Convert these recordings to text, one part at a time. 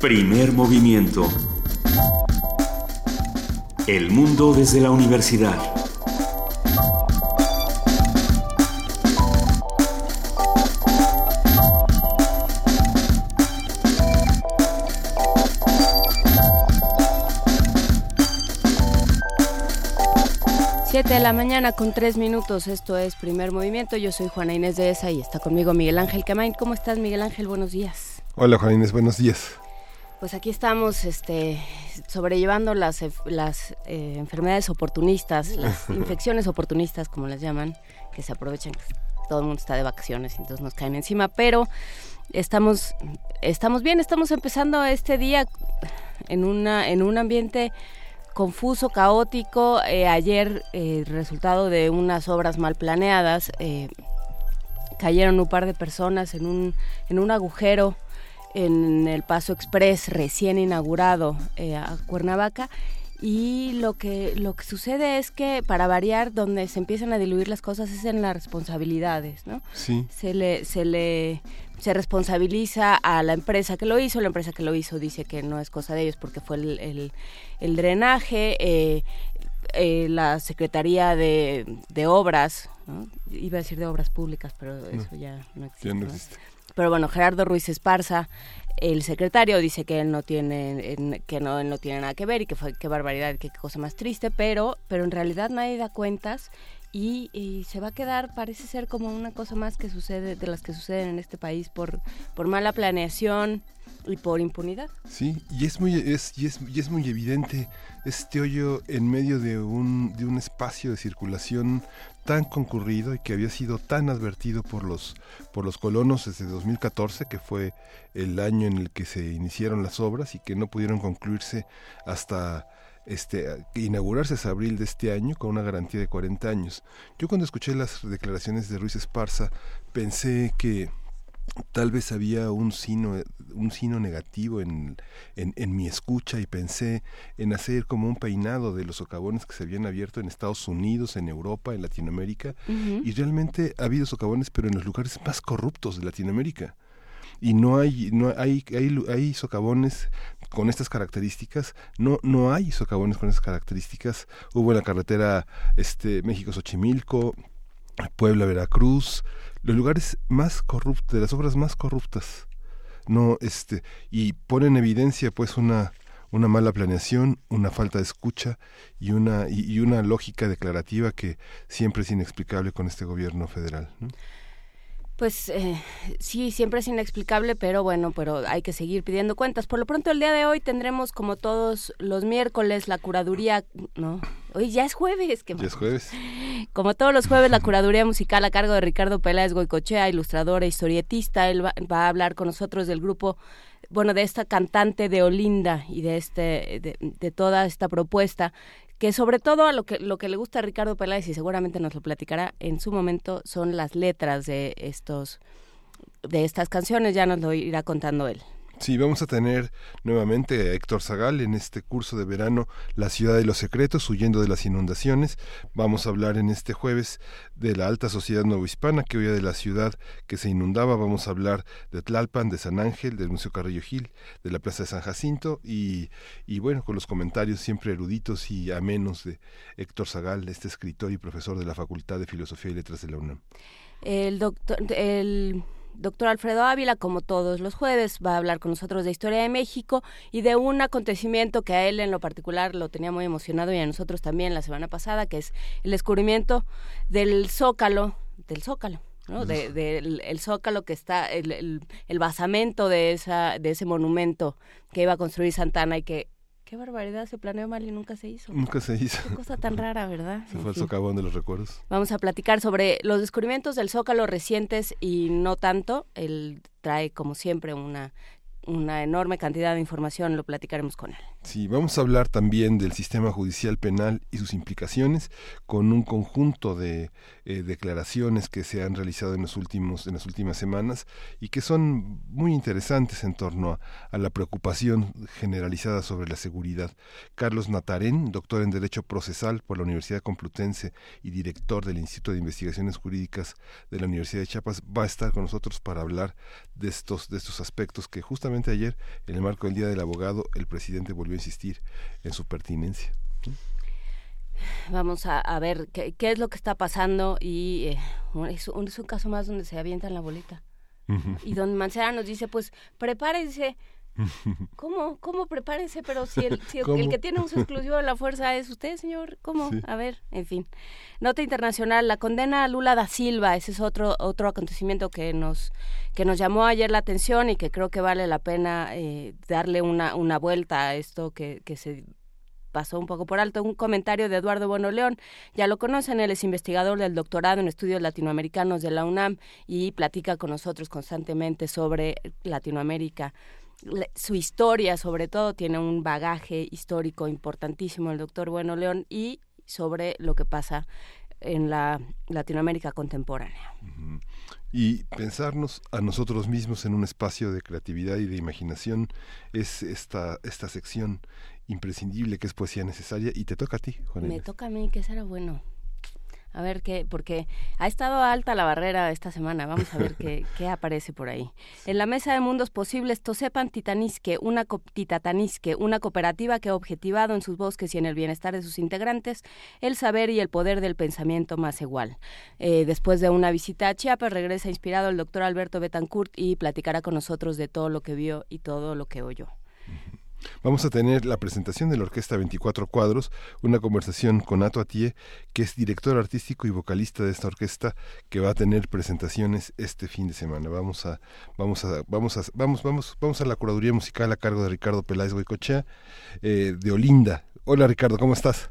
Primer movimiento. El mundo desde la universidad. Siete de la mañana con tres minutos, esto es Primer Movimiento, yo soy Juana Inés de ESA y está conmigo Miguel Ángel Camain. ¿Cómo estás Miguel Ángel? Buenos días. Hola Juana Inés, buenos días. Pues aquí estamos este, sobrellevando las, las eh, enfermedades oportunistas, las infecciones oportunistas, como las llaman, que se aprovechan todo el mundo está de vacaciones y entonces nos caen encima, pero estamos, estamos bien, estamos empezando este día en, una, en un ambiente confuso, caótico. Eh, ayer, el resultado de unas obras mal planeadas, eh, cayeron un par de personas en un, en un agujero en el Paso Express recién inaugurado eh, a Cuernavaca. Y lo que, lo que sucede es que, para variar, donde se empiezan a diluir las cosas es en las responsabilidades, ¿no? Sí. Se le, se le se responsabiliza a la empresa que lo hizo, la empresa que lo hizo dice que no es cosa de ellos porque fue el, el, drenaje, eh, eh, la Secretaría de, de Obras, iba a decir de Obras Públicas, pero eso ya no existe. Pero bueno, Gerardo Ruiz Esparza, el secretario, dice que él no tiene, que no, no tiene nada que ver y que fue qué barbaridad, qué cosa más triste, pero, pero en realidad nadie da cuentas y, se va a quedar, parece ser como una cosa más que sucede, de las que suceden en este país por, por mala planeación y por impunidad. Sí, y es muy, es, es muy evidente este hoyo en medio de un, de un espacio de circulación tan concurrido y que había sido tan advertido por los, por los colonos desde 2014, que fue el año en el que se iniciaron las obras y que no pudieron concluirse hasta este, inaugurarse hasta abril de este año con una garantía de 40 años. Yo cuando escuché las declaraciones de Ruiz Esparza pensé que tal vez había un sino, un sino negativo en, en, mi escucha y pensé en hacer como un peinado de los socavones que se habían abierto en Estados Unidos, en Europa, en Latinoamérica, y realmente ha habido socavones, pero en los lugares más corruptos de Latinoamérica. Y no hay no hay, hay hay socavones con estas características. No no hay socavones con estas características. Hubo en la carretera este México Xochimilco Puebla Veracruz los lugares más corruptos de las obras más corruptas no este y pone en evidencia pues una una mala planeación, una falta de escucha y una, y, una lógica declarativa que siempre es inexplicable con este gobierno federal. Pues eh, sí, siempre es inexplicable, pero bueno, pero hay que seguir pidiendo cuentas. Por lo pronto, el día de hoy tendremos, como todos los miércoles, la curaduría, ¿no? Hoy ya es jueves. Que ya es jueves. Como todos los jueves, la curaduría musical a cargo de Ricardo Peláez Goicochea, ilustrador e historietista. Él va, a hablar con nosotros del grupo bueno, de esta cantante de Olinda y de este, de, de, toda esta propuesta que sobre todo a lo que, lo que le gusta a Ricardo Peláez y seguramente nos lo platicará en su momento son las letras de estos de estas canciones, ya nos lo irá contando él. Sí, vamos a tener nuevamente a Héctor Zagal en este curso de verano La ciudad de los secretos, huyendo de las inundaciones. Vamos a hablar en este jueves de la alta sociedad novohispana que huía de la ciudad que se inundaba. Vamos a hablar de Tlalpan, de San Ángel, del Museo Carrillo Gil, de la Plaza de San Jacinto y, y bueno, con los comentarios siempre eruditos y amenos de Héctor Zagal, este escritor y profesor de la Facultad de Filosofía y Letras de la UNAM. El doctor, el doctor Alfredo Ávila, como todos los jueves, va a hablar con nosotros de historia de México y de un acontecimiento que a él en lo particular lo tenía muy emocionado y a nosotros también la semana pasada, que es el descubrimiento del zócalo, del zócalo. ¿no? De, el zócalo que está, el, el, basamento de, esa, de ese monumento que iba a construir Santana y que Qué barbaridad, se planeó mal y nunca se hizo. Nunca se hizo. Qué cosa tan rara, ¿verdad? Se fue el socavón de los recuerdos. Vamos a platicar sobre los descubrimientos del Zócalo recientes y no tanto. Él trae, como siempre, una, una enorme cantidad de información, lo platicaremos con él. Sí, vamos a hablar también del sistema judicial penal y sus implicaciones con un conjunto de eh, declaraciones que se han realizado en los últimos en las últimas semanas y que son muy interesantes en torno a, la preocupación generalizada sobre la seguridad. Carlos Natarén, doctor en Derecho Procesal por la Universidad Complutense y director del Instituto de Investigaciones Jurídicas de la Universidad de Chiapas, va a estar con nosotros para hablar de estos de estos aspectos que justamente ayer en el marco del Día del Abogado el presidente volvió insistir en su pertinencia. Vamos a, ver qué, es lo que está pasando y eh, es, un, es, un, caso más donde se avientan la bolita. Y don Mancera nos dice, pues prepárense. ¿Cómo? ¿Cómo prepárense? Pero si el, que tiene un exclusivo de la fuerza es usted, señor, ¿cómo? A ver, en fin. Nota internacional, la condena a Lula da Silva, ese es otro otro acontecimiento que nos que nos llamó ayer la atención y que creo que vale la pena eh, darle una, una vuelta a esto que, que se pasó un poco por alto un comentario de Eduardo Bueno León. Ya lo conocen, él es investigador del doctorado en estudios latinoamericanos de la UNAM y platica con nosotros constantemente sobre Latinoamérica. Su historia, sobre todo, tiene un bagaje histórico importantísimo el doctor Bueno León y sobre lo que pasa en la Latinoamérica contemporánea. Y pensarnos a nosotros mismos en un espacio de creatividad y de imaginación es esta, esta sección imprescindible que es poesía necesaria y te toca a ti, Juan Me toca a mí, que será bueno. A ver qué, porque ha estado alta la barrera esta semana. Vamos a ver qué, qué aparece por ahí. En la mesa de mundos posibles, Tosepan Titanisque, una, Titatanisque, una cooperativa que ha objetivado en sus bosques y en el bienestar de sus integrantes el saber y el poder del pensamiento más igual. Eh, después de una visita a Chiapas, regresa inspirado el doctor Alberto Betancourt y platicará con nosotros de todo lo que vio y todo lo que oyó. Vamos a tener la presentación de la Orquesta 24 Cuadros, una conversación con Ato Atie, que es director artístico y vocalista de esta orquesta, que va a tener presentaciones este fin de semana. Vamos a, vamos a, vamos a, vamos, vamos, vamos a la curaduría musical a cargo de Ricardo Peláez Goicochea, eh, de Olinda. Hola Ricardo, ¿cómo estás?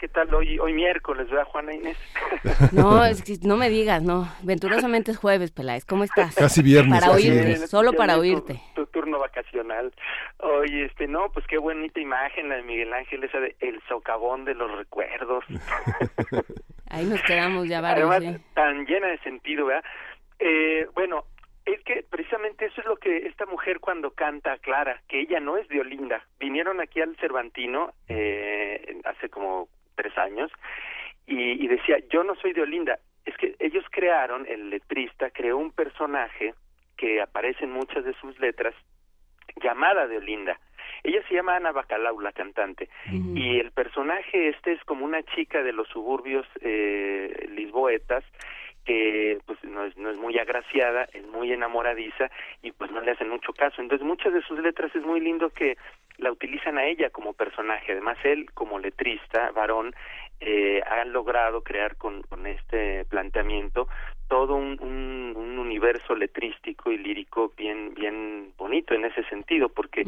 ¿Qué tal? Hoy, hoy miércoles, ¿verdad, Juana Inés? No, no me digas, no. Venturosamente es jueves, Peláez. ¿Cómo estás? Casi viernes. Para oírte, solo para oírte. Tu, turno vacacional. Oye, este, no, pues qué bonita imagen la de Miguel Ángel, esa de el socavón de los recuerdos. Ahí nos quedamos ya varios. Además, tan llena de sentido, ¿verdad? Eh, bueno, es que precisamente eso es lo que esta mujer cuando canta Clara, que ella no es de Olinda. Vinieron aquí al Cervantino eh, hace como tres años, y, decía, yo no soy de Olinda, es que ellos crearon, el letrista creó un personaje que aparece en muchas de sus letras, llamada de Olinda. Ella se llama Ana Bacalau, la cantante, y el personaje este es como una chica de los suburbios eh, lisboetas que pues no es, no es muy agraciada, es muy enamoradiza y pues no le hacen mucho caso. Entonces muchas de sus letras es muy lindo que la utilizan a ella como personaje. Además él como letrista, varón, eh, ha logrado crear con, con este planteamiento todo un, un, un, universo letrístico y lírico bien bien bonito en ese sentido porque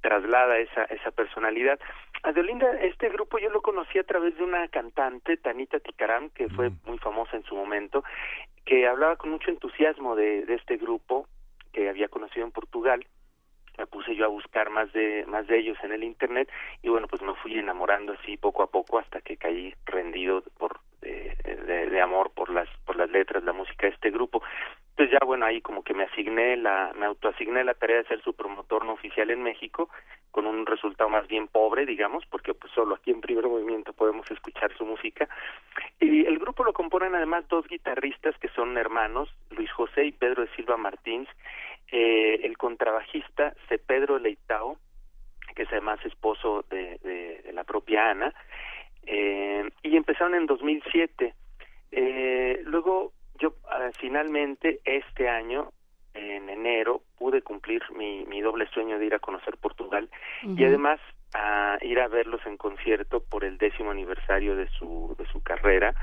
traslada esa esa personalidad. Adelinda este grupo yo lo conocí a través de una cantante Tanita Ticaram que fue muy famosa en su momento que hablaba con mucho entusiasmo de, de este grupo que había conocido en Portugal me puse yo a buscar más de más de ellos en el internet y bueno pues me fui enamorando así poco a poco hasta que caí rendido por de, amor por las por las letras la música de este grupo. Entonces ya bueno ahí como que me asigné la me autoasigné la tarea de ser su promotor no oficial en México con un resultado más bien pobre digamos porque pues solo aquí en primer movimiento podemos escuchar su música. Y el grupo lo componen además dos guitarristas que son hermanos Luis José y Pedro de Silva Martins eh, el contrabajista C. Pedro Leitao, que es además esposo de, de, la propia Ana, eh, y empezaron en 2007. Eh, luego yo ah, finalmente este año, en enero, pude cumplir mi, mi doble sueño de ir a conocer Portugal y además a ir a verlos en concierto por el décimo aniversario de su, de su carrera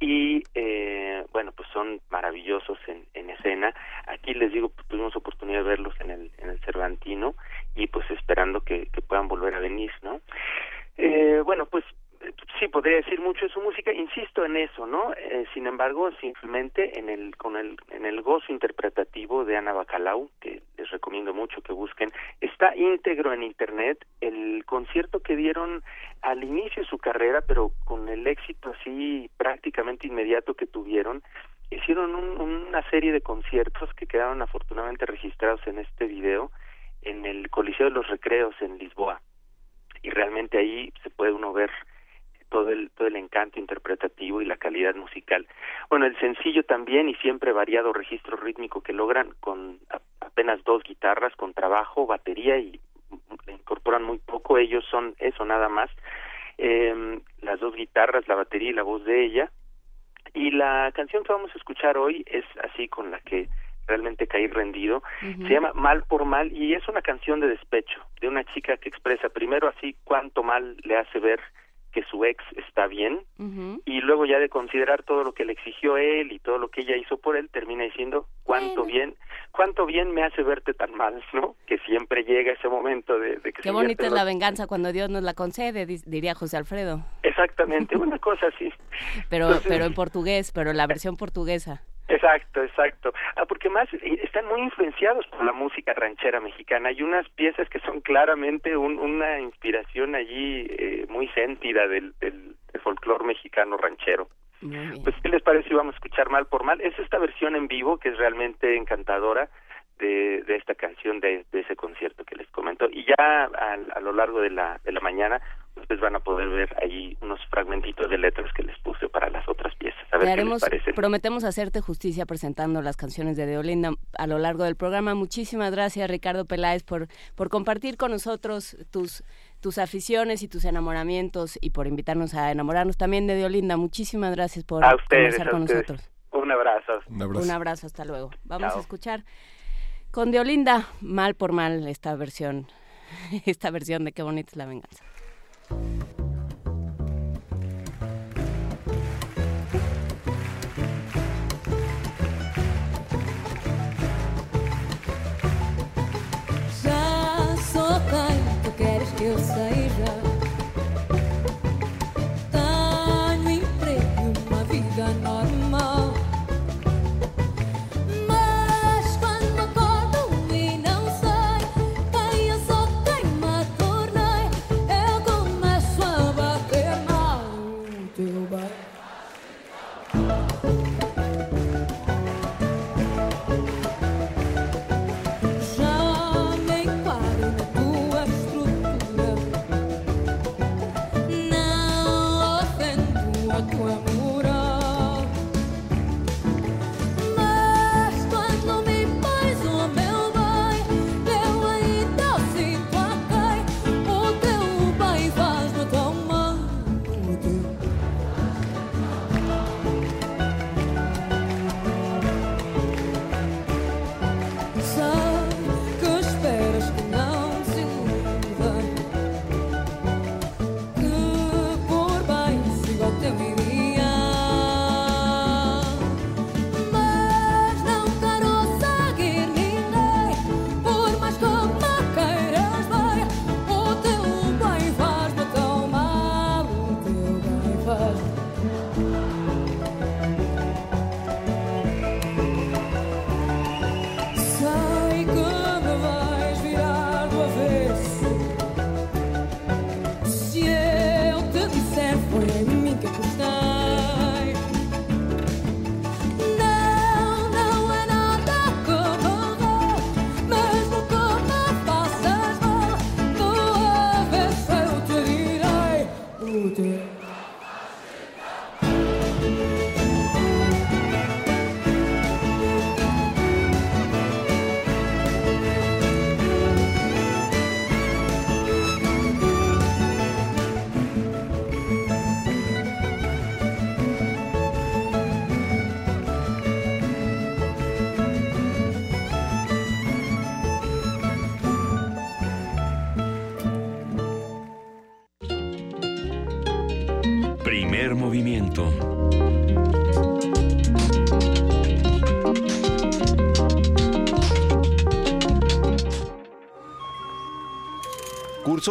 y eh, bueno pues son maravillosos en, en escena. Aquí les digo pues, tuvimos oportunidad de verlos en el en el Cervantino y pues esperando que, que puedan volver a venir no eh, bueno pues sí podría decir mucho de su música insisto en eso no eh, sin embargo simplemente en el con el en el gozo interpretativo de Ana Bacalau que les recomiendo mucho que busquen. Está íntegro en internet el concierto que dieron al inicio de su carrera, pero con el éxito así prácticamente inmediato que tuvieron. Hicieron una serie de conciertos que quedaron afortunadamente registrados en este video en el Coliseo de los Recreos en Lisboa. Y realmente ahí se puede uno ver todo el todo el encanto interpretativo y la calidad musical. Bueno, el sencillo también y siempre variado registro rítmico que logran con apenas dos guitarras, con trabajo, batería y le incorporan muy poco, ellos son eso nada más. Eh, las dos guitarras, la batería y la voz de ella. Y la canción que vamos a escuchar hoy es así con la que realmente caí rendido. Se llama Mal por Mal y es una canción de despecho de una chica que expresa primero así cuánto mal le hace ver que su ex está bien y luego ya de considerar todo lo que le exigió él y todo lo que ella hizo por él termina diciendo cuánto bien cuánto bien me hace verte tan mal no que siempre llega ese momento de, que qué bonita es la venganza cuando Dios nos la concede diría José Alfredo. Exactamente una cosa así. Pero pero en portugués pero la versión portuguesa Exacto, exacto. Ah, porque más eh, están muy influenciados por la música ranchera mexicana. Hay unas piezas que son claramente una inspiración allí eh, muy sentida del, del, folclore mexicano ranchero. Pues, ¿qué les parece si vamos a escuchar mal por mal? Es esta versión en vivo que es realmente encantadora de, de esta canción, de, de ese concierto que les comento. Y ya a, a lo largo de la, de la mañana ustedes van a poder ver ahí unos fragmentitos de letras que les puse para las. A ver qué les parece. Prometemos hacerte justicia presentando las canciones de Deolinda a lo largo del programa. Muchísimas gracias, Ricardo Peláez, por, por compartir con nosotros tus, tus aficiones y tus enamoramientos y por invitarnos a enamorarnos también de Deolinda. Muchísimas gracias por conversar con nosotros. Un abrazo. Un abrazo. Un abrazo, hasta luego. Vamos a escuchar con Deolinda, mal por mal, esta versión, esta versión de Qué bonita es la venganza.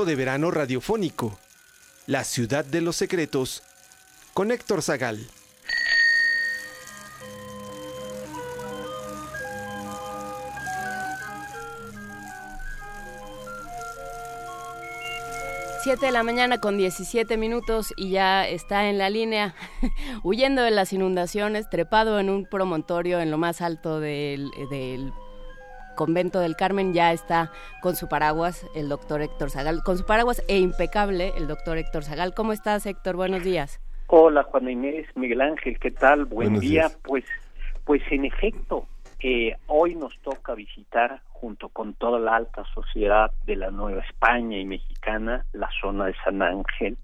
de verano radiofónico, La Ciudad de los Secretos, con Héctor Zagal. Siete de la mañana con 17 minutos y ya está en la línea, huyendo de las inundaciones, trepado en un promontorio en lo más alto del, del convento del Carmen, ya está con su paraguas el doctor Héctor Zagal, con su paraguas e impecable el doctor Héctor Zagal. ¿Cómo estás, Héctor? Buenos días. Hola, Juana Inés, Miguel Ángel, ¿qué tal? Buen Buenos día. días. Pues, pues en efecto, eh, hoy nos toca visitar junto con toda la alta sociedad de la Nueva España y mexicana la zona de San Ángel.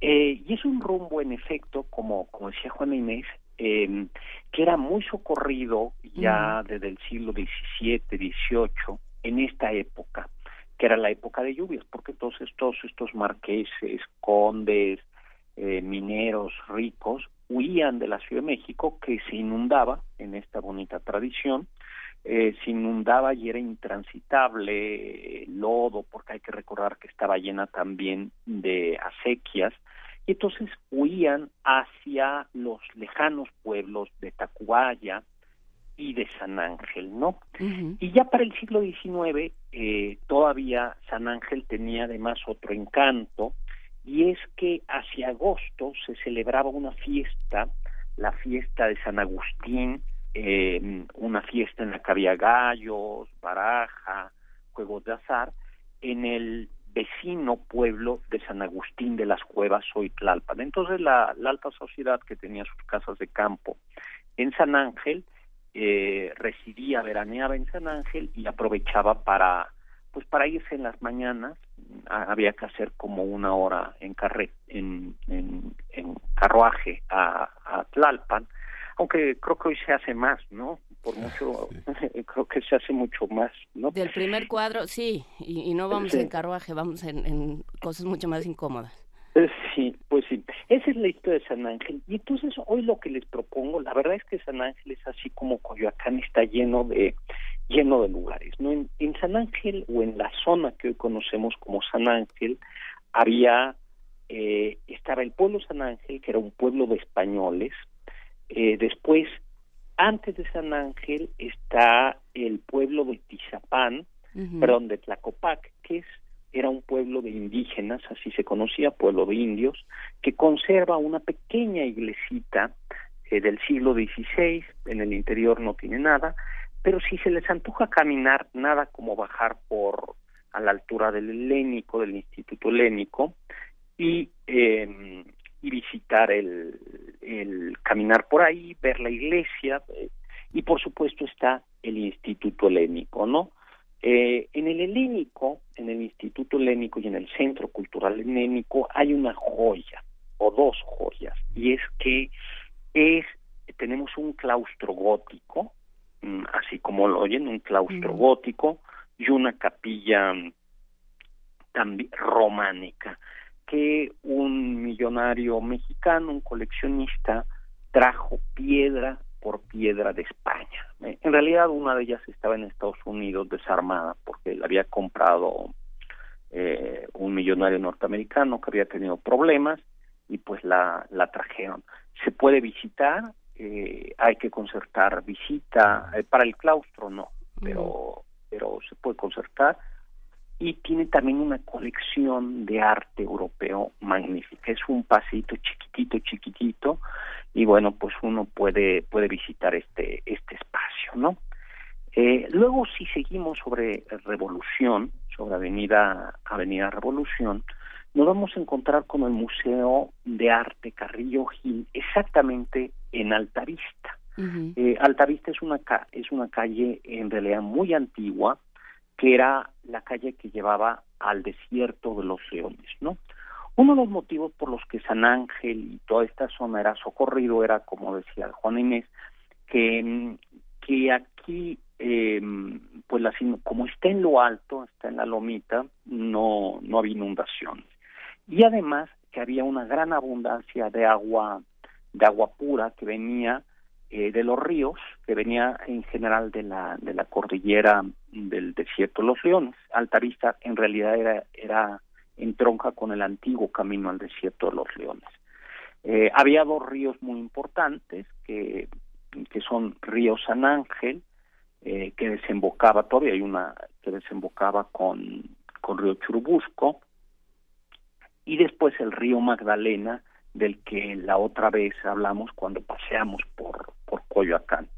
Eh, y es un rumbo, en efecto, como, como decía Juana Inés, eh, que era muy socorrido ya desde el siglo XVII, XVIII, en esta época, que era la época de lluvias, porque todos estos, estos marqueses, condes, eh, mineros ricos huían de la Ciudad de México que se inundaba en esta bonita tradición, eh, se inundaba y era intransitable, eh, lodo, porque hay que recordar que estaba llena también de acequias, y entonces huían hacia los lejanos pueblos de Tacubaya y de San Ángel, ¿no? Y ya para el siglo XIX eh, todavía San Ángel tenía además otro encanto y es que hacia agosto se celebraba una fiesta, la fiesta de San Agustín, eh, una fiesta en la que había gallos, baraja, juegos de azar, en el vecino pueblo de San Agustín de las Cuevas, hoy Tlalpan. Entonces la, alta sociedad que tenía sus casas de campo en San Ángel eh, residía, veraneaba en San Ángel y aprovechaba para pues para irse en las mañanas había que hacer como una hora en carre en carruaje a, a Tlalpan aunque creo que hoy se hace más no por mucho creo que se hace mucho más no Del primer cuadro, sí, y, y no vamos Sí. en carruaje, vamos en, en cosas mucho más incómodas. Eh, Sí, pues sí. Esa es la historia de San Ángel. Y entonces hoy lo que les propongo, la verdad es que San Ángel es así como Coyoacán está lleno de lleno de lugares. ¿no? En, en San Ángel o en la zona que hoy conocemos como San Ángel había eh, estaba el pueblo San Ángel que era un pueblo de españoles. Eh, después, antes de San Ángel está el pueblo de Tizapán, perdón, de Tlacopac, que es era un pueblo de indígenas, así se conocía, pueblo de indios, que conserva una pequeña iglesita eh, del siglo XVI, en el interior no tiene nada, pero si se les antoja caminar, nada como bajar por a la altura del Helénico, del Instituto Helénico, y, eh, y visitar el, el caminar por ahí, ver la iglesia, eh, y por supuesto está el Instituto Helénico, ¿no? Eh, en el Helénico, en el Instituto Helénico y en el Centro Cultural Helénico hay una joya o dos joyas y es que es tenemos un claustro gótico, mm, así como lo oyen, un claustro Ujú. gótico y una capilla mm, también románica que un millonario mexicano, un coleccionista, trajo piedra por piedra de España. Eh, En realidad una de ellas estaba en Estados Unidos desarmada porque la había comprado eh, un millonario norteamericano que había tenido problemas y pues la, la trajeron. Se puede visitar, eh, hay que concertar visita, eh, para el claustro no, pero, pero se puede concertar y tiene también una colección de arte europeo magnífica. Es un paseito chiquitito, chiquitito, y bueno, pues uno puede, puede visitar este, este espacio, ¿no? Eh, luego, si seguimos sobre Revolución, sobre Avenida, Avenida Revolución, nos vamos a encontrar con el Museo de Arte Carrillo Gil, exactamente en Altavista. Ujú. Eh, Altavista es una, ca- es una calle en realidad muy antigua, que era la calle que llevaba al desierto de los leones, ¿no? Uno de los motivos por los que San Ángel y toda esta zona era socorrido era, como decía Juan Inés, que, mm, que aquí, eh, pues la, como está en lo alto, está en la lomita, no, no había inundaciones. Y además que había una gran abundancia de agua, de agua pura que venía eh, de los ríos, que venía en general de la, de la cordillera del desierto de los leones. Altavista en realidad era, era entronca con el antiguo camino al desierto de los leones. Eh, había dos ríos muy importantes, que, que son Río San Ángel, eh, que desembocaba, todavía hay una que desembocaba con, con Río Churubusco, y después el río Magdalena, del que la otra vez hablamos cuando paseamos por, por Coyoacán.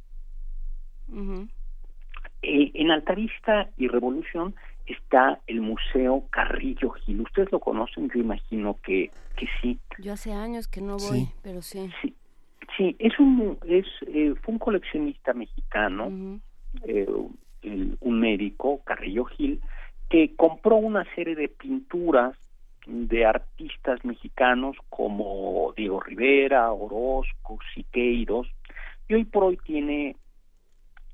Eh, en Altavista y Revolución está el Museo Carrillo Gil. ¿Ustedes lo conocen? Yo imagino que, que sí. Yo hace años que no voy, pero sí. Sí, es un, es, eh, fue un coleccionista mexicano, eh, un médico, Carrillo Gil, que compró una serie de pinturas de artistas mexicanos como Diego Rivera, Orozco, Siqueiros, y hoy por hoy tiene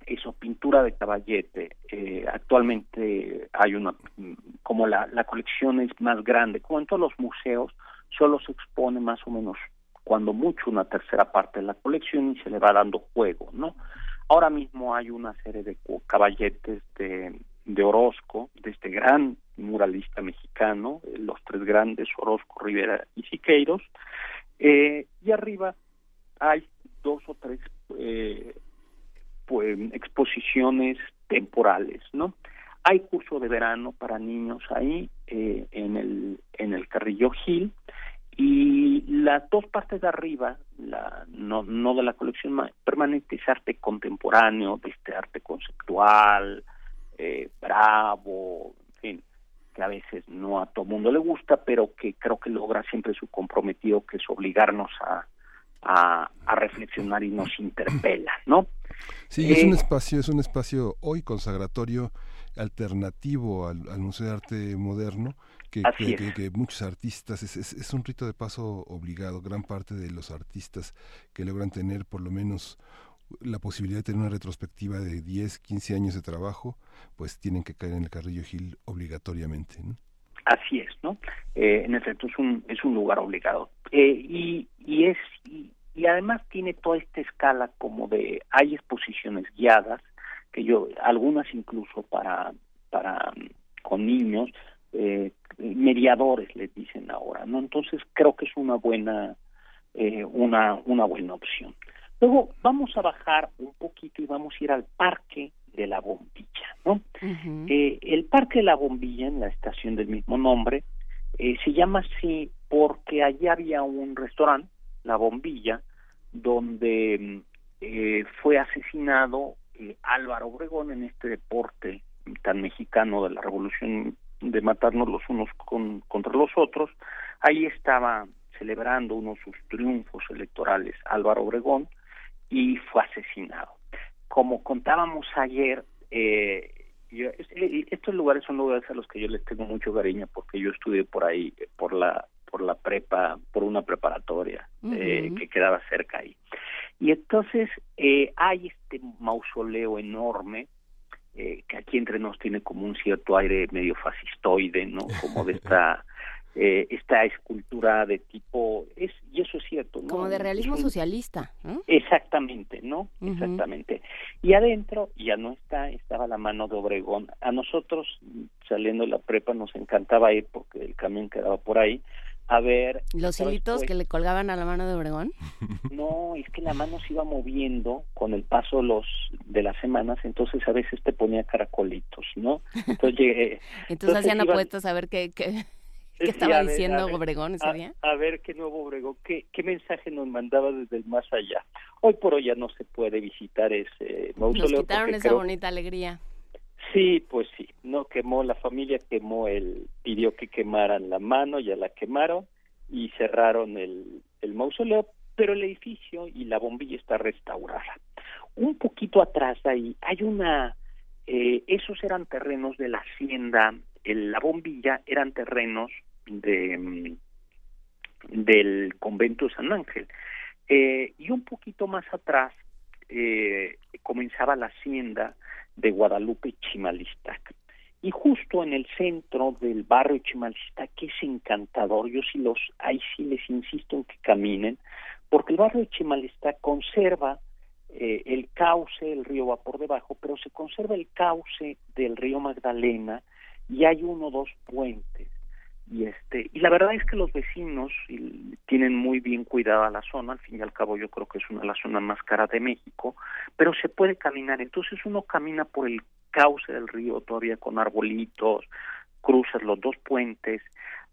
eso, pintura de caballete. Eh, actualmente hay una, como la, la colección es más grande, como en todos los museos, solo se expone más o menos, cuando mucho, una tercera parte de la colección y se le va dando juego, ¿no? Ahora mismo hay una serie de caballetes de, de Orozco, de este gran muralista mexicano, los tres grandes, Orozco, Rivera y Siqueiros, eh, y arriba hay dos o tres eh, pues, exposiciones temporales, ¿no? Hay curso de verano para niños ahí eh, en el en el Carrillo Gil y las dos partes de arriba, la, no, no de la colección permanente, es arte contemporáneo, este arte conceptual, eh, bravo, en fin, que a veces no a todo mundo le gusta, pero que creo que logra siempre su comprometido, que es obligarnos a, a reflexionar y nos interpela, ¿no? Sí, es un eh, espacio, es un espacio hoy consagratorio alternativo al, Museo de Arte Moderno, que, que, muchos artistas, es, es, un rito de paso obligado, gran parte de los artistas que logran tener por lo menos la posibilidad de tener una retrospectiva de 10, 15 años de trabajo, pues tienen que caer en el Carrillo Gil obligatoriamente. ¿no? Así es, ¿no? Eh, en efecto, es un, es un lugar obligado. Eh, y, y, es, y además tiene toda esta escala como de hay exposiciones guiadas que yo algunas incluso para para con niños eh, mediadores les dicen ahora no entonces creo que es una buena eh, una una buena opción. Luego vamos a bajar un poquito y vamos a ir al parque de la bombilla no eh, el parque de la bombilla en la estación del mismo nombre eh, se llama así porque allá había un restaurante la Bombilla, donde eh, fue asesinado eh, Álvaro Obregón en este deporte tan mexicano de la revolución de matarnos los unos con, contra los otros. Ahí estaba celebrando uno de sus triunfos electorales Álvaro Obregón y fue asesinado. Como contábamos ayer, eh, estos lugares son lugares a los que yo les tengo mucho cariño porque yo estudié por ahí, por la por la prepa, por una preparatoria eh, que quedaba cerca ahí. Y entonces eh, hay este mausoleo enorme eh, que aquí entre nos tiene como un cierto aire medio fascistoide, ¿no? Como de esta eh, esta escultura de tipo es y eso es cierto, ¿no? Como de realismo socialista. Exactamente, ¿no? Exactamente. Y adentro ya no está, estaba la mano de Obregón. A nosotros saliendo de la prepa nos encantaba ir porque el camión quedaba por ahí a ver... ¿Los hilitos que le colgaban a la mano de Obregón? No, es que la mano se iba moviendo con el paso los de las semanas, entonces a veces te ponía caracolitos, ¿no? Entonces, llegué, entonces, hacían apuestas a ver qué, qué, estaba diciendo Obregón ese día. A ver qué nuevo Obregón, qué, qué mensaje nos mandaba desde el más allá. Hoy por hoy ya no se puede visitar ese mausoleo. Nos quitaron esa bonita alegría. Sí, pues sí, no quemó la familia, quemó el, pidió que quemaran la mano, ya la quemaron y cerraron el, mausoleo, pero el edificio y la bombilla está restaurada. Un poquito atrás ahí hay una, eh, esos eran terrenos de la hacienda, el, la bombilla eran terrenos de mm, del convento de San Ángel. Eh, y un poquito más atrás eh, comenzaba la hacienda de Guadalupe Chimalistac. Y justo en el centro del barrio Chimalistac, que es encantador, yo sí los, ahí sí les insisto en que caminen, porque el barrio Chimalistac conserva eh, el cauce, el río va por debajo, pero se conserva el cauce del río Magdalena y hay uno o dos puentes y este y la verdad es que los vecinos tienen muy bien cuidada la zona al fin y al cabo yo creo que es una de las zonas más caras de México pero se puede caminar entonces uno camina por el cauce del río todavía con arbolitos cruzas los dos puentes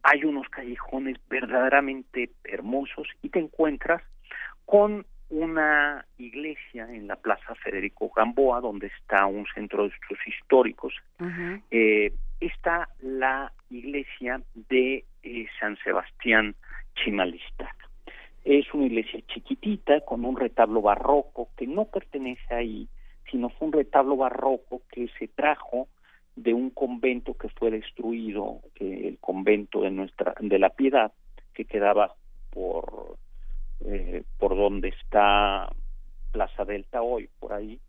hay unos callejones verdaderamente hermosos y te encuentras con una iglesia en la Plaza Federico Gamboa, donde está un centro de estudios históricos. eh, está la iglesia de eh, San Sebastián Chimalistac. Es una iglesia chiquitita con un retablo barroco que no pertenece ahí, sino fue un retablo barroco que se trajo de un convento que fue destruido, eh, el convento de nuestra de la Piedad, que quedaba por eh, por donde está Plaza Delta hoy, por ahí,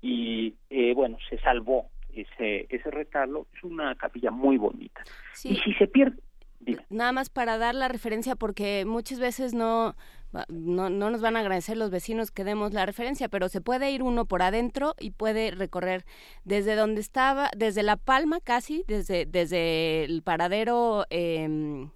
y eh, bueno, se salvó ese, ese retablo, es una capilla muy bonita. Sí. Y si se pierde, dime. Nada más para dar la referencia, porque muchas veces no, no, no nos van a agradecer los vecinos que demos la referencia, pero se puede ir uno por adentro y puede recorrer desde donde estaba, desde La Palma casi, desde, desde el paradero, eh,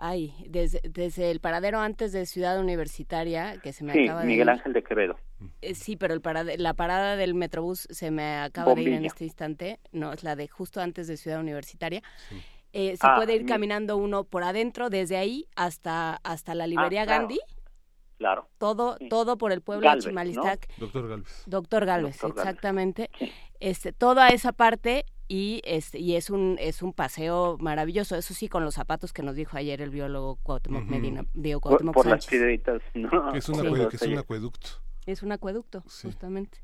ay, desde, desde el paradero antes de Ciudad Universitaria, que se me sí, acaba de Miguel ir. Ángel de Quevedo. Eh, sí, pero el parade- la parada del Metrobús se me acaba de ir en este instante. No, es la de justo antes de Ciudad Universitaria. Eh, se Ah, puede ir mi- caminando uno por adentro, desde ahí hasta, hasta la librería Ah, claro. Gandhi. Claro. Todo, Sí. todo por el pueblo Galvez, de Chimalistac. Doctor Galvez. Doctor Galvez, Doctor exactamente. Sí. Este, toda esa parte y este y es un es un paseo maravilloso. Eso sí, con los zapatos que nos dijo ayer el biólogo Cuauhtémoc. Medina, Cuauhtémoc por las piedritas, ¿no? Es un, Sí. acue- que es un Sí. acueducto. Es un acueducto, Sí. justamente.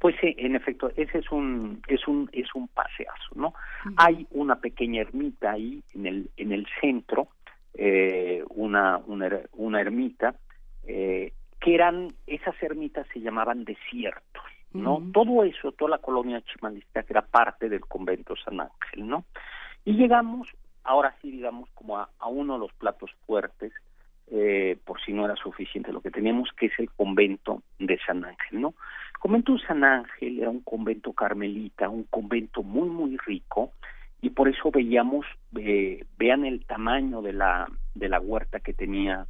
Pues sí, en efecto, ese es un es un es un paseazo, ¿no? Hay una pequeña ermita ahí en el en el centro, eh, una una una ermita eh, que eran esas ermitas se llamaban desiertos, ¿no? Todo eso, toda la colonia chimalista que era parte del convento San Ángel, ¿no? Y llegamos, ahora sí digamos como a, a uno de los platos fuertes eh, por si no era suficiente lo que teníamos, que es el convento de San Ángel, ¿no? El convento de San Ángel era un convento carmelita, un convento muy, muy rico, y por eso veíamos, eh, vean el tamaño de la, de la huerta que tenía,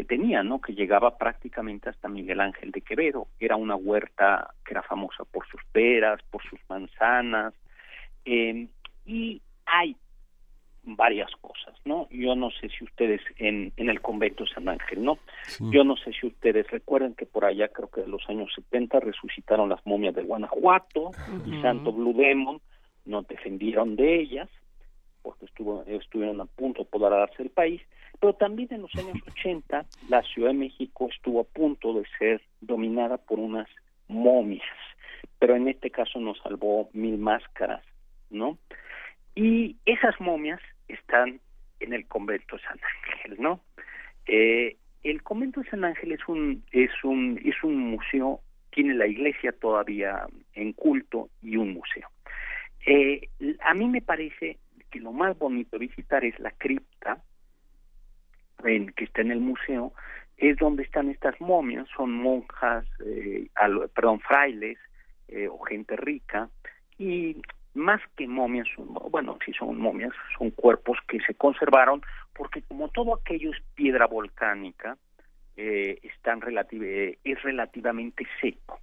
que tenía, ¿no? Que llegaba prácticamente hasta Miguel Ángel de Quevedo. Era una huerta que era famosa por sus peras, por sus manzanas, eh, y hay varias cosas, ¿no? Yo no sé si ustedes en, en el convento de San Ángel, ¿no? Sí. Yo no sé si ustedes recuerdan que por allá, creo que de los años 70, resucitaron las momias de Guanajuato y. Santo Blue Demon, no defendieron de ellas, porque estuvo, estuvieron a punto de poder darse el país, pero también en los años 80 la Ciudad de México estuvo a punto de ser dominada por unas momias, pero en este caso nos salvó Mil Máscaras, ¿no? Y esas momias están en el convento de San Ángel, ¿no? Eh, el convento de San Ángel es un es un es un museo, tiene la iglesia todavía en culto y un museo. Eh, a mí me parece que lo más bonito de visitar es la cripta en, que está en el museo, es donde están estas momias, son monjas, eh, perdón, frailes eh, o gente rica, y más que momias, bueno, sí son momias, son cuerpos que se conservaron, porque como todo aquello es piedra volcánica, eh, están relativ- eh, es relativamente seco.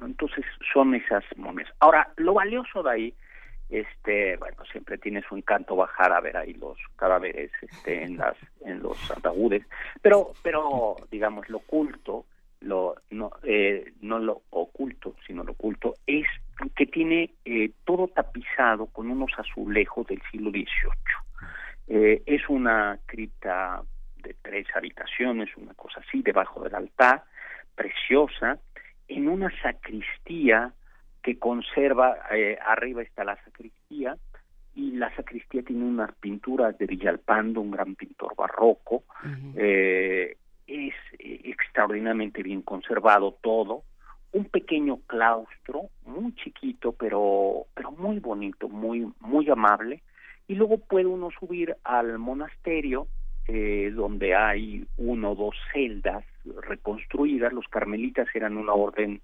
Entonces son esas momias. Ahora, lo valioso de ahí, este, bueno, siempre tiene su encanto bajar a ver ahí los cadáveres este, en las en los ataúdes, pero pero digamos lo oculto, lo no eh, no lo oculto, sino lo oculto es que tiene eh, todo tapizado con unos azulejos del siglo XVIII. Eh, es una cripta de tres habitaciones, una cosa así, debajo del altar, preciosa, en una sacristía que conserva, eh, arriba está la sacristía, y la sacristía tiene unas pinturas de Villalpando, un gran pintor barroco, eh, es extraordinariamente bien conservado todo, un pequeño claustro, muy chiquito, pero, pero muy bonito, muy, muy amable, y luego puede uno subir al monasterio, eh, donde hay uno o dos celdas reconstruidas, los carmelitas eran una orden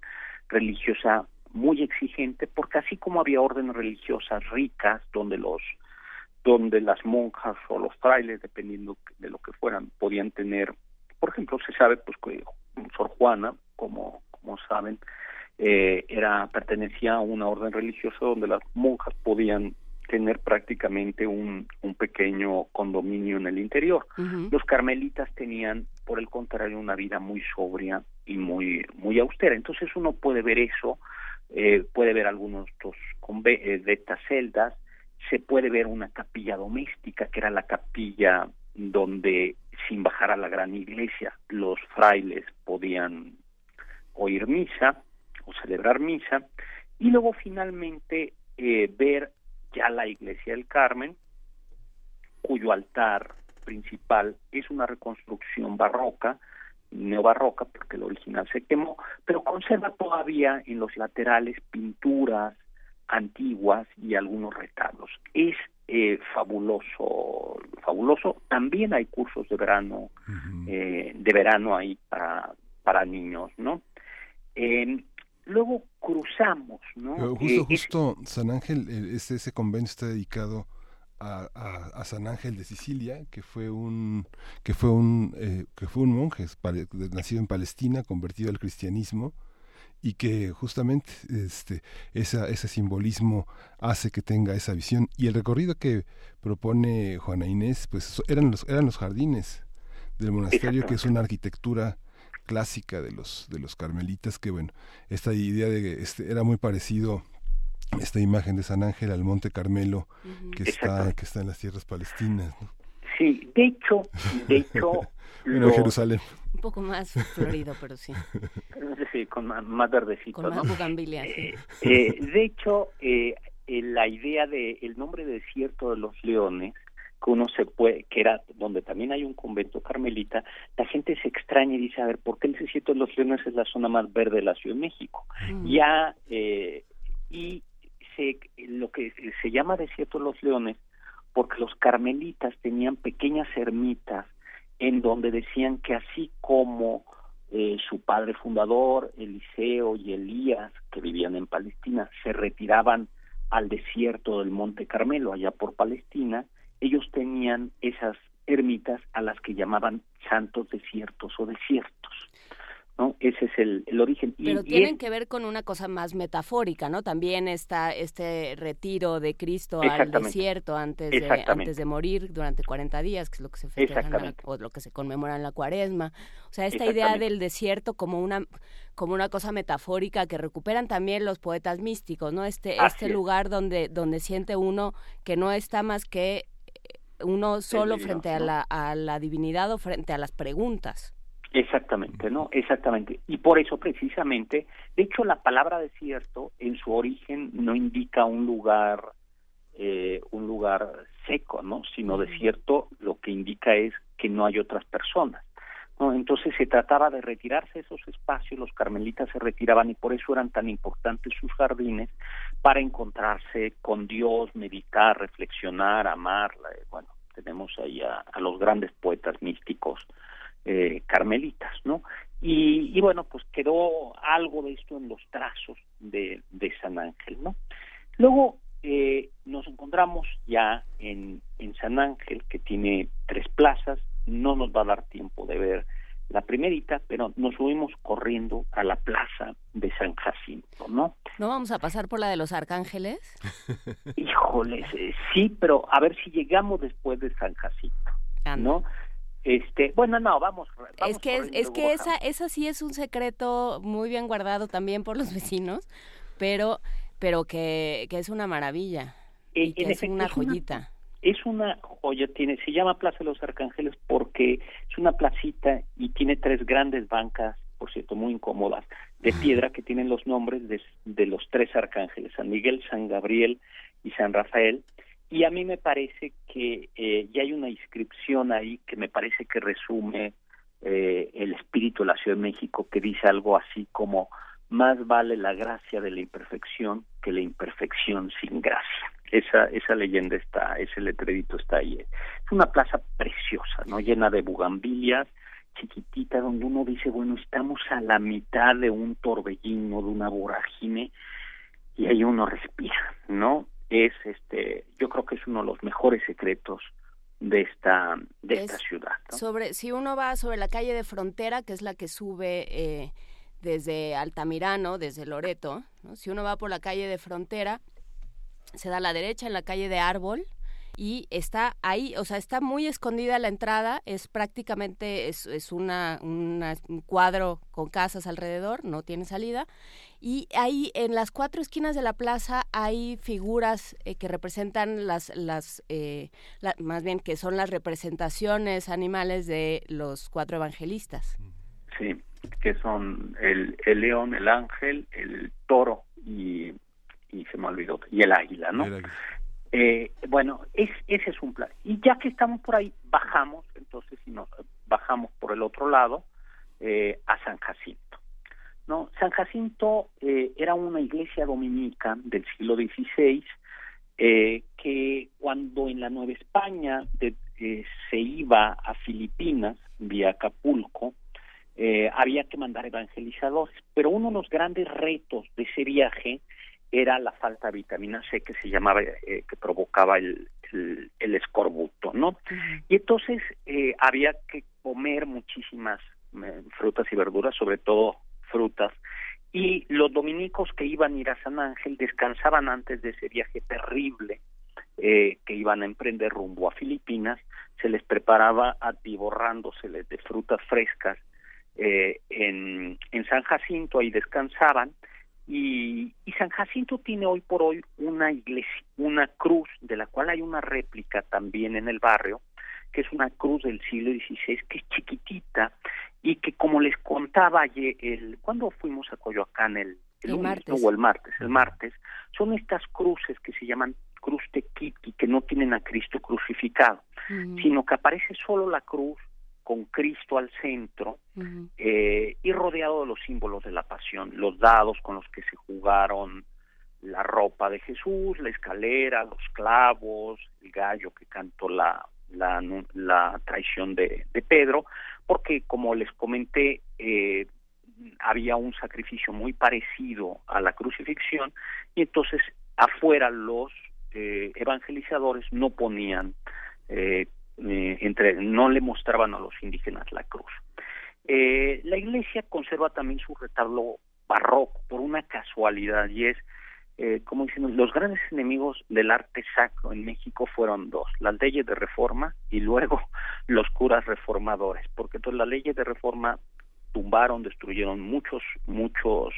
religiosa muy exigente, porque así como había órdenes religiosas ricas, donde los donde las monjas o los frailes, dependiendo de lo que fueran, podían tener, por ejemplo, se sabe pues que Sor Juana, como, como saben, eh, era pertenecía a una orden religiosa donde las monjas podían tener prácticamente un, un pequeño condominio en el interior. Los carmelitas tenían, por el contrario, una vida muy sobria y muy, muy austera. Entonces uno puede ver eso, eh, puede ver algunos de, conve- eh, estas celdas, se puede ver una capilla doméstica, que era la capilla donde, sin bajar a la gran iglesia, los frailes podían oír misa o celebrar misa, y luego finalmente eh, ver ya la iglesia del Carmen, cuyo altar principal es una reconstrucción barroca, neobarroca, porque el original se quemó, pero conserva todavía en los laterales pinturas antiguas y algunos retablos. Es eh, fabuloso, fabuloso. También hay cursos de verano, eh, de verano ahí para, para niños, ¿no? Eh, luego cruzamos, ¿no? Eh, justo, justo San Ángel, eh, ese, ese convento está dedicado a, a- a San Ángel de Sicilia, que fue un que fue un eh, que fue un monje nacido en Palestina, convertido al cristianismo y que justamente este esa, ese simbolismo hace que tenga esa visión. Y el recorrido que propone Juana Inés pues eran los eran los jardines del monasterio que es una arquitectura clásica de los de los carmelitas que bueno esta idea de que este era muy parecido esta imagen de San Ángel al Monte Carmelo que está que está en las tierras palestinas ¿no? Sí, de hecho, de hecho, bueno lo- Jerusalén Un poco más florido, pero sí. sí, con más, más verdecito, Con ¿no? más bugambilia. sí. Eh, de hecho, eh, eh, la idea de el nombre de desierto de los leones, que uno se puede, que era donde también hay un convento carmelita, la gente se extraña y dice, a ver, ¿por qué el desierto de los leones es la zona más verde de la Ciudad de México? Mm. Ya, eh, y se, lo que se llama desierto de los leones, porque los carmelitas tenían pequeñas ermitas en donde decían que así como eh, su padre fundador, Eliseo y Elías, que vivían en Palestina, se retiraban al desierto del Monte Carmelo, allá por Palestina, ellos tenían esas ermitas a las que llamaban santos desiertos o desiertos. ¿No? Ese es el, el origen. Pero y tienen que ver con una cosa más metafórica, ¿no? También está este retiro de Cristo al desierto antes de, antes de morir durante 40 días, que es lo que se festeja en la- Exactamente. o lo que se conmemora en la cuaresma. O sea, esta idea del desierto como una como una cosa metafórica que recuperan también los poetas místicos, ¿no? Este Así este es. lugar donde donde siente uno que no está más que eh, uno solo divino, frente a ¿no? la a la divinidad o frente a las preguntas. Exactamente, ¿no? Exactamente. Y por eso precisamente, de hecho la palabra desierto en su origen no indica un lugar eh, un lugar seco, ¿no? Sino desierto lo que indica es que no hay otras personas. ¿no? Entonces se trataba de retirarse de esos espacios, los carmelitas se retiraban y por eso eran tan importantes sus jardines para encontrarse con Dios, meditar, reflexionar, amar. Bueno, tenemos ahí a, a los grandes poetas místicos eh, carmelitas, ¿no? Y, y bueno, pues quedó algo de esto en los trazos de, de San Ángel, ¿no? Luego eh, nos encontramos ya en, en San Ángel, que tiene tres plazas, no nos va a dar tiempo de ver la primerita, pero nos subimos corriendo a la plaza de San Jacinto, ¿no? ¿No vamos a pasar por la de los arcángeles? Híjoles, eh, sí, pero a ver si llegamos después de San Jacinto, Anda. Este, bueno, no, vamos. vamos es que es, que esa esa sí es un secreto muy bien guardado también por los vecinos, pero pero que, que es una maravilla Eh, y que en es efecto, una es una- joyita. es una joya, tiene, se llama Plaza de los Arcángeles porque es una placita y tiene tres grandes bancas, por cierto, muy incómodas, de piedra que tienen los nombres de, de los tres arcángeles, San Miguel, San Gabriel y San Rafael. Y a mí me parece que eh, ya hay una inscripción ahí que me parece que resume eh, el espíritu de la Ciudad de México, que dice algo así como, más vale la gracia de la imperfección que la imperfección sin gracia. Esa, esa leyenda está, ese letrerito está ahí. Es una plaza preciosa, ¿no? Llena de bugambilias, chiquitita, donde uno dice, bueno, estamos a la mitad de un torbellino, de una vorágine, y ahí uno respira, ¿no? Es este, yo creo que es uno de los mejores secretos de esta, de Es esta ciudad, ¿no? Sobre si uno va sobre la calle de Frontera, que es la que sube eh, desde Altamirano, desde Loreto, ¿no? si uno va por la calle de Frontera, se da a la derecha en la calle de Árbol y está ahí, o sea, está muy escondida la entrada, es prácticamente, es, es una, una- un cuadro con casas alrededor, no tiene salida, y ahí en las cuatro esquinas de la plaza hay figuras eh, que representan las, las eh, la- más bien que son las representaciones animales de los cuatro evangelistas. Sí, que son el, el león, el ángel, el toro y, y se me olvidó, y el águila, ¿no? Era- Eh, bueno, es, ese es un plan. Y ya que estamos por ahí, bajamos, entonces si nos bajamos por el otro lado eh, a San Jacinto. No, San Jacinto eh, era una iglesia dominica del siglo XVI eh, que cuando en la Nueva España de- eh, se iba a Filipinas vía Acapulco había que mandar evangelizadores, pero uno de los grandes retos de ese viaje era la falta de vitamina C que se llamaba, eh, que provocaba el, el, el escorbuto, ¿no? Y entonces eh, había que comer muchísimas eh, frutas y verduras, sobre todo frutas, y los dominicos que iban a ir a San Ángel descansaban antes de ese viaje terrible eh, que iban a emprender rumbo a Filipinas, se les preparaba atiborrándoseles de frutas frescas eh, en, en San Jacinto, ahí descansaban, y, y San Jacinto tiene hoy por hoy una iglesia, una cruz, de la cual hay una réplica también en el barrio, que es una cruz del siglo XVI, que es chiquitita, y que como les contaba ayer, el, cuando fuimos a Coyoacán el, El lunes, martes. ¿no? o el martes, el martes, son estas cruces que se llaman cruz tequiti, que no tienen a Cristo crucificado, sino que aparece solo la cruz con Cristo al centro, eh, y rodeado de los símbolos de la pasión, los dados con los que se jugaron la ropa de Jesús, la escalera, los clavos, el gallo que cantó la, la, la traición de, de Pedro, porque como les comenté, eh, había un sacrificio muy parecido a la crucifixión y entonces afuera los eh, evangelizadores no ponían eh, eh, entre no le mostraban a los indígenas la cruz. Eh, la iglesia conserva también su retablo barroco por una casualidad y es eh, como dicen los grandes enemigos del arte sacro en México fueron dos las leyes de reforma y luego los curas reformadores porque todas las leyes de reforma tumbaron destruyeron muchos muchos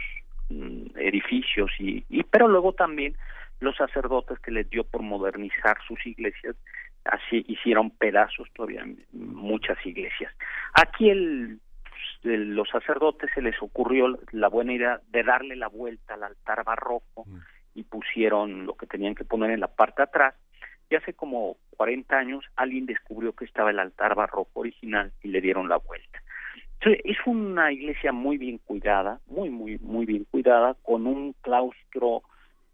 mm, edificios y, y pero luego también los sacerdotes que les dio por modernizar sus iglesias así hicieron pedazos todavía muchas iglesias aquí el el- los sacerdotes se les ocurrió la buena idea de darle la vuelta al altar barroco Mm. y pusieron lo que tenían que poner en la parte de atrás. Y hace como 40 años alguien descubrió que estaba el altar barroco original y le dieron la vuelta. Entonces, es una iglesia muy bien cuidada, muy, muy, muy bien cuidada, con un claustro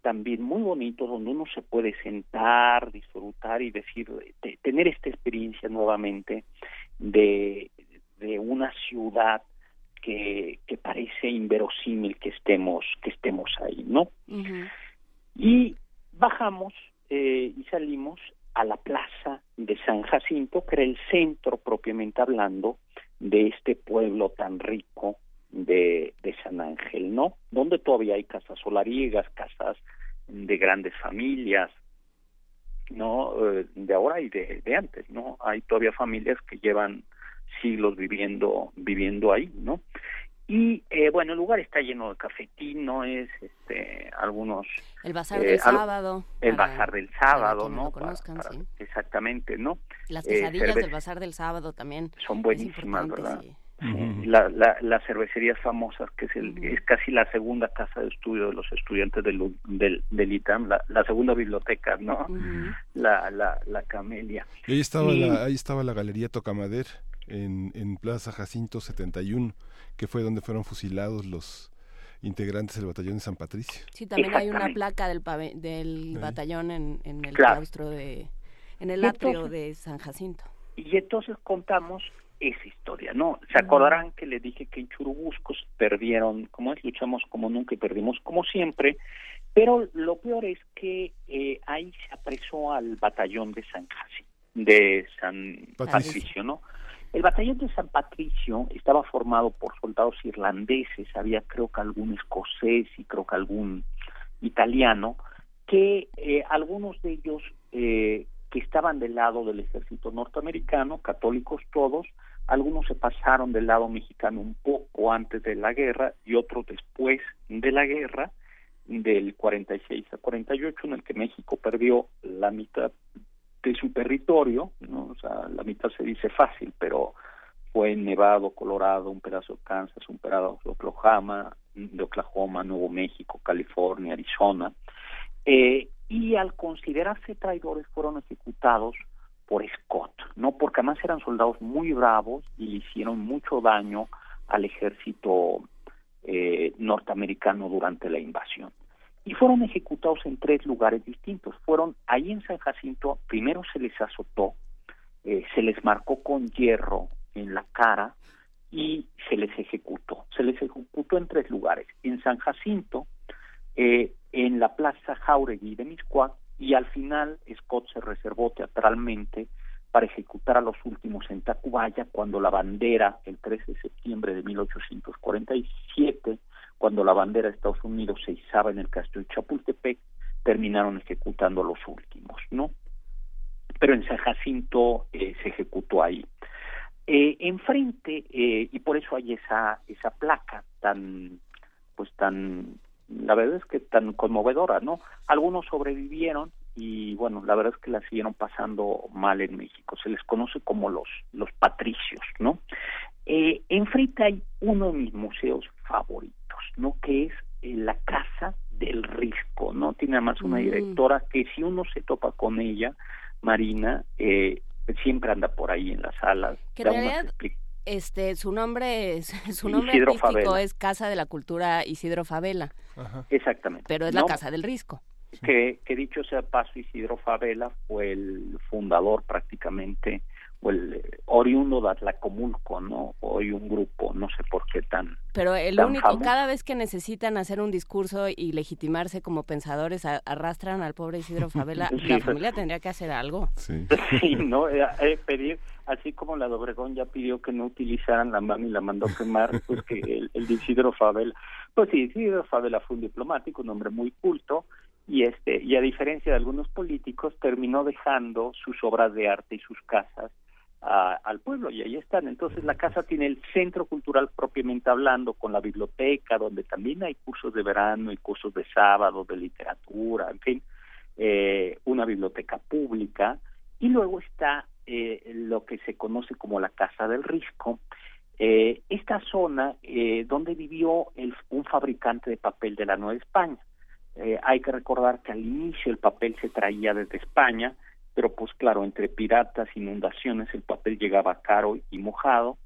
también muy bonito donde uno se puede sentar, disfrutar y decir, de- tener esta experiencia nuevamente de, de una ciudad que, que parece inverosímil que estemos, que estemos ahí, ¿no? Y bajamos eh, y salimos a la plaza de San Jacinto, que era el centro propiamente hablando de este pueblo tan rico de, de San Ángel, ¿no? Donde todavía hay casas solariegas, casas de grandes familias, ¿no? Eh, de ahora y de, de antes, ¿no? Hay todavía familias que llevan siglos viviendo viviendo ahí, ¿no? Y eh, bueno, el lugar está lleno de cafetines, este, algunos El bazar Eh, del sábado. el para- bazar del para sábado, quienes ¿no? lo Para- conozcan, para- sí. Exactamente, ¿no? Las eh, quesadillas del bazar del sábado también. Son buenísimas, ¿verdad? sí. La, la, las cervecerías famosas, que es, el, es casi la segunda casa de estudio de los estudiantes del, del, del ITAM, la, la segunda biblioteca, ¿no? Ujú. La, la, la Camelia. Y ahí estaba, Y- la, ahí estaba la Galería Tocamader en, en Plaza Jacinto 71, que fue donde fueron fusilados los integrantes del batallón de San Patricio. Sí, también hay una placa del, pave- del Ahí. batallón en, en el Claro. claustro de... En el atrio entonces- de San Jacinto. Y entonces contamos esa historia, ¿no? Se acordarán que les dije que en Churubuscos perdieron, como es, luchamos como nunca y perdimos como siempre, pero lo peor es que eh, ahí se apresó al batallón de San Jaci, de San Patricio. Patricio, ¿no? El batallón de San Patricio estaba formado por soldados irlandeses, había creo que algún escocés y creo que algún italiano, que eh, algunos de ellos eh, que estaban del lado del ejército norteamericano, católicos todos, algunos se pasaron del lado mexicano un poco antes de la guerra y otros después de la guerra, del 46 a 48, en el que México perdió la mitad de su territorio, ¿no? o sea, la mitad se dice fácil, pero fue Nevado, Colorado, un pedazo de Kansas, un pedazo de Oklahoma, de Oklahoma, Nuevo México, California, Arizona, eh, y al considerarse traidores fueron ejecutados por Scott, no porque además eran soldados muy bravos y le hicieron mucho daño al ejército eh, norteamericano durante la invasión. Y fueron ejecutados en tres lugares distintos. Fueron ahí en San Jacinto, primero se les azotó, eh, se les marcó con hierro en la cara y se les ejecutó. Se les ejecutó en tres lugares. En San Jacinto, eh, en la Plaza Jauregui de Miscuac y al final Scott se reservó teatralmente para ejecutar a los últimos en Tacubaya cuando la bandera, el 13 de septiembre de 1847, cuando la bandera de Estados Unidos se izaba en el castillo de Chapultepec, terminaron ejecutando a los últimos, ¿no? Pero en San Jacinto eh, se ejecutó ahí. Eh, enfrente, eh, y por eso hay esa, esa placa tan, pues tan la verdad es que tan conmovedora, ¿no? Algunos sobrevivieron y bueno, la verdad es que la siguieron pasando mal en México. Se les conoce como los los patricios, ¿no? Eh, enfrente hay uno de mis museos favoritos, ¿no? Que es eh, la casa del Risco, ¿no? Tiene además una mm. directora que si uno se topa con ella, Marina, eh, siempre anda por ahí en las salas. Que este, su nombre, es, su nombre artístico es Casa de la Cultura Isidro Favela. Exactamente. Pero es la Casa del Risco. Que, que dicho sea paso, Isidro Favela fue el fundador prácticamente el oriundo de Atlacomulco, ¿no? Hoy un grupo, no sé por qué tan. Pero el único, cada vez que necesitan hacer un discurso y legitimarse como pensadores, arrastran al pobre Isidro Favela. La familia tendría que hacer algo. Sí, sí ¿no? Eh, eh, pedir, así como la de Obregón ya pidió que no utilizaran la mano y la mandó quemar, pues que el, el de Isidro Favela. Pues sí, Isidro Favela fue un diplomático, un hombre muy culto, y este y a diferencia de algunos políticos terminó dejando sus obras de arte y sus casas al pueblo y ahí están. Entonces la casa tiene el centro cultural propiamente hablando, con la biblioteca, donde también hay cursos de verano y cursos de sábado, de literatura, en fin, eh, una biblioteca pública. Y luego está eh, lo que se conoce como la Casa del Risco, eh, esta zona donde vivió un fabricante de papel de la Nueva España. hay que recordar que al inicio el papel se traía desde España, pero pues claro, entre piratas, inundaciones, el papel llegaba caro y mojado,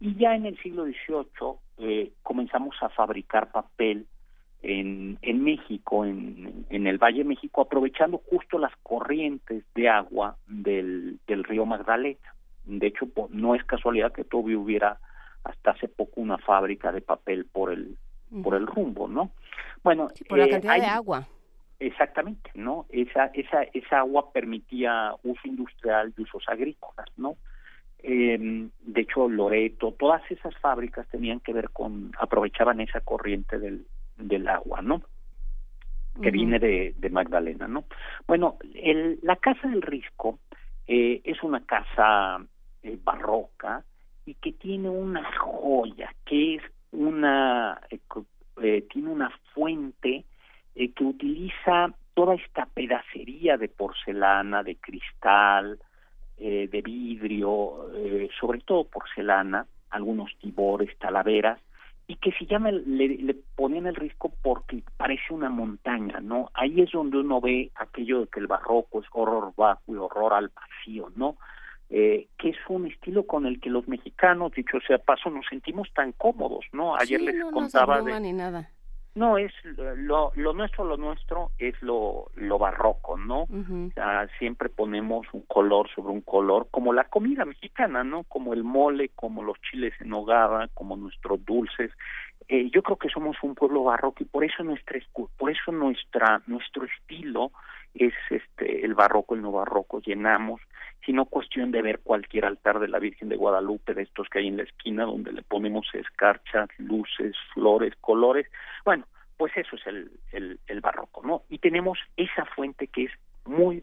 y ya en el siglo XVIII eh, comenzamos a fabricar papel en, en México, en, en el Valle de México, aprovechando justo las corrientes de agua del, del río Magdalena. De hecho, no es casualidad que todavía hubiera hasta hace poco una fábrica de papel por el por el rumbo, ¿no? Bueno, por la eh, cantidad de agua. Exactamente, ¿no? Esa, esa, esa agua permitía uso industrial y usos agrícolas, ¿no? Eh, de hecho, Loreto, todas esas fábricas tenían que ver con, aprovechaban esa corriente del, del agua, ¿no? Que viene de, de Magdalena, ¿no? Bueno, el, la Casa del Risco eh, es una casa eh, barroca y que tiene una joya, que es una, eh, eh tiene una fuente eh, que utiliza toda esta pedacería de porcelana, de cristal, eh, de vidrio, eh, sobre todo porcelana, algunos tibores, talaveras, y que se llama, le, le ponen el risco porque parece una montaña, ¿no? Ahí es donde uno ve aquello de que el barroco es horror bajo y horror al vacío, ¿no? Eh, que es un estilo con el que los mexicanos, dicho sea paso, nos sentimos tan cómodos, ¿no? Ayer les contaba de, ni nada. No, es lo, lo nuestro, lo nuestro es lo, lo barroco, ¿no? o sea, siempre ponemos un color sobre un color, como la comida mexicana, ¿no? Como el mole, como los chiles en hogada, como nuestros dulces. Eh, yo creo que somos un pueblo barroco y por eso nuestra, por eso nuestra, nuestro estilo es este el barroco, el no barroco, llenamos, sino cuestión de ver cualquier altar de la Virgen de Guadalupe, de estos que hay en la esquina, donde le ponemos escarchas, luces, flores, colores. Bueno, pues eso es el, el, el barroco, ¿no? Y tenemos esa fuente que es muy,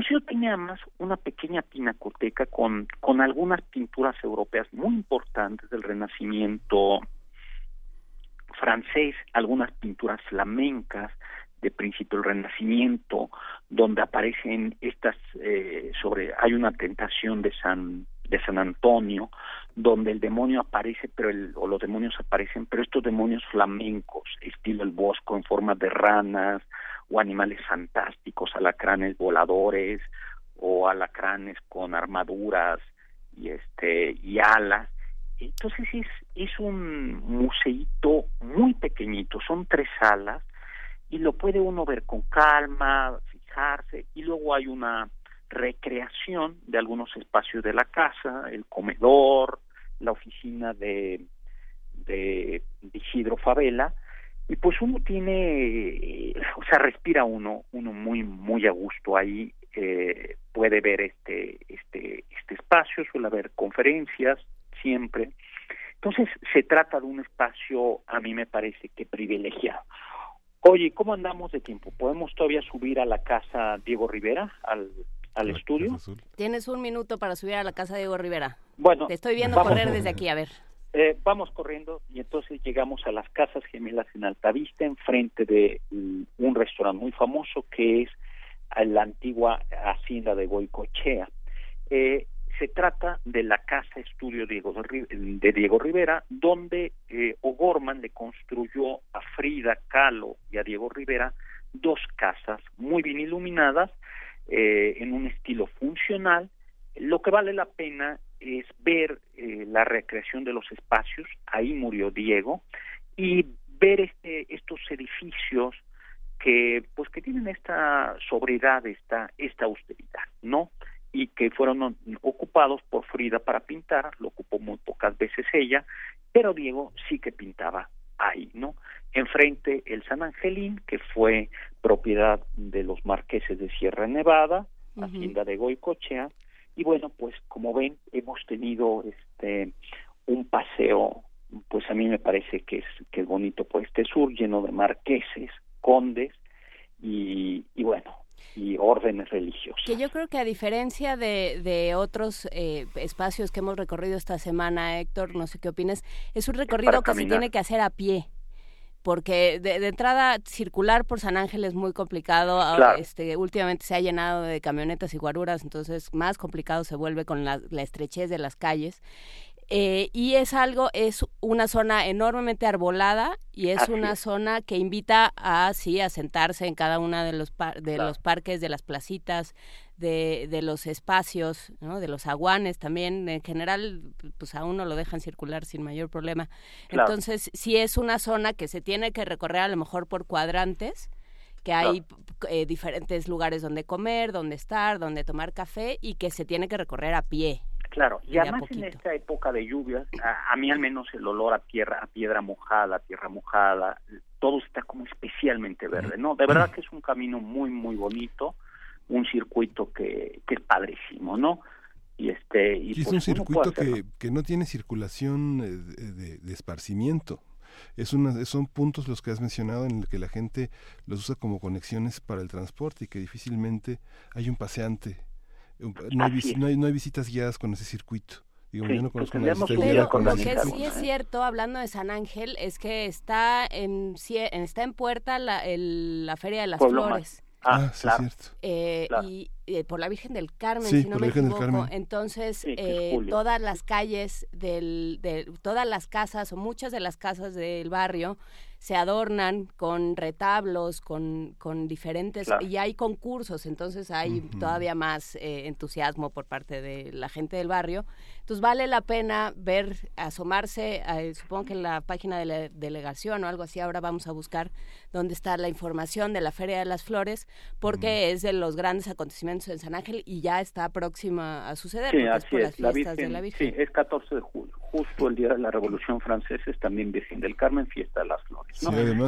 museo tiene además una pequeña pinacoteca con, con algunas pinturas europeas muy importantes del Renacimiento francés, algunas pinturas flamencas de principio del Renacimiento, donde aparecen estas eh, sobre hay una tentación de San de San Antonio, donde el demonio aparece, pero el, o los demonios aparecen, pero estos demonios flamencos, estilo el bosco en forma de ranas o animales fantásticos, alacranes voladores o alacranes con armaduras y este y alas. Entonces es, es un museito muy pequeñito, son tres salas y lo puede uno ver con calma, fijarse y luego hay una recreación de algunos espacios de la casa, el comedor, la oficina de, de, Isidro Favela, y pues uno tiene, o sea, respira uno, uno muy, muy a gusto ahí, eh, puede ver este, este, este espacio, suele haber conferencias siempre. Entonces, se trata de un espacio, a mí me parece que privilegiado. Oye, ¿cómo andamos de tiempo? ¿Podemos todavía subir a la casa Diego Rivera, al al estudio. Tienes un minuto para subir a la casa de Diego Rivera. Bueno, te estoy viendo correr desde aquí, a ver. Eh, vamos corriendo y entonces llegamos a las casas gemelas en Altavista, enfrente de un restaurante muy famoso que es la antigua hacienda de Goicochea. Eh, se trata de la casa estudio Diego de Diego Rivera, donde eh, O'Gorman le construyó a Frida Kahlo y a Diego Rivera dos casas muy bien iluminadas eh, en un estilo funcional. Lo que vale la pena es ver eh, la recreación de los espacios, ahí murió Diego, y ver este, estos edificios que pues que tienen esta sobriedad, esta, esta austeridad, ¿no? y que fueron ocupados por Frida para pintar, lo ocupó muy pocas veces ella, pero Diego sí que pintaba ahí, ¿no? Enfrente el San Angelín, que fue propiedad de los marqueses de Sierra Nevada, hacienda de Goicochea, y bueno, pues como ven, hemos tenido este un paseo, pues a mí me parece que es que es bonito por este sur, lleno de marqueses, condes, y, y bueno, y órdenes religiosas. Que yo creo que a diferencia de, de otros eh, espacios que hemos recorrido esta semana, Héctor, no sé qué opinas, es un recorrido que se tiene que hacer a pie. Porque de, entrada circular por San Ángel es muy complicado. Este, últimamente se ha llenado de camionetas y guaruras, entonces más complicado se vuelve con la, la estrechez de las calles. Eh, y es algo, es una zona enormemente arbolada y es una zona que invita a, sí, a sentarse en cada una de los, de los parques, de las placitas, de, de los espacios, ¿no? de los aguanes también. En general, pues a uno lo dejan circular sin mayor problema. Entonces, sí es una zona que se tiene que recorrer a lo mejor por cuadrantes que hay eh, diferentes lugares donde comer, donde estar, donde tomar café y que se tiene que recorrer a pie. Claro, y, además en esta época de lluvias, a, mí al menos el olor a tierra, a piedra mojada, a tierra mojada, todo está como especialmente verde, ¿no? De verdad que es un camino muy, muy bonito, un circuito que, que es padrísimo, ¿no? Y, este, y, es pues un circuito que, que no tiene circulación eh, de, de, esparcimiento. Es una, son puntos los que has mencionado en los que la gente los usa como conexiones para el transporte y que difícilmente hay un paseante no hay, no, hay, visitas guiadas con ese circuito. Digo, yo no conozco una Pero lo que sí es cierto, hablando de San Ángel, es que está en, está en puerta la, la Feria de las Flores. Ah, sí, es cierto. Eh, y eh, por la Virgen del Carmen, si no me equivoco. Entonces, eh, todas las calles del, de todas las casas o muchas de las casas del barrio se adornan con retablos, con, con diferentes, y hay concursos, entonces hay todavía más eh, entusiasmo por parte de la gente del barrio. Entonces vale la pena ver, asomarse, supongo que en la página de la delegación o algo así, ahora vamos a buscar dónde está la información de la Feria de las Flores, porque es de los grandes acontecimientos en San Ángel y ya está próxima a suceder, sí, así es, las fiestas de la Virgen. Sí, es 14 de julio, justo el día de la Revolución Francesa, es también Virgen del Carmen, fiesta de las Flores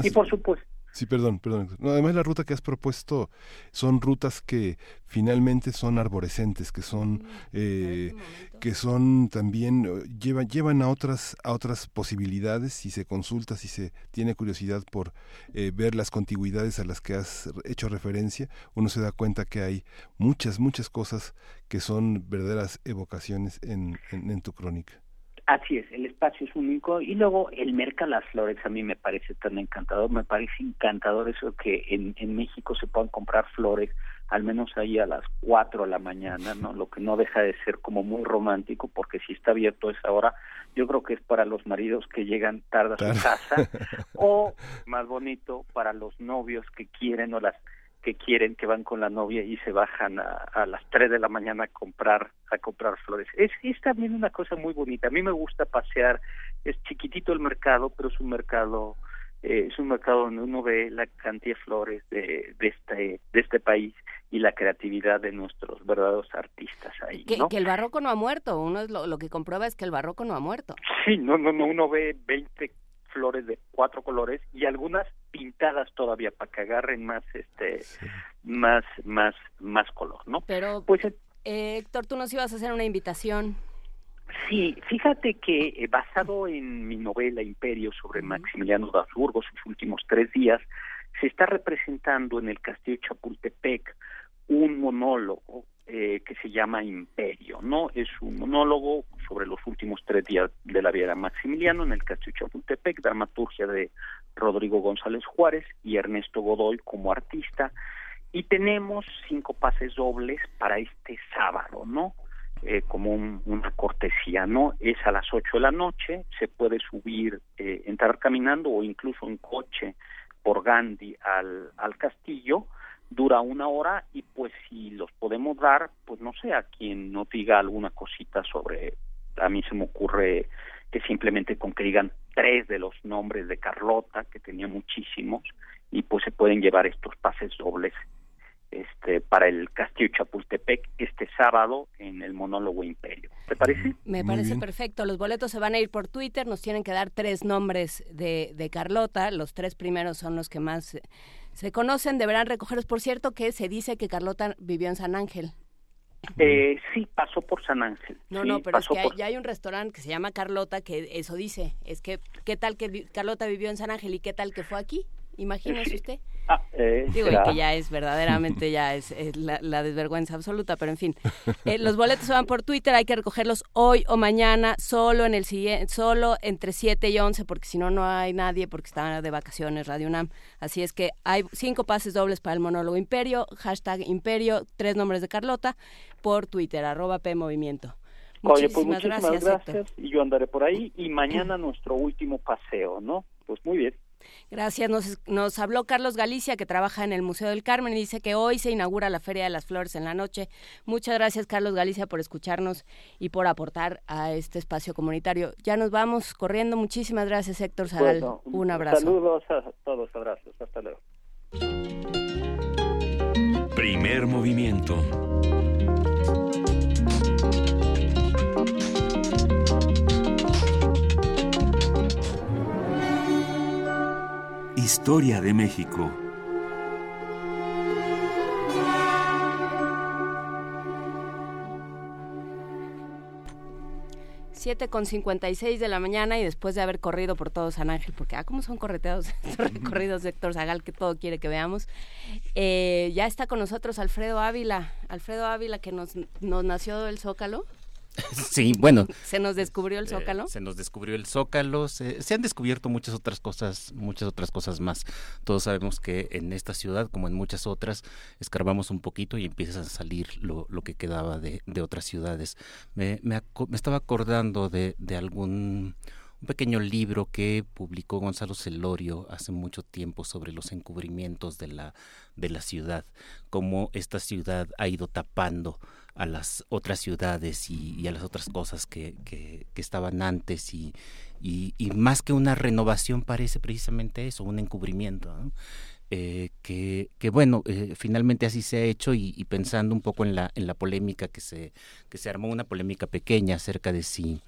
y por supuesto, Sí, perdón, perdón. No, además la ruta que has propuesto son rutas que finalmente son arborescentes, que son Mm, eh, que son también eh, llevan llevan a otras a otras posibilidades si se consulta, si se tiene curiosidad por eh, ver las contigüidades a las que has hecho referencia, uno se da cuenta que hay muchas muchas cosas que son verdaderas evocaciones en, en, en tu crónica. Así es, el espacio es único y luego el Merca Las Flores a mí me parece tan encantador, me parece encantador eso que en, en México se puedan comprar flores al menos ahí a las 4 de la mañana, ¿no? Lo que no deja de ser como muy romántico porque si está abierto a esa hora, yo creo que es para los maridos que llegan tarde a su casa o más bonito para los novios que quieren o las que quieren que van con la novia y se bajan a, a las 3 de la mañana a comprar a comprar flores. Es, es también una cosa muy bonita. A mí me gusta pasear. Es chiquitito el mercado, pero es un mercado eh, es un mercado donde uno ve la cantidad de flores de, de este de este país y la creatividad de nuestros verdaderos artistas ahí, que el barroco no ha muerto. Uno es lo, lo que comprueba es que el barroco no ha muerto. Sí, no, no, no, uno ve 20 flores de cuatro colores y algunas pintadas todavía para que agarren más este más más más color, ¿no? Pero, Pues eh, eh, Héctor, tú nos ibas a hacer una invitación. Sí, fíjate que eh, basado en mi novela Imperio sobre Maximiliano de Habsburgo, sus últimos tres días, se está representando en el Castillo Chapultepec un monólogo eh, que se llama Imperio, ¿no? Es un monólogo sobre los últimos tres días de la vida de Maximiliano en el Castillo Chapultepec, dramaturgia de Rodrigo González Juárez y Ernesto Godoy como artista, y tenemos cinco pases dobles para este sábado, ¿no? eh, como un- una cortesía, ¿no? Es a las 8 de la noche, se puede subir, eh, entrar caminando o incluso en coche por Gandhi al, al castillo, dura una hora y pues si los podemos dar, pues no sé, a quien no diga alguna cosita sobre, a mí se me ocurre que simplemente con que digan tres de los nombres de Carlota, que tenía muchísimos, y pues se pueden llevar estos pases dobles este para el Castillo Chapultepec este sábado en el monólogo Imperio. ¿Te parece? Me Muy parece bien. perfecto. Los boletos se van a ir por Twitter. Nos tienen que dar tres nombres de, de Carlota. Los tres primeros son los que más eh, se conocen. Deberán recogerlos. Por cierto, que se dice que Carlota vivió en San Ángel. Eh, sí, pasó por San Ángel. No, sí, no, pero es que hay- por- ya hay un restaurante que se llama Carlota que eso dice. Es que, ¿qué tal que Carlota vivió en San Ángel y qué tal que fue aquí? Imagínese usted. Ah, eh, Digo, y que ya es verdaderamente ya es, es la, la desvergüenza absoluta, pero en fin. Eh, los boletos se van por Twitter, hay que recogerlos hoy o mañana, solo en el siguiente, solo entre 7 y 11, porque si no, no hay nadie, porque está de vacaciones Radio UNAM. Así es que hay cinco pases dobles para el monólogo Imperio, hashtag Imperio, tres nombres de Carlota, por Twitter, arroba P Movimiento. Oye, pues Muchísimas muchísimas gracias, y yo andaré por ahí y mañana nuestro último paseo, ¿no? Pues muy bien. Gracias. Nos, nos habló Carlos Galicia, que trabaja en el Museo del Carmen, y dice que hoy se inaugura la Feria de las Flores en la noche. Muchas gracias, Carlos Galicia, por escucharnos y por aportar a este espacio comunitario. Ya nos vamos corriendo. Muchísimas gracias, Héctor Zagal. Bueno, Un abrazo. Saludos a todos, abrazos, hasta luego. Primer movimiento. Historia de México. Siete con 56 de la mañana y después de haber corrido por todo San Ángel, porque ah, cómo son correteados estos recorridos de Héctor Zagal, que todo quiere que veamos. Eh, ya está con nosotros Alfredo Ávila. Alfredo Ávila, que nos, nos nació el Zócalo. Sí, bueno. Se nos descubrió el eh, Zócalo. se nos descubrió el Zócalo, se, se han descubierto muchas otras cosas, muchas otras cosas más. Todos sabemos que en esta ciudad, como en muchas otras, escarbamos un poquito y empieza a salir lo, lo que quedaba de, de otras ciudades. Me, me, estaba acordando de, de algún un pequeño libro que publicó Gonzalo Celorio hace mucho tiempo sobre los encubrimientos de la, de la ciudad, cómo esta ciudad ha ido tapando a las otras ciudades y, a las otras cosas que, que, estaban antes y, y, más que una renovación parece precisamente eso, un encubrimiento. Eh, que, que bueno, eh, finalmente así se ha hecho y, pensando un poco en la, en la polémica que se, que se armó, una polémica pequeña acerca de si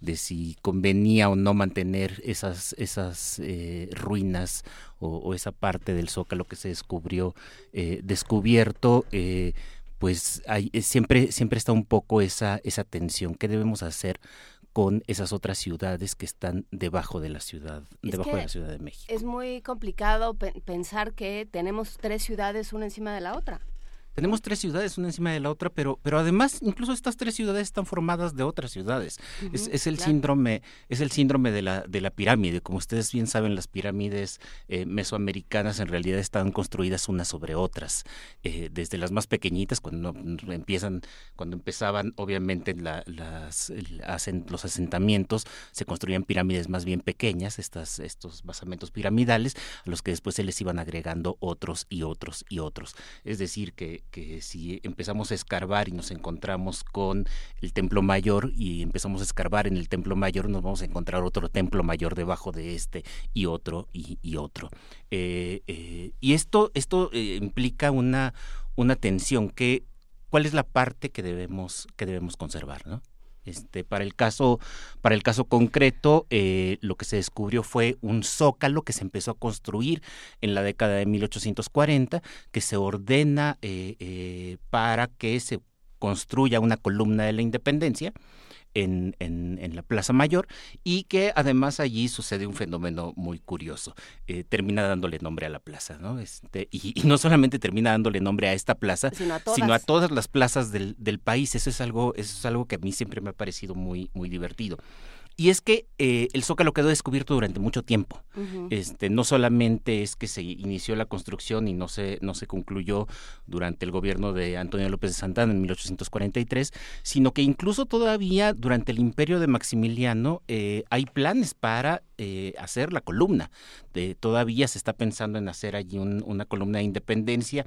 de si convenía o no mantener esas, esas eh, ruinas o, esa parte del zócalo que se descubrió eh, descubierto, pues hay, siempre, siempre está un poco esa, esa tensión. ¿Qué debemos hacer con esas otras ciudades que están debajo de la ciudad, debajo de la Ciudad de México? Es muy complicado pensar que tenemos tres ciudades una encima de la otra. Tenemos tres ciudades una encima de la otra, pero, pero además incluso estas tres ciudades están formadas de otras ciudades. es, el síndrome, es el síndrome de la, de la pirámide. Como ustedes bien saben, las pirámides eh, mesoamericanas en realidad están construidas unas sobre otras. Eh, desde las más pequeñitas, cuando empiezan, cuando empezaban, obviamente las, los asentamientos, se construían pirámides más bien pequeñas, estas, estos basamentos piramidales, a los que después se les iban agregando otros y otros y otros. Es decir, que que si empezamos a escarbar y nos encontramos con el templo mayor y empezamos a escarbar en el templo mayor, nos vamos a encontrar otro templo mayor debajo de este y otro y, otro. Eh, eh, y esto, esto eh, implica una, una tensión que, ¿cuál es la parte que debemos, que debemos conservar? ¿no? Este, para el caso, para el caso concreto, eh, lo que se descubrió fue un zócalo que se empezó a construir en la década de 1840, que se ordena eh, eh, para que se construya una columna de la independencia en, en, la Plaza Mayor y que además allí sucede un fenómeno muy curioso. Eh, termina dándole nombre a la plaza, ¿no? Este, y, no solamente termina dándole nombre a esta plaza, sino a todas, las plazas del, del, país. Eso es algo, eso es algo que a mí siempre me ha parecido muy, muy divertido. Y es que eh, el Zócalo quedó descubierto durante mucho tiempo. este, no solamente es que se inició la construcción y no se, no se concluyó durante el gobierno de Antonio López de Santana en 1843, sino que incluso todavía durante el imperio de Maximiliano eh, hay planes para eh, hacer la columna. De, todavía se está pensando en hacer allí una columna de independencia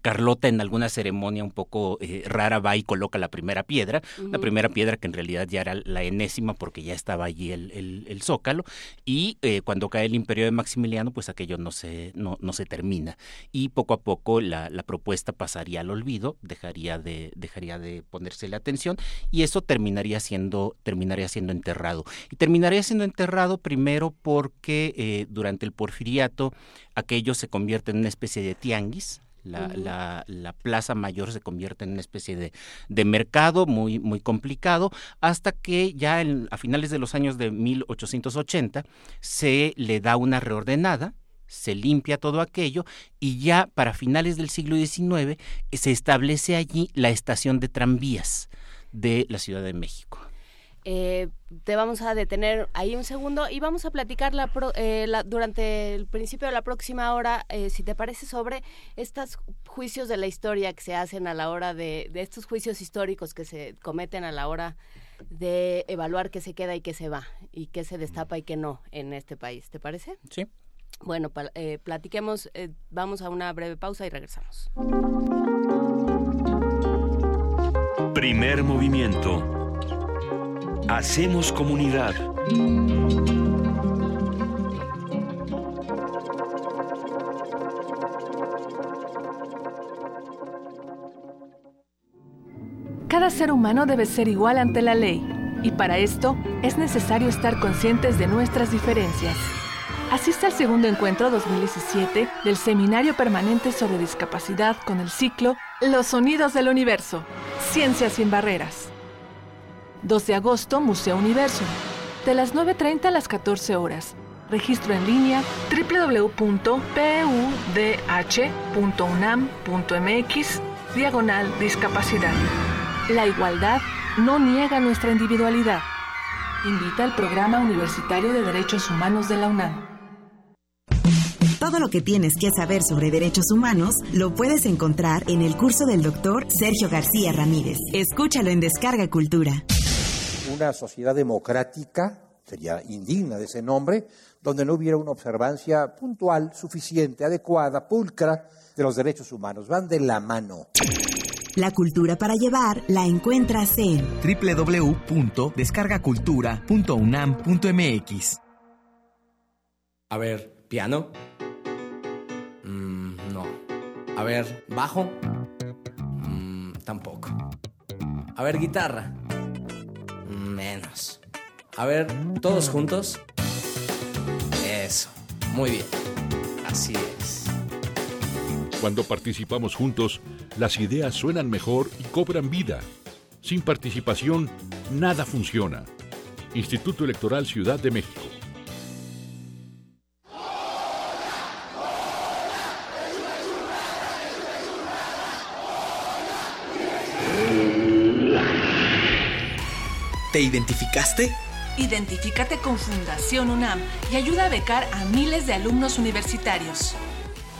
Carlota en alguna ceremonia un poco eh, rara va y coloca la primera piedra, la primera piedra que en realidad ya era la enésima porque ya estaba allí el, el, zócalo y eh, cuando cae el imperio de Maximiliano pues aquello no se, no, no se termina y poco a poco la, la, propuesta pasaría al olvido, dejaría de, dejaría de ponerse la atención y eso terminaría siendo, terminaría siendo enterrado. Y terminaría siendo enterrado primero porque eh, durante el porfiriato aquello se convierte en una especie de tianguis, la, la, Plaza Mayor se convierte en una especie de, de mercado muy, muy complicado, hasta que ya a finales de los años de 1880 se le da una reordenada, se limpia todo aquello y ya para finales del siglo XIX se establece allí la estación de tranvías de la Ciudad de México. Eh, te vamos a detener ahí un segundo y vamos a platicar la, eh, durante el principio de la próxima hora, eh, si te parece, sobre estos juicios de la historia que se hacen a la hora de, de estos juicios históricos que se cometen a la hora de evaluar qué se queda y qué se va y qué se destapa y qué no en este país. ¿Te parece? Sí. Bueno, platiquemos, vamos a una breve pausa y regresamos. Primer movimiento Hacemos comunidad. Cada ser humano debe ser igual ante la ley, y para esto es necesario estar conscientes de nuestras diferencias. Asiste al segundo encuentro 2017 del Seminario Permanente sobre Discapacidad con el ciclo Los Sonidos del Universo, Ciencias sin Barreras. 2 de agosto, Museo Universo. De las 9.30 a las 14 horas. Registro en línea www.pudh.unam.mx Diagonal Discapacidad. La igualdad no niega nuestra individualidad. Invita al Programa Universitario de Derechos Humanos de la UNAM. Todo lo que tienes que saber sobre derechos humanos lo puedes encontrar en el curso del doctor Sergio García Ramírez. Escúchalo en Descarga Cultura una sociedad democrática, sería indigna de ese nombre, donde no hubiera una observancia puntual, suficiente, adecuada, pulcra de los derechos humanos. Van de la mano. La cultura para llevar la encuentras en www.descargacultura.unam.mx. A ver, piano. Mm, no. A ver, bajo. Mm, tampoco. A ver, guitarra A ver, todos juntos. Eso. Muy bien. Así es. Cuando participamos juntos, las ideas suenan mejor y cobran vida. Sin participación, nada funciona. Instituto Electoral Ciudad de México. ¿Te identificaste? Identifícate con Fundación UNAM y ayuda a becar a miles de alumnos universitarios.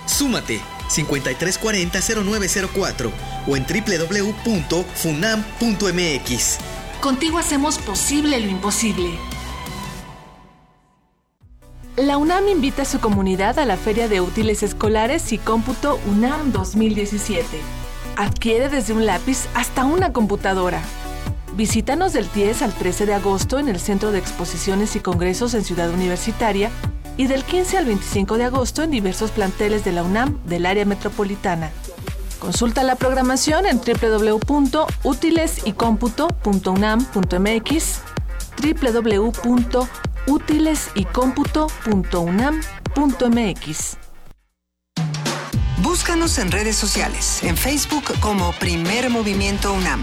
Súmate 5340-0904 o en www.funam.mx. Contigo hacemos posible lo imposible. La UNAM invita a su comunidad a la Feria de Útiles Escolares y Cómputo UNAM 2017. Adquiere desde un lápiz hasta una computadora. Visítanos del 10 al 13 de agosto en el Centro de Exposiciones y Congresos en Ciudad Universitaria y del 15 al 25 de agosto en diversos planteles de la UNAM del área metropolitana. Consulta la programación en www.utilesycomputo.unam.mx www.utilesycomputo.unam.mx Búscanos en redes sociales, en Facebook como Primer Movimiento UNAM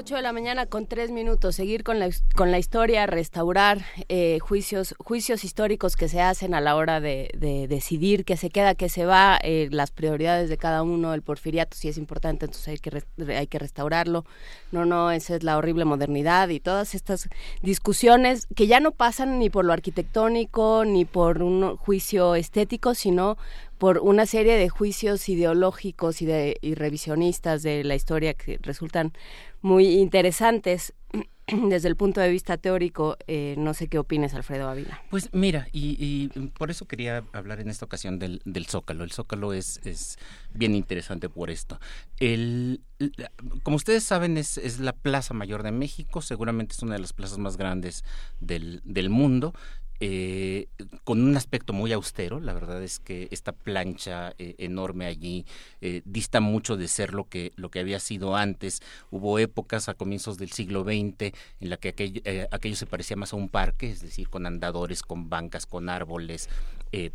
8 de la mañana con tres minutos. Seguir con la, con la historia, restaurar eh, juicios, juicios históricos que se hacen a la hora de, de decidir qué se queda, qué se va, eh, las prioridades de cada uno. El porfiriato sí es importante, entonces hay que, hay que restaurarlo. No, no, esa es la horrible modernidad y todas estas discusiones que ya no pasan ni por lo arquitectónico ni por un juicio estético, sino por una serie de juicios ideológicos y, de, y revisionistas de la historia que resultan muy interesantes desde el punto de vista teórico. Eh, no sé qué opines, Alfredo Ávila. Pues mira, y, y, por eso quería hablar en esta ocasión del, del Zócalo. El Zócalo es, es bien interesante por esto. El, como ustedes saben, es, es la Plaza Mayor de México, seguramente es una de las plazas más grandes del, del mundo. Eh, con un aspecto muy austero. La verdad es que esta plancha eh, enorme allí eh, dista mucho de ser lo que, lo que había sido antes. Hubo épocas a comienzos del siglo XX en la que aquello, eh, aquello se parecía más a un parque, es decir, con andadores, con bancas, con árboles,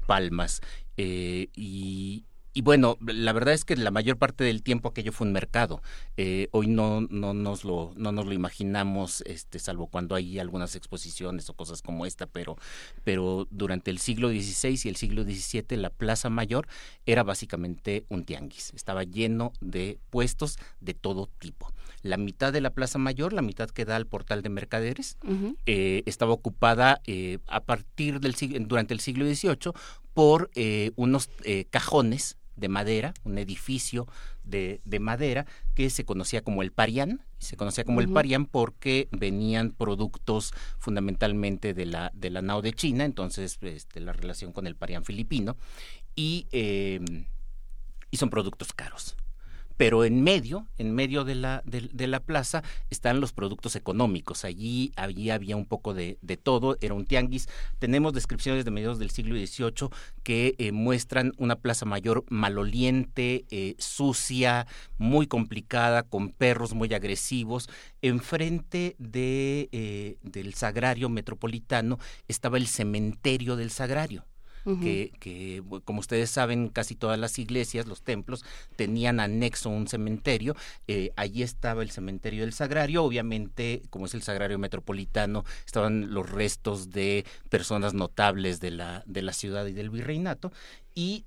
palmas. y, y bueno, la verdad es que la mayor parte del tiempo aquello fue un mercado. Eh, hoy no, no, nos lo, no nos lo imaginamos, este, salvo cuando hay algunas exposiciones o cosas como esta, pero, pero durante el siglo XVI y el siglo XVII la Plaza Mayor era básicamente un tianguis. Estaba lleno de puestos de todo tipo. La mitad de la Plaza Mayor, la mitad que da al portal de mercaderes, uh -huh. eh, estaba ocupada eh, a partir del durante el siglo XVIII por eh, unos eh, cajones de madera, un edificio de, de, madera que se conocía como el Parián. Se conocía como uh -huh. el Parián porque venían productos fundamentalmente de la, de la nao de China, entonces este, la relación con el Parián filipino, y, eh, y son productos caros pero en medio, en medio de la, de, de, la plaza, están los productos económicos. Allí, allí había un poco de, todo, era un tianguis. Tenemos descripciones de mediados del siglo XVIII que eh, muestran una plaza mayor maloliente, eh, sucia, muy complicada, con perros muy agresivos. Enfrente de, eh, del sagrario metropolitano estaba el cementerio del sagrario Que, que, como ustedes saben, casi todas las iglesias, los templos, tenían anexo un cementerio. Eh, allí estaba el cementerio del Sagrario. Obviamente, como es el Sagrario Metropolitano, estaban los restos de personas notables de la, de la ciudad y del virreinato. Y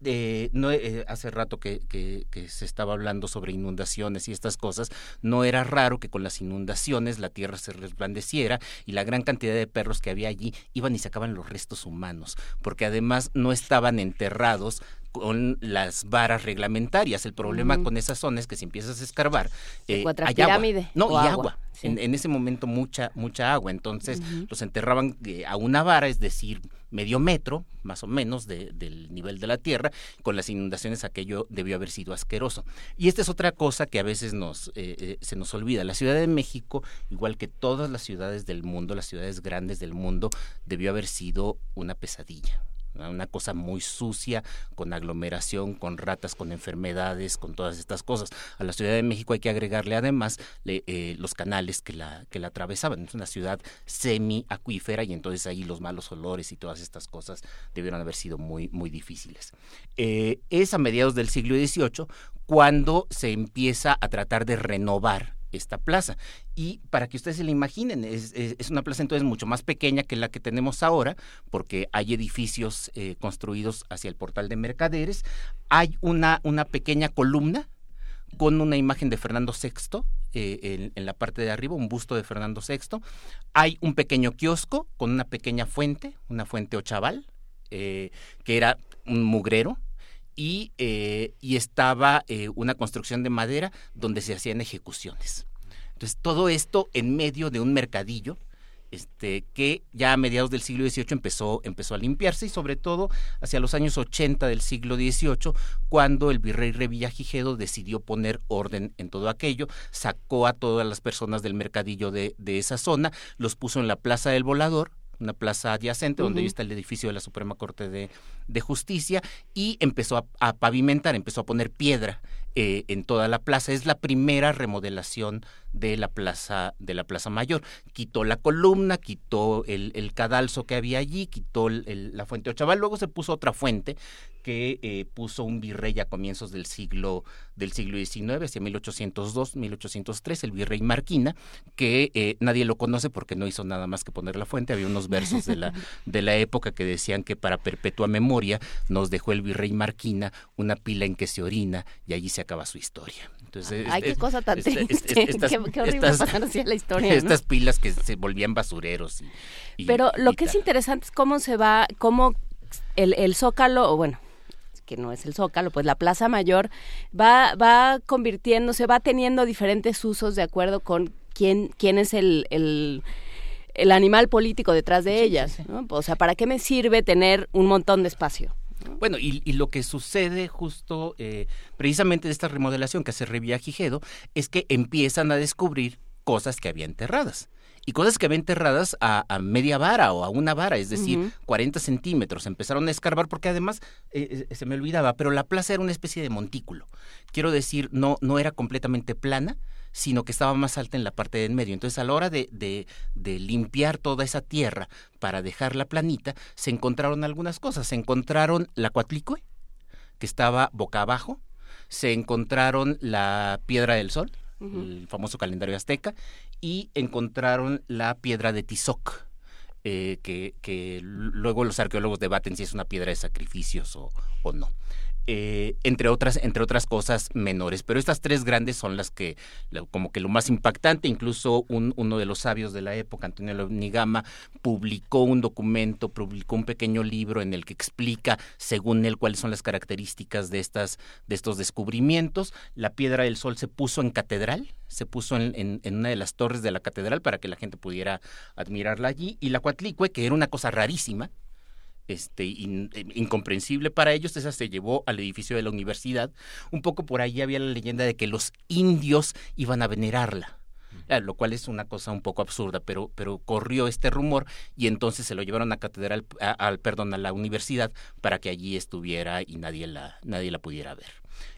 no, eh, hace rato que, que, que, se estaba hablando sobre inundaciones y estas cosas, no era raro que con las inundaciones la tierra se resplandeciera y la gran cantidad de perros que había allí iban y sacaban los restos humanos, porque además no estaban enterrados con las varas reglamentarias. El problema con esas zonas es que si empiezas a escarbar, eh, hay agua. No, o y agua, agua. sí. En, en ese momento mucha, mucha agua. Entonces los enterraban eh, a una vara, es decir, medio metro, más o menos, de- del nivel de la tierra. Con las inundaciones aquello debió haber sido asqueroso. Y esta es otra cosa que a veces nos, eh, eh, se nos olvida. La Ciudad de México, igual que todas las ciudades del mundo, las ciudades grandes del mundo, debió haber sido una pesadilla. Una cosa muy sucia, con aglomeración, con ratas, con enfermedades, con todas estas cosas. A la Ciudad de México hay que agregarle además eh, los canales que la, que la atravesaban. Es una ciudad semi-acuífera y entonces ahí los malos olores y todas estas cosas debieron haber sido muy, muy difíciles. Eh, es a mediados del siglo XVIII cuando se empieza a tratar de renovar esta plaza. Y para que ustedes se la imaginen, es, es- una plaza entonces mucho más pequeña que la que tenemos ahora, porque hay edificios eh, construidos hacia el portal de mercaderes, hay una, una pequeña columna con una imagen de Fernando VI eh, en, en la parte de arriba, un busto de Fernando VI. Hay un pequeño kiosco con una pequeña fuente, una fuente ochaval, eh, que era un mugrero, y, eh, y estaba eh, una construcción de madera donde se hacían ejecuciones. Entonces, todo esto en medio de un mercadillo este, que ya a mediados del siglo XVIII empezó, empezó a limpiarse y sobre todo hacia los años 80 del siglo XVIII, cuando el virrey Revillagigedo decidió poner orden en todo aquello, sacó a todas las personas del mercadillo de, de esa zona, los puso en la Plaza del Volador, una plaza adyacente donde está el edificio de la Suprema Corte de, de Justicia y empezó a, a pavimentar, empezó a poner piedra eh, en toda la plaza. Es la primera remodelación de la plaza de la plaza mayor. Quitó la columna, quitó el, el cadalso que había allí, quitó el- el- la fuente Ochaval, luego se puso otra fuente que eh, puso un virrey a comienzos del siglo del siglo XIX, hacia 1802, 1803, el virrey Marquina, que eh, nadie lo conoce porque no hizo nada más que poner la fuente. Había unos versos de la, de la época que decían que para perpetua memoria nos dejó el virrey Marquina una pila en que se orina y allí se acaba su historia. Entonces, Ay, qué es- cosa tan triste. es- estas- Qué- qué horrible estas- pasar así a la historia, ¿no? Estas pilas que se volvían basureros. y- y- Pero lo y que es interesante es cómo se va, cómo el, el Zócalo, o bueno, que no es el Zócalo, pues la Plaza Mayor va, va convirtiéndose, va teniendo diferentes usos de acuerdo con quién, quién es el, el, el animal político detrás de ellas. ¿no? O sea, ¿para qué me sirve tener un montón de espacio? Bueno, y, y lo que sucede justo eh, precisamente de esta remodelación que hace Revillagigedo es que empiezan a descubrir cosas que había enterradas. Y cosas que había enterradas a, a media vara o a una vara, es decir, Ujú. 40 centímetros. Empezaron a escarbar porque además, eh, eh, se me olvidaba, pero la plaza era una especie de montículo. Quiero decir, no, no era completamente plana, sino que estaba más alta en la parte de en medio. Entonces, a la hora de, de, de limpiar toda esa tierra para dejarla planita, se encontraron algunas cosas. Se encontraron la cuatlicue, que estaba boca abajo. Se encontraron la piedra del sol, el famoso calendario azteca, y encontraron la piedra de Tizoc, eh, que, que luego los arqueólogos debaten si es una piedra de sacrificios o, o no. Eh, entre otras entre otras cosas menores. Pero estas tres grandes son las que como que lo más impactante. Incluso un- uno de los sabios de la época Antonio Nigama publicó un documento publicó un pequeño libro en el que explica según él cuáles son las características de estas de estos descubrimientos. La piedra del sol se puso en catedral se puso en, en- en una de las torres de la catedral para que la gente pudiera admirarla allí. Y la cuatlicue que era una cosa rarísima este, in- eh, incomprensible para ellos, esa se llevó al edificio de la universidad. Un poco por ahí había la leyenda de que los indios iban a venerarla. Ah, lo cual es una cosa un poco absurda, pero, pero corrió este rumor y entonces se lo llevaron a catedral, a- al perdón, a la universidad para que allí estuviera y nadie la, nadie la pudiera ver.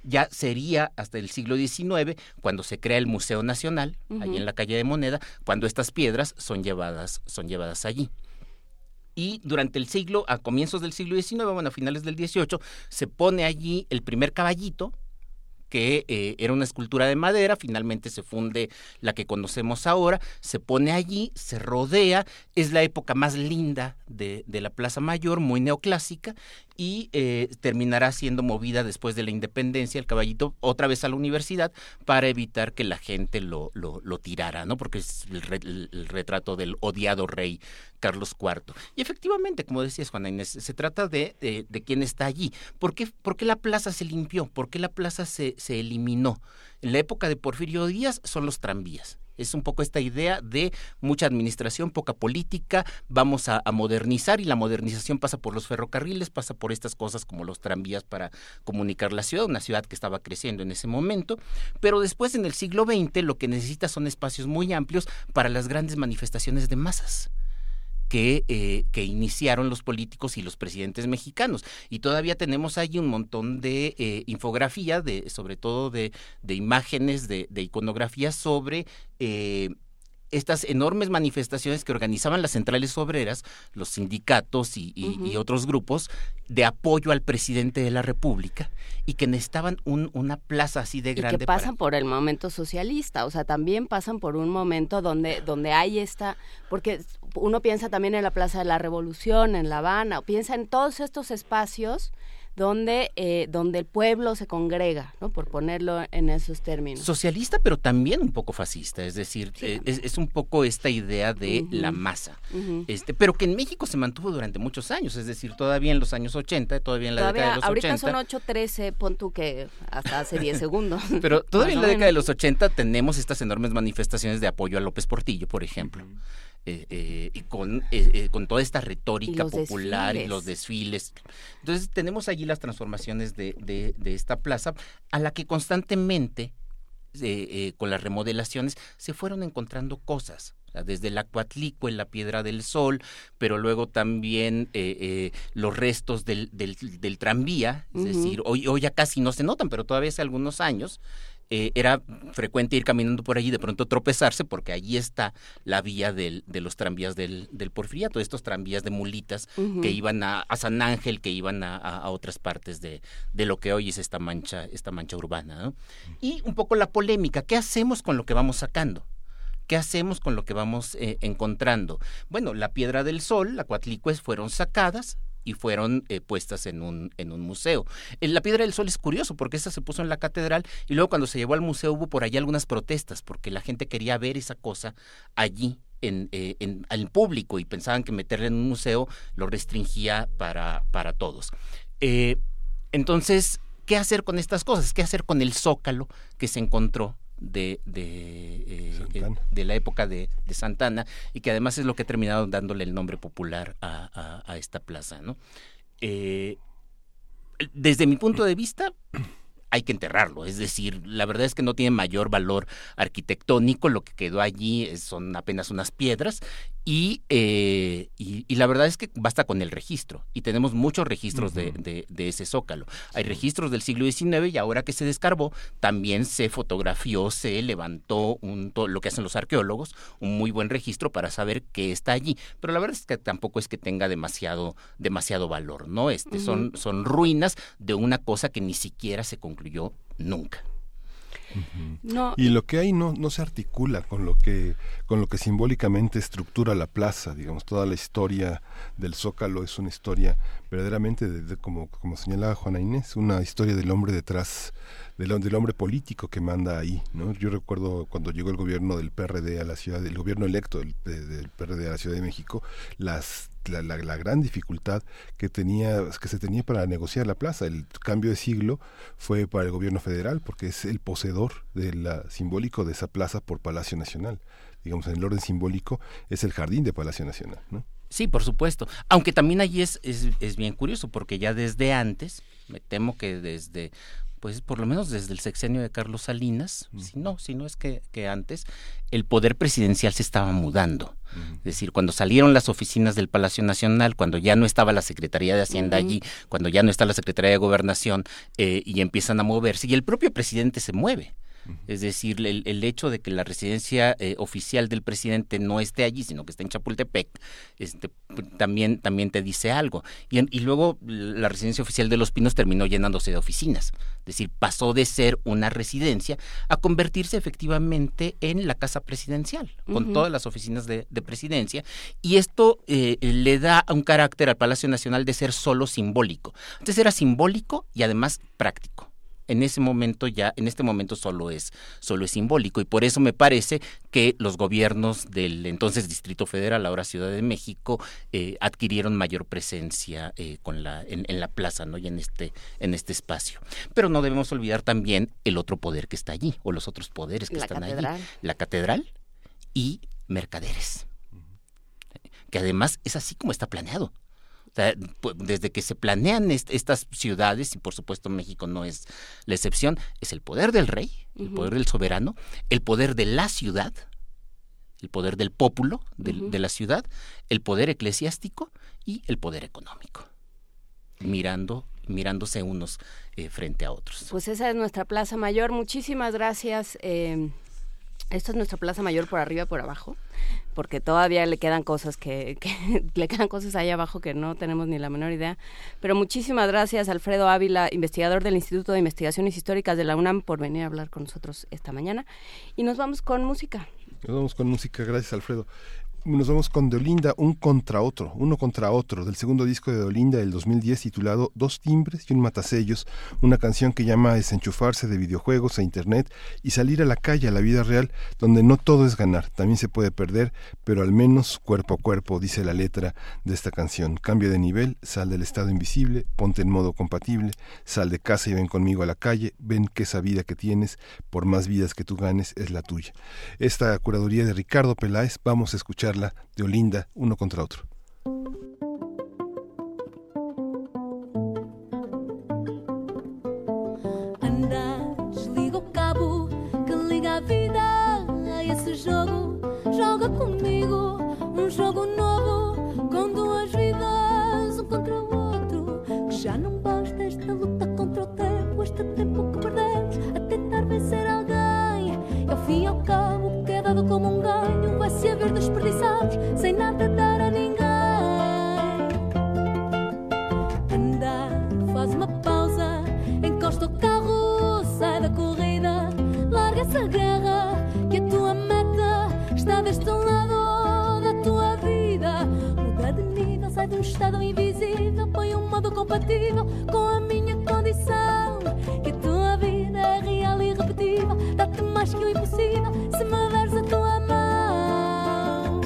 Ya sería hasta el siglo XIX cuando se crea el Museo Nacional, allí Ujú. en la calle de Moneda, cuando estas piedras son llevadas, son llevadas allí. Y durante el siglo, a comienzos del siglo XIX, bueno, a finales del XVIII, se pone allí el primer caballito, que eh, era una escultura de madera, finalmente se funde la que conocemos ahora, se pone allí, se rodea, es la época más linda de, de la Plaza Mayor, muy neoclásica, y eh, terminará siendo movida después de la independencia el caballito otra vez a la universidad para evitar que la gente lo, lo, tirara, ¿no? Porque es el, re- el retrato del odiado rey Carlos IV. Y efectivamente, como decías, Juana Inés, se trata de, de, de quién está allí. ¿Por qué, por qué la plaza se limpió? ¿Por qué la plaza se, se eliminó? En la época de Porfirio Díaz son los tranvías. Es un poco esta idea de mucha administración, poca política, vamos a, modernizar y la modernización pasa por los ferrocarriles, pasa por estas cosas como los tranvías para comunicar la ciudad, una ciudad que estaba creciendo en ese momento, pero después en el siglo XX lo que necesita son espacios muy amplios para las grandes manifestaciones de masas que, eh, que iniciaron los políticos y los presidentes mexicanos. Y todavía tenemos ahí un montón de eh, infografía, de, sobre todo de, de imágenes, de, de iconografía sobre eh, estas enormes manifestaciones que organizaban las centrales obreras, los sindicatos y, y- y otros grupos de apoyo al presidente de la República y que necesitaban un- una plaza así de y grande que para- pasan por el momento socialista, o sea, también pasan por un momento donde donde hay esta, porque uno piensa también en la Plaza de la Revolución, en La Habana, o piensa en todos estos espacios donde eh, donde el pueblo se congrega, ¿no? Por ponerlo en esos términos. socialista, pero también un poco fascista, es decir, eh, es, es un poco esta idea de la masa, este, pero que en México se mantuvo durante muchos años, es decir, todavía en los años 80, todavía en la Todavía, década de los ahorita 80. son 8.13, pon tú que hasta hace 10 segundos. Pero todavía en la década de los 80 tenemos estas enormes manifestaciones de apoyo a López Portillo, por ejemplo. Eh, eh, y con, eh, eh, con toda esta retórica popular y los desfiles. Entonces tenemos allí las transformaciones de, de- de esta plaza a la que constantemente, eh, eh, con las remodelaciones, se fueron encontrando cosas. Desde la Coatlicue, en la Piedra del Sol, pero luego también eh, eh, los restos del, del, del tranvía, es decir, hoy, hoy ya casi no se notan, pero todavía hace algunos años eh, era frecuente ir caminando por allí y de pronto tropezarse porque allí está la vía del, de los tranvías del, del Porfiriato, estos tranvías de mulitas que iban a, a San Ángel, que iban a, a- a otras partes de, de lo que hoy es esta mancha, esta mancha urbana. ¿no? Y un poco la polémica, ¿qué hacemos con lo que vamos sacando? ¿Qué hacemos con lo que vamos eh, encontrando? Bueno, la Piedra del Sol, la Coatlicue, fueron sacadas y fueron eh, puestas en un, en un museo. La Piedra del Sol es curioso porque esta se puso en la catedral y luego cuando se llevó al museo hubo por allí algunas protestas porque la gente quería ver esa cosa allí en, eh, en- al público y pensaban que meterla en un museo lo restringía para, para todos. Eh, entonces, ¿qué hacer con estas cosas? ¿Qué hacer con el zócalo que se encontró de, de, eh, eh, de la época de, de Santana y que además es lo que ha terminado dándole el nombre popular a, a- a esta plaza? ¿no? Eh, desde mi punto de vista, hay que enterrarlo. Es decir, la verdad es que no tiene mayor valor arquitectónico. Lo que quedó allí son apenas unas piedras. Y, eh, y, y la verdad es que basta con el registro. Y tenemos muchos registros de, de- de ese zócalo. Hay registros del siglo XIX y ahora que se descarbó, también se fotografió, se levantó un, todo lo que hacen los arqueólogos, un muy buen registro para saber qué está allí. Pero la verdad es que tampoco es que tenga demasiado, demasiado valor, ¿no? Este, son, son ruinas de una cosa que ni siquiera se concluyó nunca. No, Y lo que hay no, no se articula con lo que con lo que simbólicamente estructura la plaza, digamos, toda la historia del Zócalo es una historia verdaderamente, de, como, como señalaba Juana Inés, una historia del hombre detrás, del, del hombre político que manda ahí. ¿no? Yo recuerdo cuando llegó el gobierno del PRD a la ciudad, el gobierno electo del, de- del PRD a la Ciudad de México, las la, la- la gran dificultad que tenía que se tenía para negociar la plaza el cambio de siglo fue para el gobierno federal porque es el poseedor de la simbólico de esa plaza por Palacio Nacional digamos en el orden simbólico es el jardín de Palacio Nacional ¿no? Sí, por supuesto. Aunque también allí es, es, es bien curioso, porque ya desde antes, me temo que desde, pues por lo menos desde el sexenio de Carlos Salinas, si no, si no es que, que antes, el poder presidencial se estaba mudando. Es decir, cuando salieron las oficinas del Palacio Nacional, cuando ya no estaba la Secretaría de Hacienda allí, cuando ya no está la Secretaría de Gobernación eh, y empiezan a moverse, y el propio presidente se mueve. Es decir, el, el hecho de que la residencia eh, oficial del presidente no esté allí, sino que esté en Chapultepec, este, p- también, también te dice algo. Y, en- y luego la residencia oficial de Los Pinos terminó llenándose de oficinas. Es decir, pasó de ser una residencia a convertirse efectivamente en la casa presidencial, con todas las oficinas de, de presidencia. Y esto eh, le da un carácter al Palacio Nacional de ser solo simbólico. Antes era simbólico y además práctico en ese momento ya, en este momento solo es, solo es simbólico y por eso me parece que los gobiernos del entonces Distrito Federal, ahora Ciudad de México, eh, adquirieron mayor presencia eh, con la, en, en la plaza, ¿no? Y en este, en este espacio. Pero no debemos olvidar también el otro poder que está allí, o los otros poderes que La están catedral. allí. La catedral y mercaderes. Que además es así como está planeado. Desde que se planean est- estas ciudades, y por supuesto México no es la excepción, es el poder del rey, el poder del soberano, el poder de la ciudad, el poder del pópulo Ujú. de la ciudad, el poder eclesiástico y el poder económico, mirando, mirándose unos eh, frente a otros. Pues esa es nuestra Plaza Mayor. Muchísimas gracias. eh, esto es nuestra Plaza Mayor por arriba y por abajo, porque todavía le quedan cosas que, que- le quedan cosas ahí abajo que no tenemos ni la menor idea. Pero muchísimas gracias, Alfredo Ávila, investigador del Instituto de Investigaciones Históricas de la UNAM, por venir a hablar con nosotros esta mañana. Y nos vamos con música. Nos vamos con música, gracias Alfredo. Nos vamos con Deolinda, un contra otro, uno contra otro, del segundo disco de Deolinda del 2010 titulado Dos timbres y un matasellos, una canción que llama desenchufarse de videojuegos e internet y salir a la calle, a la vida real, donde no todo es ganar, también se puede perder, pero al menos cuerpo a cuerpo, dice la letra de esta canción. Cambia de nivel, sal del estado invisible, ponte en modo compatible, sal de casa y ven conmigo a la calle, ven que esa vida que tienes, por más vidas que tú ganes, es la tuya. Esta curaduría de Ricardo Peláez, vamos a escucharla de Olinda, uno contra otro. Anda, desliga o cabo que liga a vida a esse jogo. Joga comigo um jogo novo com duas vidas, um contra o outro. Que já não basta esta luta contra o tempo, este tempo que perdemos a tentar vencer alguém. Ao fim e ao cabo, é dado como um ganho vai se haver desperdiçados sem nada dar a ninguém. Anda, faz uma pausa, encosta o carro, sai da corrida, larga essa guerra, que a tua meta está deste lado da tua vida. Muda de nível, sai de um estado invisível, põe um modo compatível com a minha condição. Irrepetível, dá-te mais que o impossível se me deres a tua mão.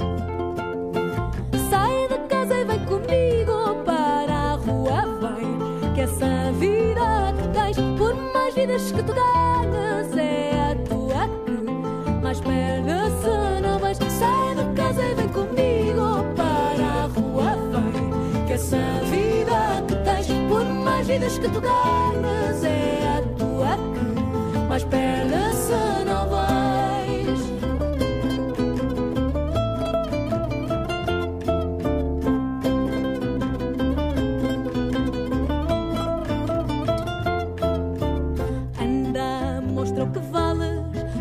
Sai da casa e vem comigo para a rua, vem. Que essa vida que tens, por mais vidas que tu ganhas, é a tua que mais perde se não vais. Sai da casa e vem comigo para a rua, vem. Que essa vida que tens, por mais vidas que tu ganhas, é mais perde se não vais. Anda, mostra o que vales.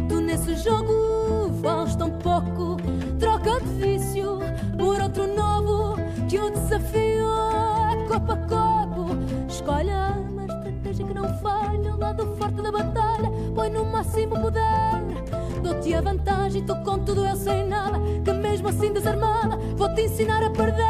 Tu nesse jogo vales tão pouco. Troca de vício por outro novo. Que o desafio é corpo a corpo. Escolhe uma estratégia que não falha. O lado forte da batalha. Põe no máximo poder. Dou-te a vantagem tu com tudo eu sem nada. Que mesmo assim desarmada, vou-te ensinar a perder.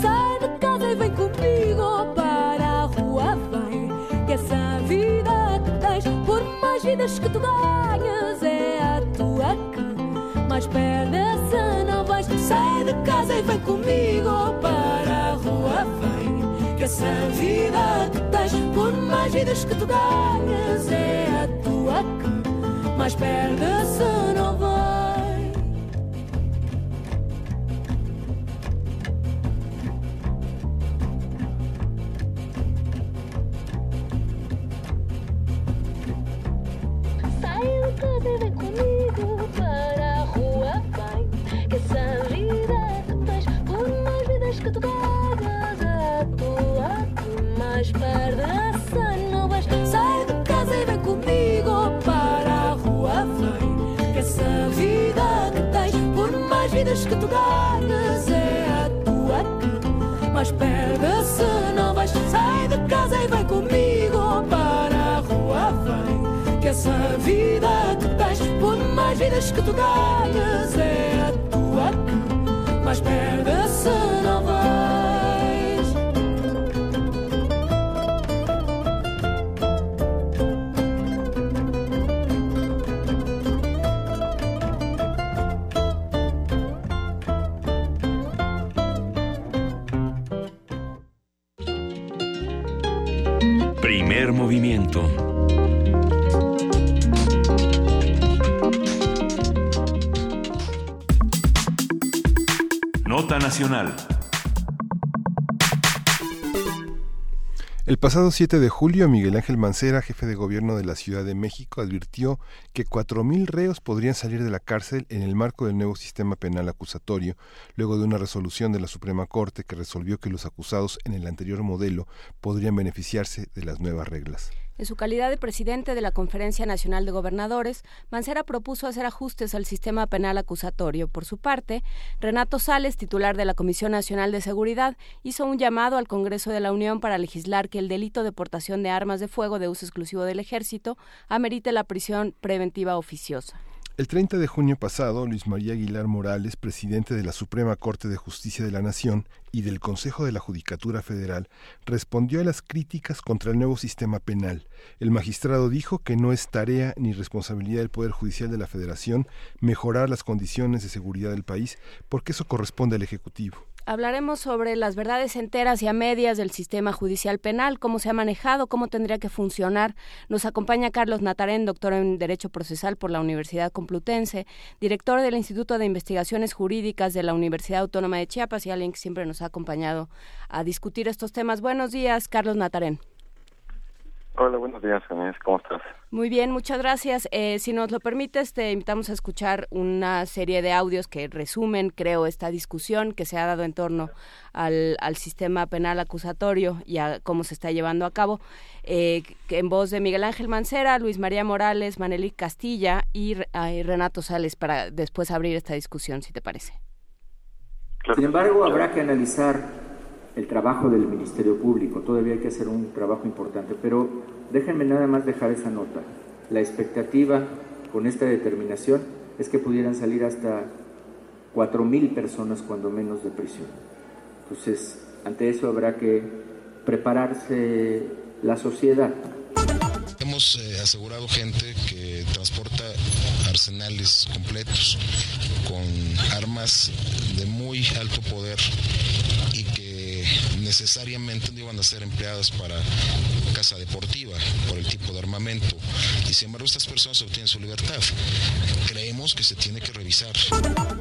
Sai de casa e vem comigo para a rua, vem. Que essa vida que tens, por mais vidas que tu ganhas, é a tua que mais perde se não vais. Sai de casa e vem comigo para a rua, vem. Essa vida que tens, por mais vidas que tu ganhas, é a tua que mais perde se não vais. Mas perde-se. Não vais sair de casa e vem comigo para a rua. Vem que essa vida que tens, por mais vidas que tu ganhes, é El pasado 7 de julio, Miguel Ángel Mancera, jefe de gobierno de la Ciudad de México, advirtió que 4.000 reos podrían salir de la cárcel en el marco del nuevo sistema penal acusatorio, luego de una resolución de la Suprema Corte que resolvió que los acusados en el anterior modelo podrían beneficiarse de las nuevas reglas. En su calidad de presidente de la Conferencia Nacional de Gobernadores, Mancera propuso hacer ajustes al sistema penal acusatorio. Por su parte, Renato Sales, titular de la Comisión Nacional de Seguridad, hizo un llamado al Congreso de la Unión para legislar que el delito de portación de armas de fuego de uso exclusivo del Ejército amerite la prisión preventiva oficiosa. El 30 de junio pasado, Luis María Aguilar Morales, presidente de la Suprema Corte de Justicia de la Nación y del Consejo de la Judicatura Federal, respondió a las críticas contra el nuevo sistema penal. El magistrado dijo que no es tarea ni responsabilidad del Poder Judicial de la Federación mejorar las condiciones de seguridad del país, porque eso corresponde al Ejecutivo hablaremos sobre las verdades enteras y a medias del sistema judicial penal, cómo se ha manejado, cómo tendría que funcionar. Nos acompaña Carlos Natarén, doctor en Derecho Procesal por la Universidad Complutense, director del Instituto de Investigaciones Jurídicas de la Universidad Autónoma de Chiapas y alguien que siempre nos ha acompañado a discutir estos temas. Buenos días, Carlos Natarén. Hola, buenos días. ¿Cómo estás? Muy bien, muchas gracias. Eh, si nos lo permites, te invitamos a escuchar una serie de audios que resumen, creo, esta discusión que se ha dado en torno al, al sistema penal acusatorio y a cómo se está llevando a cabo. Eh, en voz de Miguel Ángel Mancera, Luis María Morales, Maneli Castilla y, y Renato Sales para después abrir esta discusión, si te parece. Sin embargo, habrá que analizar el trabajo del Ministerio Público. Todavía hay que hacer un trabajo importante, pero déjenme nada más dejar esa nota. La expectativa con esta determinación es que pudieran salir hasta 4.000 personas cuando menos de prisión. Entonces, ante eso habrá que prepararse la sociedad. Hemos eh, asegurado gente que transporta arsenales completos con armas de muy alto poder y que necesariamente no iban a ser empleadas para casa deportiva por el tipo de armamento y sin embargo estas personas obtienen su libertad. Creemos que se tiene que revisar.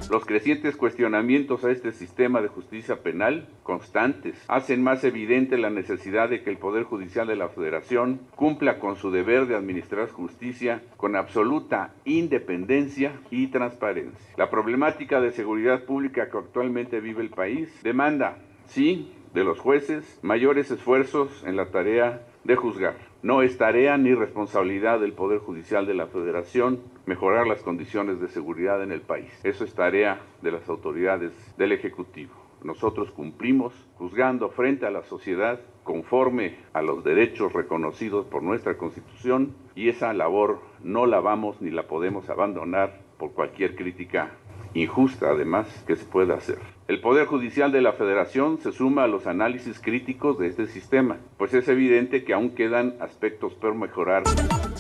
Los crecientes cuestionamientos a este sistema de justicia penal, constantes, hacen más evidente la necesidad de que el Poder Judicial de la Federación cumpla con su deber de administrar justicia con absoluta independencia y transparencia. La problemática de seguridad pública que actualmente vive el país demanda, sí, de los jueces mayores esfuerzos en la tarea de juzgar. No es tarea ni responsabilidad del Poder Judicial de la Federación mejorar las condiciones de seguridad en el país. Eso es tarea de las autoridades del Ejecutivo. Nosotros cumplimos juzgando frente a la sociedad conforme a los derechos reconocidos por nuestra Constitución y esa labor no la vamos ni la podemos abandonar por cualquier crítica injusta además que se pueda hacer. El Poder Judicial de la Federación se suma a los análisis críticos de este sistema, pues es evidente que aún quedan aspectos por mejorar.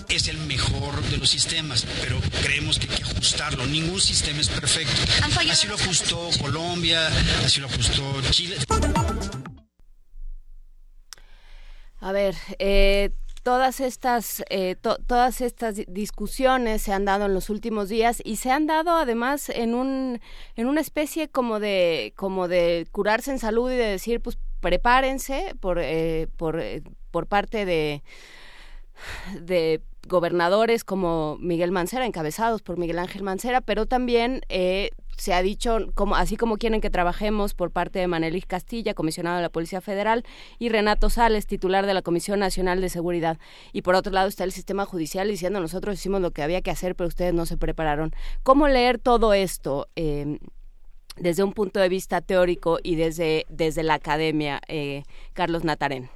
Es el mejor de los sistemas, pero creemos que hay que ajustarlo. Ningún sistema es perfecto. Así lo ajustó Colombia, así lo ajustó Chile. A ver, eh, todas estas eh, to, todas estas discusiones se han dado en los últimos días y se han dado además en un en una especie como de como de curarse en salud y de decir pues prepárense por eh, por eh, por parte de de gobernadores como Miguel Mancera, encabezados por Miguel Ángel Mancera, pero también se ha dicho, como, así como quieren que trabajemos por parte de Manelis Castilla, comisionado de la Policía Federal, y Renato Sales, titular de la Comisión Nacional de Seguridad. Y por otro lado está el sistema judicial diciendo nosotros hicimos lo que había que hacer, pero ustedes no se prepararon. ¿Cómo leer todo esto? Eh, desde un punto de vista teórico y desde, desde la academia, eh, Carlos Natarén?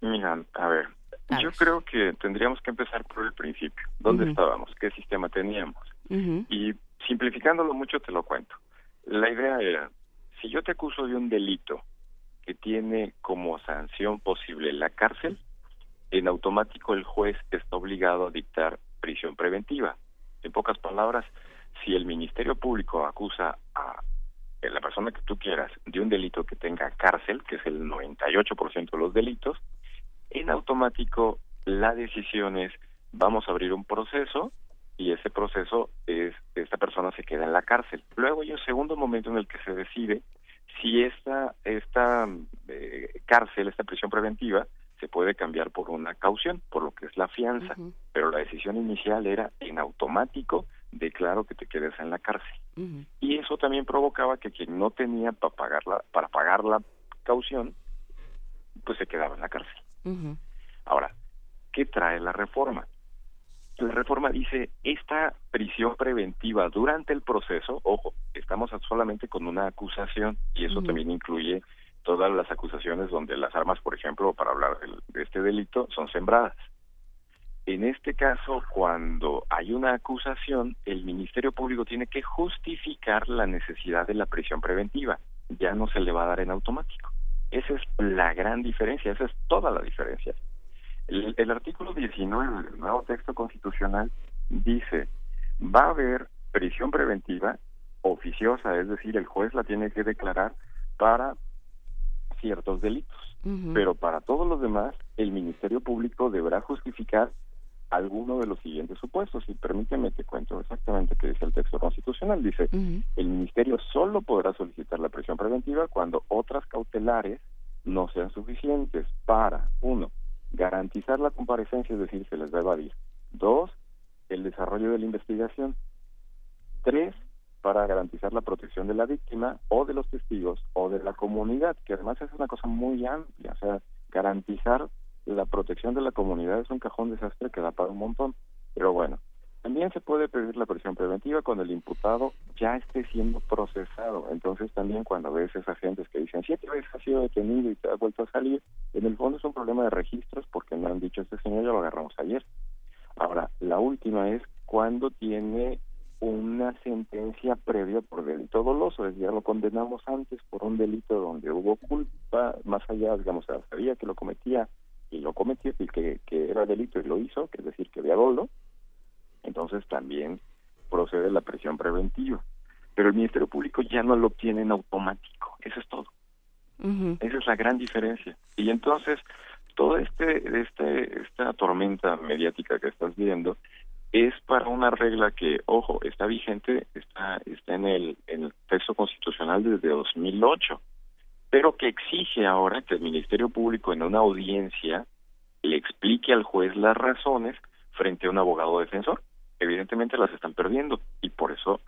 Mira, a ver, yo creo que tendríamos que empezar por el principio. ¿Dónde estábamos? ¿Qué sistema teníamos? Y simplificándolo mucho te lo cuento. La idea era, si yo te acuso de un delito que tiene como sanción posible la cárcel, en automático el juez está obligado a dictar prisión preventiva. En pocas palabras, si el Ministerio Público acusa a la persona que tú quieras de un delito que tenga cárcel, que es el 98% de los delitos, en automático la decisión es vamos a abrir un proceso y ese proceso es esta persona se queda en la cárcel. Luego hay un segundo momento en el que se decide si esta esta eh, cárcel, esta prisión preventiva se puede cambiar por una caución, por lo que es la fianza, pero la decisión inicial era en automático declaro que te quedes en la cárcel. Y eso también provocaba que quien no tenía para pagar la, para pagar la caución, pues se quedaba en la cárcel. Ahora, ¿qué trae la reforma? La reforma dice, esta prisión preventiva durante el proceso, ojo, estamos solamente con una acusación y eso también incluye todas las acusaciones donde las armas, por ejemplo, para hablar de este delito, son sembradas. En este caso, cuando hay una acusación, el Ministerio Público tiene que justificar la necesidad de la prisión preventiva. Ya no se le va a dar en automático. Esa es la gran diferencia, esa es toda la diferencia. El, artículo 19 del nuevo texto constitucional dice, va a haber prisión preventiva oficiosa, es decir, el juez la tiene que declarar para ciertos delitos. Pero para todos los demás, el Ministerio Público deberá justificar alguno de los siguientes supuestos. Y permíteme te cuento exactamente qué dice el texto constitucional. Dice, el ministerio solo podrá solicitar la prisión preventiva cuando otras cautelares no sean suficientes para, uno, garantizar la comparecencia, es decir, se les va a evadir. Dos, el desarrollo de la investigación. Tres, para garantizar la protección de la víctima o de los testigos o de la comunidad, que además es una cosa muy amplia, o sea, garantizar la protección de la comunidad es un cajón desastre que da para un montón. Pero bueno, también se puede pedir la prisión preventiva cuando el imputado ya esté siendo procesado. Entonces también cuando ves esas agentes que dicen siete veces ha sido detenido y te ha vuelto a salir, en el fondo es un problema de registros porque me han dicho este señor ya lo agarramos ayer. Ahora, la última es cuando tiene una sentencia previa por delito doloso, es ya lo condenamos antes por un delito donde hubo culpa, más allá, digamos, sabía que lo cometía y lo cometió y que, que era delito y lo hizo, que es decir, que había dolo, entonces también procede la presión preventiva. Pero el Ministerio Público ya no lo tiene en automático, eso es todo. Esa es la gran diferencia. Y entonces, toda este, este, esta tormenta mediática que estás viendo es para una regla que, ojo, está vigente, está, está en, el, en el texto constitucional desde 2008 pero que exige ahora que el Ministerio Público en una audiencia le explique al juez las razones frente a un abogado defensor. Evidentemente las están perdiendo y por eso,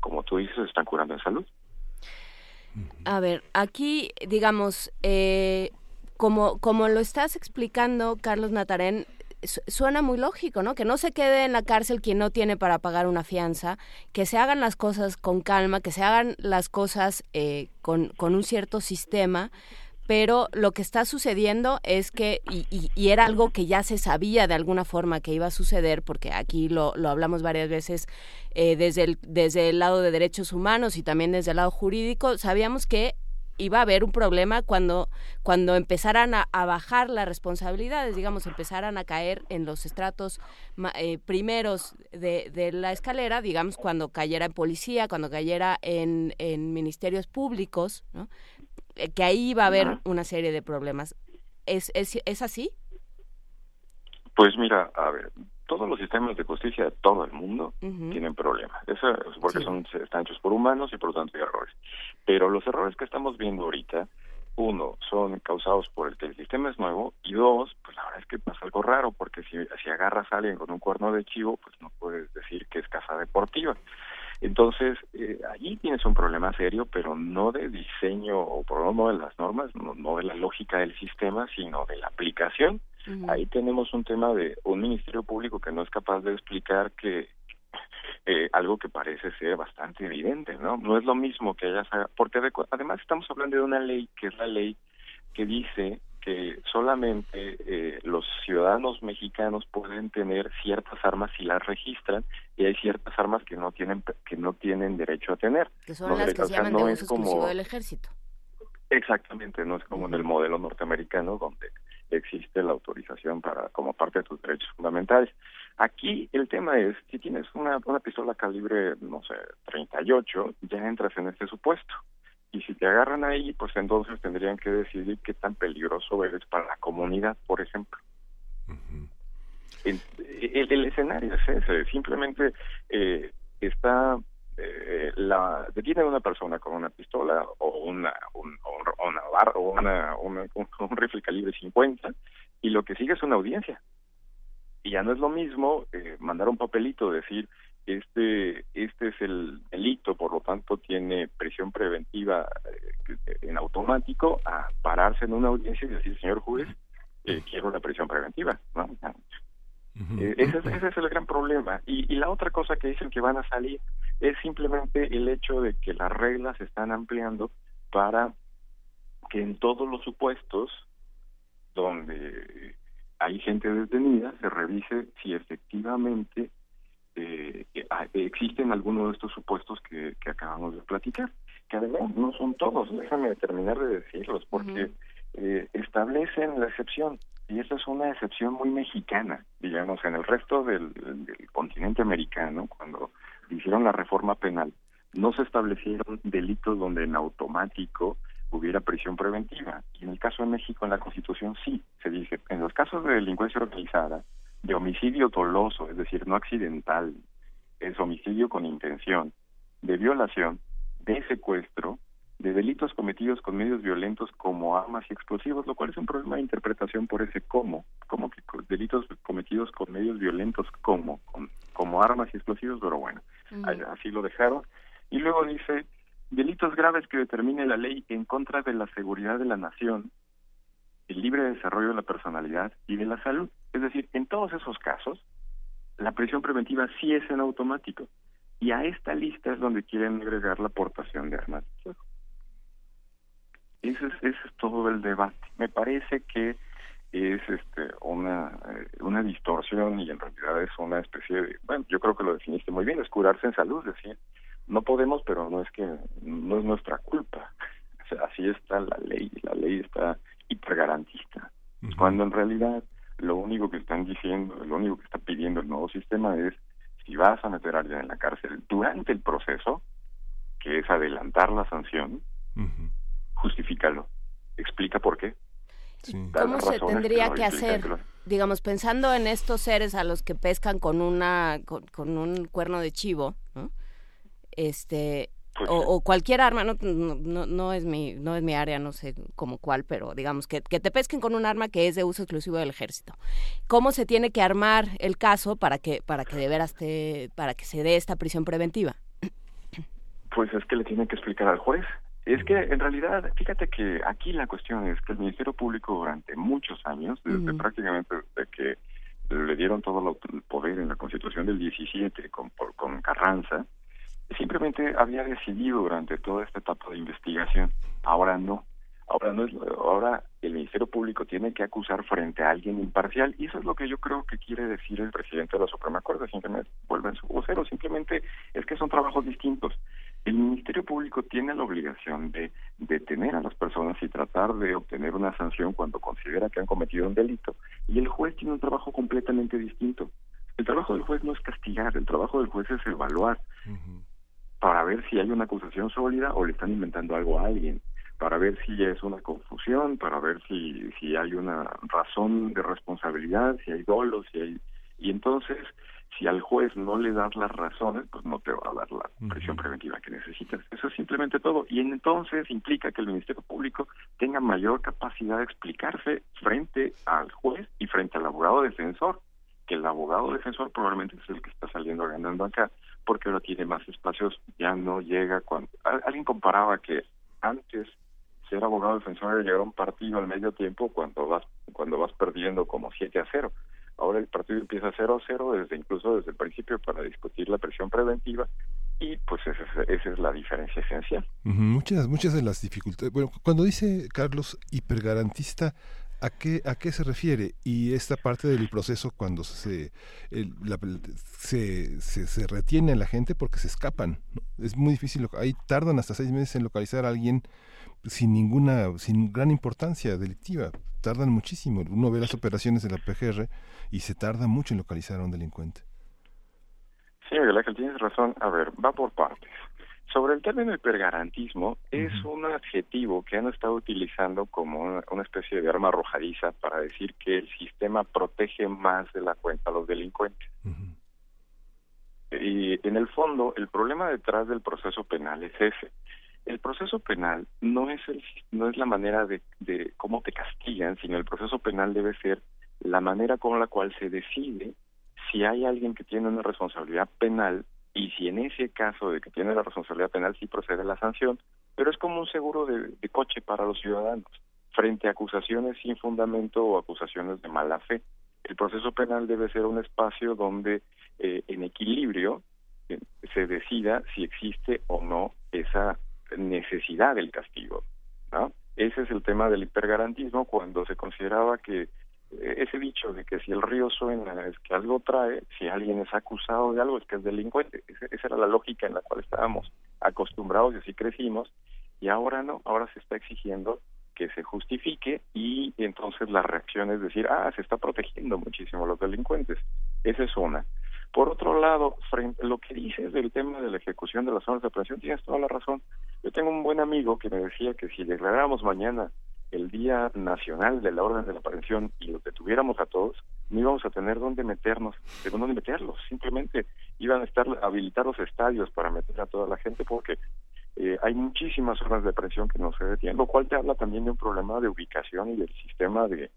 como tú dices, están curando en salud. A ver, aquí, digamos, eh, como, como lo estás explicando, Carlos Natarén, suena muy lógico, ¿no? Que no se quede en la cárcel quien no tiene para pagar una fianza, que se hagan las cosas con calma, que se hagan las cosas eh, con, con un cierto sistema, pero lo que está sucediendo es que, y, y, era algo que ya se sabía de alguna forma que iba a suceder, porque aquí lo, lo hablamos varias veces eh, desde, el, desde el lado de derechos humanos y también desde el lado jurídico, sabíamos que iba a haber un problema cuando, cuando empezaran a, bajar las responsabilidades, digamos, empezaran a caer en los estratos eh, primeros de, de, la escalera, digamos, cuando cayera en policía, cuando cayera en, en ministerios públicos, ¿no? Eh, que ahí iba a haber una serie de problemas. ¿Es, es, ¿Es así? Pues mira, a ver, todos los sistemas de justicia de todo el mundo tienen problemas. Eso es porque son están hechos por humanos y por lo tanto hay errores. Pero los errores que estamos viendo ahorita, uno, son causados por el que el sistema es nuevo y dos, pues la verdad es que pasa algo raro porque si, si agarras a alguien con un cuerno de chivo, pues no puedes decir que es casa deportiva. Entonces, eh, allí tienes un problema serio, pero no de diseño o por no de las normas, no, no de la lógica del sistema, sino de la aplicación Ahí tenemos un tema de un ministerio público que no es capaz de explicar que eh, algo que parece ser bastante evidente, ¿no? No es lo mismo que ella haga, porque además estamos hablando de una ley que es la ley que dice que solamente eh, los ciudadanos mexicanos pueden tener ciertas armas si las registran y hay ciertas armas que no tienen que no tienen derecho a tener. Que son las que se llaman de uso exclusivo del ejército. Exactamente, no es como en el modelo norteamericano donde existe la autorización para como parte de tus derechos fundamentales. Aquí el tema es, si tienes una, una pistola calibre, no sé, 38, ya entras en este supuesto. Y si te agarran ahí, pues entonces tendrían que decidir qué tan peligroso eres para la comunidad, por ejemplo. el, el, escenario es ese, simplemente eh, está eh, la detienen a una persona con una pistola o una un, o una, o una, una un, un, rifle calibre 50 y lo que sigue es una audiencia y ya no es lo mismo eh, mandar un papelito decir este este es el delito por lo tanto tiene prisión preventiva eh, en automático a pararse en una audiencia y decir señor juez eh, quiero la prisión preventiva ¿no? Eh, ese, es, ese, es, el gran problema. Y, y, la otra cosa que dicen que van a salir es simplemente el hecho de que las reglas se están ampliando para que en todos los supuestos donde hay gente detenida se revise si efectivamente eh, existen algunos de estos supuestos que, que, acabamos de platicar, que además no son todos, déjame terminar de decirlos, porque eh, establecen la excepción, y esa es una excepción muy mexicana, digamos, en el resto del, del continente americano, cuando hicieron la reforma penal, no se establecieron delitos donde en automático hubiera prisión preventiva. Y en el caso de México, en la Constitución, sí, se dice, en los casos de delincuencia organizada, de homicidio doloso, es decir, no accidental, es homicidio con intención, de violación, de secuestro, de delitos cometidos con medios violentos como armas y explosivos, lo cual es un problema de interpretación por ese cómo, como que delitos cometidos con medios violentos como, con, como armas y explosivos, pero bueno, así lo dejaron. Y luego dice, delitos graves que determine la ley en contra de la seguridad de la nación, el libre desarrollo de la personalidad y de la salud. Es decir, en todos esos casos, la prisión preventiva sí es en automático. Y a esta lista es donde quieren agregar la aportación de armas ese es, ese es todo el debate. Me parece que es este una eh, una distorsión y en realidad es una especie de bueno yo creo que lo definiste muy bien es curarse en salud decir no podemos pero no es que no es nuestra culpa así está la ley la ley está hipergarantista cuando en realidad lo único que están diciendo lo único que está pidiendo el nuevo sistema es si vas a meter a alguien en la cárcel durante el proceso que es adelantar la sanción justifícalo. Explica por qué. ¿Cómo se tendría que hacer? Digamos, pensando en estos seres a los que pescan con una con, un cuerno de chivo, ¿no? Este pues o, cualquier arma, no, no, no, es mi no es mi área, no sé como cuál, pero digamos que, que te pesquen con un arma que es de uso exclusivo del ejército. ¿Cómo se tiene que armar el caso para que para que de veras te, para que se dé esta prisión preventiva? Pues es que le tiene que explicar al juez es que en realidad, fíjate que aquí la cuestión es que el Ministerio Público durante muchos años, desde prácticamente desde que le dieron todo el poder en la Constitución del 17 con, con Carranza, simplemente había decidido durante toda esta etapa de investigación. Ahora no. Ahora no es, ahora el Ministerio Público tiene que acusar frente a alguien imparcial y eso es lo que yo creo que quiere decir el presidente de la Suprema Corte, simplemente vuelven su vocero, simplemente es que son trabajos distintos. El Ministerio Público tiene la obligación de detener a las personas y tratar de obtener una sanción cuando considera que han cometido un delito. Y el juez tiene un trabajo completamente distinto. El trabajo del juez no es castigar, el trabajo del juez es evaluar para ver si hay una acusación sólida o le están inventando algo a alguien, para ver si es una confusión, para ver si, si hay una razón de responsabilidad, si hay dolo, si hay... Y entonces si al juez no le das las razones, pues no te va a dar la prisión preventiva que necesitas. Eso es simplemente todo. Y entonces implica que el Ministerio Público tenga mayor capacidad de explicarse frente al juez y frente al abogado defensor, que el abogado defensor probablemente es el que está saliendo ganando acá, porque ahora tiene más espacios, ya no llega cuando... Alguien comparaba que antes ser abogado defensor era llegar a un partido al medio tiempo cuando vas cuando vas perdiendo como 7 a 0 Ahora el partido empieza 0-0 desde incluso desde el principio para discutir la presión preventiva y pues esa es, esa es la diferencia esencial. Muchas, muchas de las dificultades. Bueno, cuando dice Carlos hipergarantista, ¿A qué, ¿A qué se refiere? Y esta parte del proceso cuando se, el, se, se, se, retiene a la gente porque se escapan. ¿no? Es muy difícil. Ahí tardan hasta seis meses en localizar a alguien sin ninguna, sin gran importancia delictiva. Tardan muchísimo. Uno ve las operaciones de la PGR y se tarda mucho en localizar a un delincuente. Sí, Miguel Ángel, tienes razón. A ver, va por partes. Sobre el término hipergarantismo, es un adjetivo que han estado utilizando como una, especie de arma arrojadiza para decir que el sistema protege más de la cuenta a los delincuentes. Uh -huh. Y en el fondo, el problema detrás del proceso penal es ese. El proceso penal no es el, no es la manera de, de cómo te castigan, sino el proceso penal debe ser la manera con la cual se decide si hay alguien que tiene una responsabilidad penal y si en ese caso de que tiene la responsabilidad penal sí procede la sanción, pero es como un seguro de, coche para los ciudadanos frente a acusaciones sin fundamento o acusaciones de mala fe. El proceso penal debe ser un espacio donde eh, en equilibrio eh, se decida si existe o no esa necesidad del castigo. ¿no? Ese es el tema del hipergarantismo cuando se consideraba que ese dicho de que si el río suena es que algo trae, si alguien es acusado de algo es que es delincuente. Esa, era la lógica en la cual estábamos acostumbrados y así crecimos. Y ahora no, ahora se está exigiendo que se justifique y entonces la reacción es decir, ah, se está protegiendo muchísimo a los delincuentes. Esa es una. Por otro lado, frente a lo que dices del tema de la ejecución de las zonas de aprehensión, tienes toda la razón. Yo tengo un buen amigo que me decía que si declaráramos mañana el Día Nacional de la Orden de la Aprehensión y los detuviéramos a todos, no íbamos a tener dónde meternos, de dónde meterlos. Simplemente iban a estar habilitar los estadios para meter a toda la gente porque eh, hay muchísimas zonas de aprehensión que no se detienen, lo cual te habla también de un problema de ubicación y del sistema de,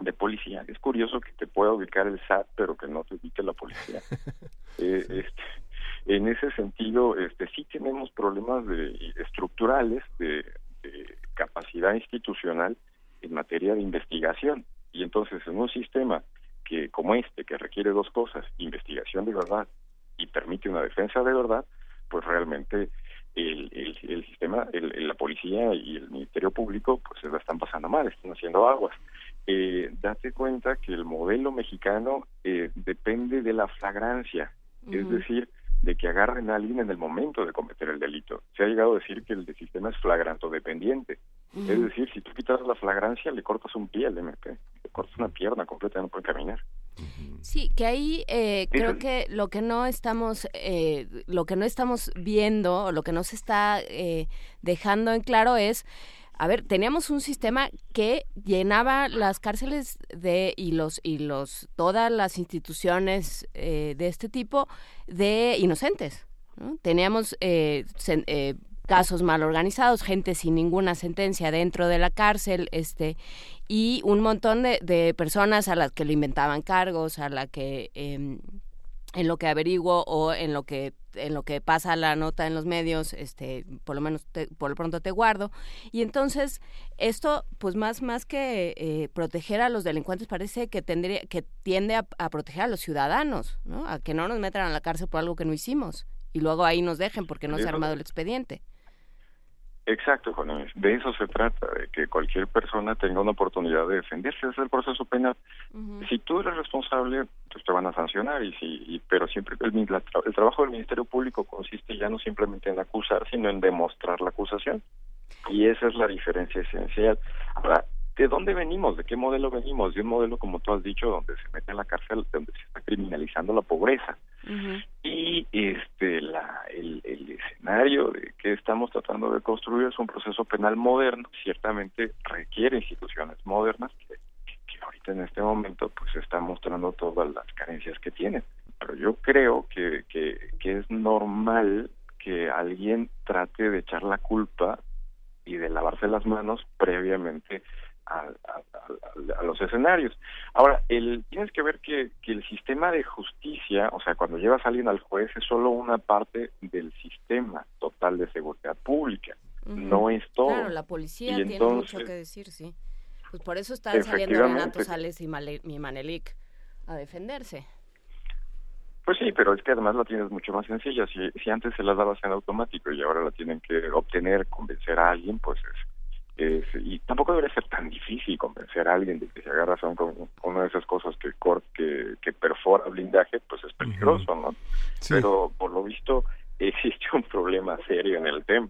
de policía. Es curioso que te pueda ubicar el SAT, pero que no te ubique la policía. eh, este, en ese sentido, este, sí tenemos problemas de, estructurales de, de capacidad institucional en materia de investigación. Y entonces en un sistema que como este, que requiere dos cosas, investigación de verdad y permite una defensa de verdad, pues realmente el, el, el sistema, el, la policía y el Ministerio Público pues se la están pasando mal, están haciendo aguas. Eh, date cuenta que el modelo mexicano eh, depende de la flagrancia, uh -huh. es decir, de que agarren a alguien en el momento de cometer el delito. Se ha llegado a decir que el sistema es flagranto dependiente. Uh -huh. Es decir, si tú quitas la flagrancia, le cortas un pie al MP, le cortas una pierna completa, no puede caminar. Sí, que ahí eh, creo que lo que no estamos, eh, lo que no estamos viendo, o lo que no se está eh, dejando en claro es a ver, teníamos un sistema que llenaba las cárceles de y los y los todas las instituciones eh, de este tipo de inocentes. ¿no? Teníamos eh, eh, casos mal organizados, gente sin ninguna sentencia dentro de la cárcel, este y un montón de, de personas a las que le inventaban cargos, a la que eh, en lo que averiguo o en lo que en lo que pasa la nota en los medios, este, por lo menos te, por lo pronto te guardo. Y entonces esto, pues más más que eh, proteger a los delincuentes, parece que tendría que tiende a, a, proteger a los ciudadanos, ¿no? A que no nos metan a la cárcel por algo que no hicimos y luego ahí nos dejen porque no se ha armado el expediente. Exacto, Juan. De eso se trata, de que cualquier persona tenga una oportunidad de defenderse. Es el proceso penal. Uh -huh. Si tú eres responsable, pues te van a sancionar. y si y, Pero siempre el, la, el trabajo del Ministerio Público consiste ya no simplemente en acusar, sino en demostrar la acusación. Y esa es la diferencia esencial. Ahora, ¿de dónde venimos? ¿De qué modelo venimos? De un modelo, como tú has dicho, donde se mete a la cárcel, donde se está criminalizando la pobreza. Uh -huh. Y este la, el, el, escenario de que estamos tratando de construir es un proceso penal moderno, ciertamente requiere instituciones modernas que, que ahorita en este momento pues está mostrando todas las carencias que tienen. Pero yo creo que, que, que es normal que alguien trate de echar la culpa y de lavarse las manos previamente a, a, a, los escenarios. Ahora, el, tienes que ver que, que, el sistema de justicia, o sea, cuando llevas a alguien al juez, es solo una parte del sistema total de seguridad pública, uh -huh. no es todo. Claro, la policía y tiene entonces, mucho que decir, sí. Pues por eso están saliendo Renato Sales y, Manelik. a defenderse. Pues sí, pero es que además la tienes mucho más sencilla. Si, si antes se la dabas en automático y ahora la tienen que obtener, convencer a alguien, pues es, es y tampoco debería ser tan difícil convencer a alguien de que se agarra con, con una de esas cosas que, cor- que, que perfora blindaje, pues es peligroso, ¿no? Pero por lo visto existe un problema serio en el tema.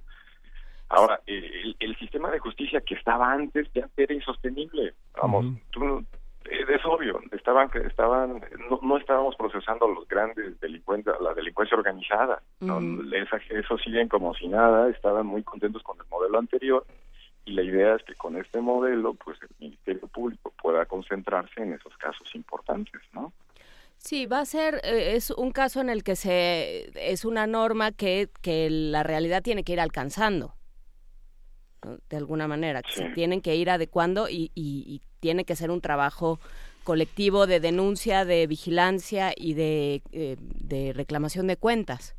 Ahora, el, el sistema de justicia que estaba antes ya era insostenible. Vamos, no- eh, es obvio, estaban, estaban, no, no estábamos procesando a los grandes delincuentes, la delincuencia organizada. ¿no? Esa- eso siguen como si nada, estaban muy contentos con el modelo anterior y la idea es que con este modelo, pues el Ministerio Público pueda concentrarse en esos casos importantes, ¿no? Sí, va a ser, eh, es un caso en el que se, es una norma que, que la realidad tiene que ir alcanzando, ¿no? de alguna manera, que se tienen que ir adecuando y, y, y tiene que ser un trabajo colectivo de denuncia, de vigilancia y de, eh, de reclamación de cuentas.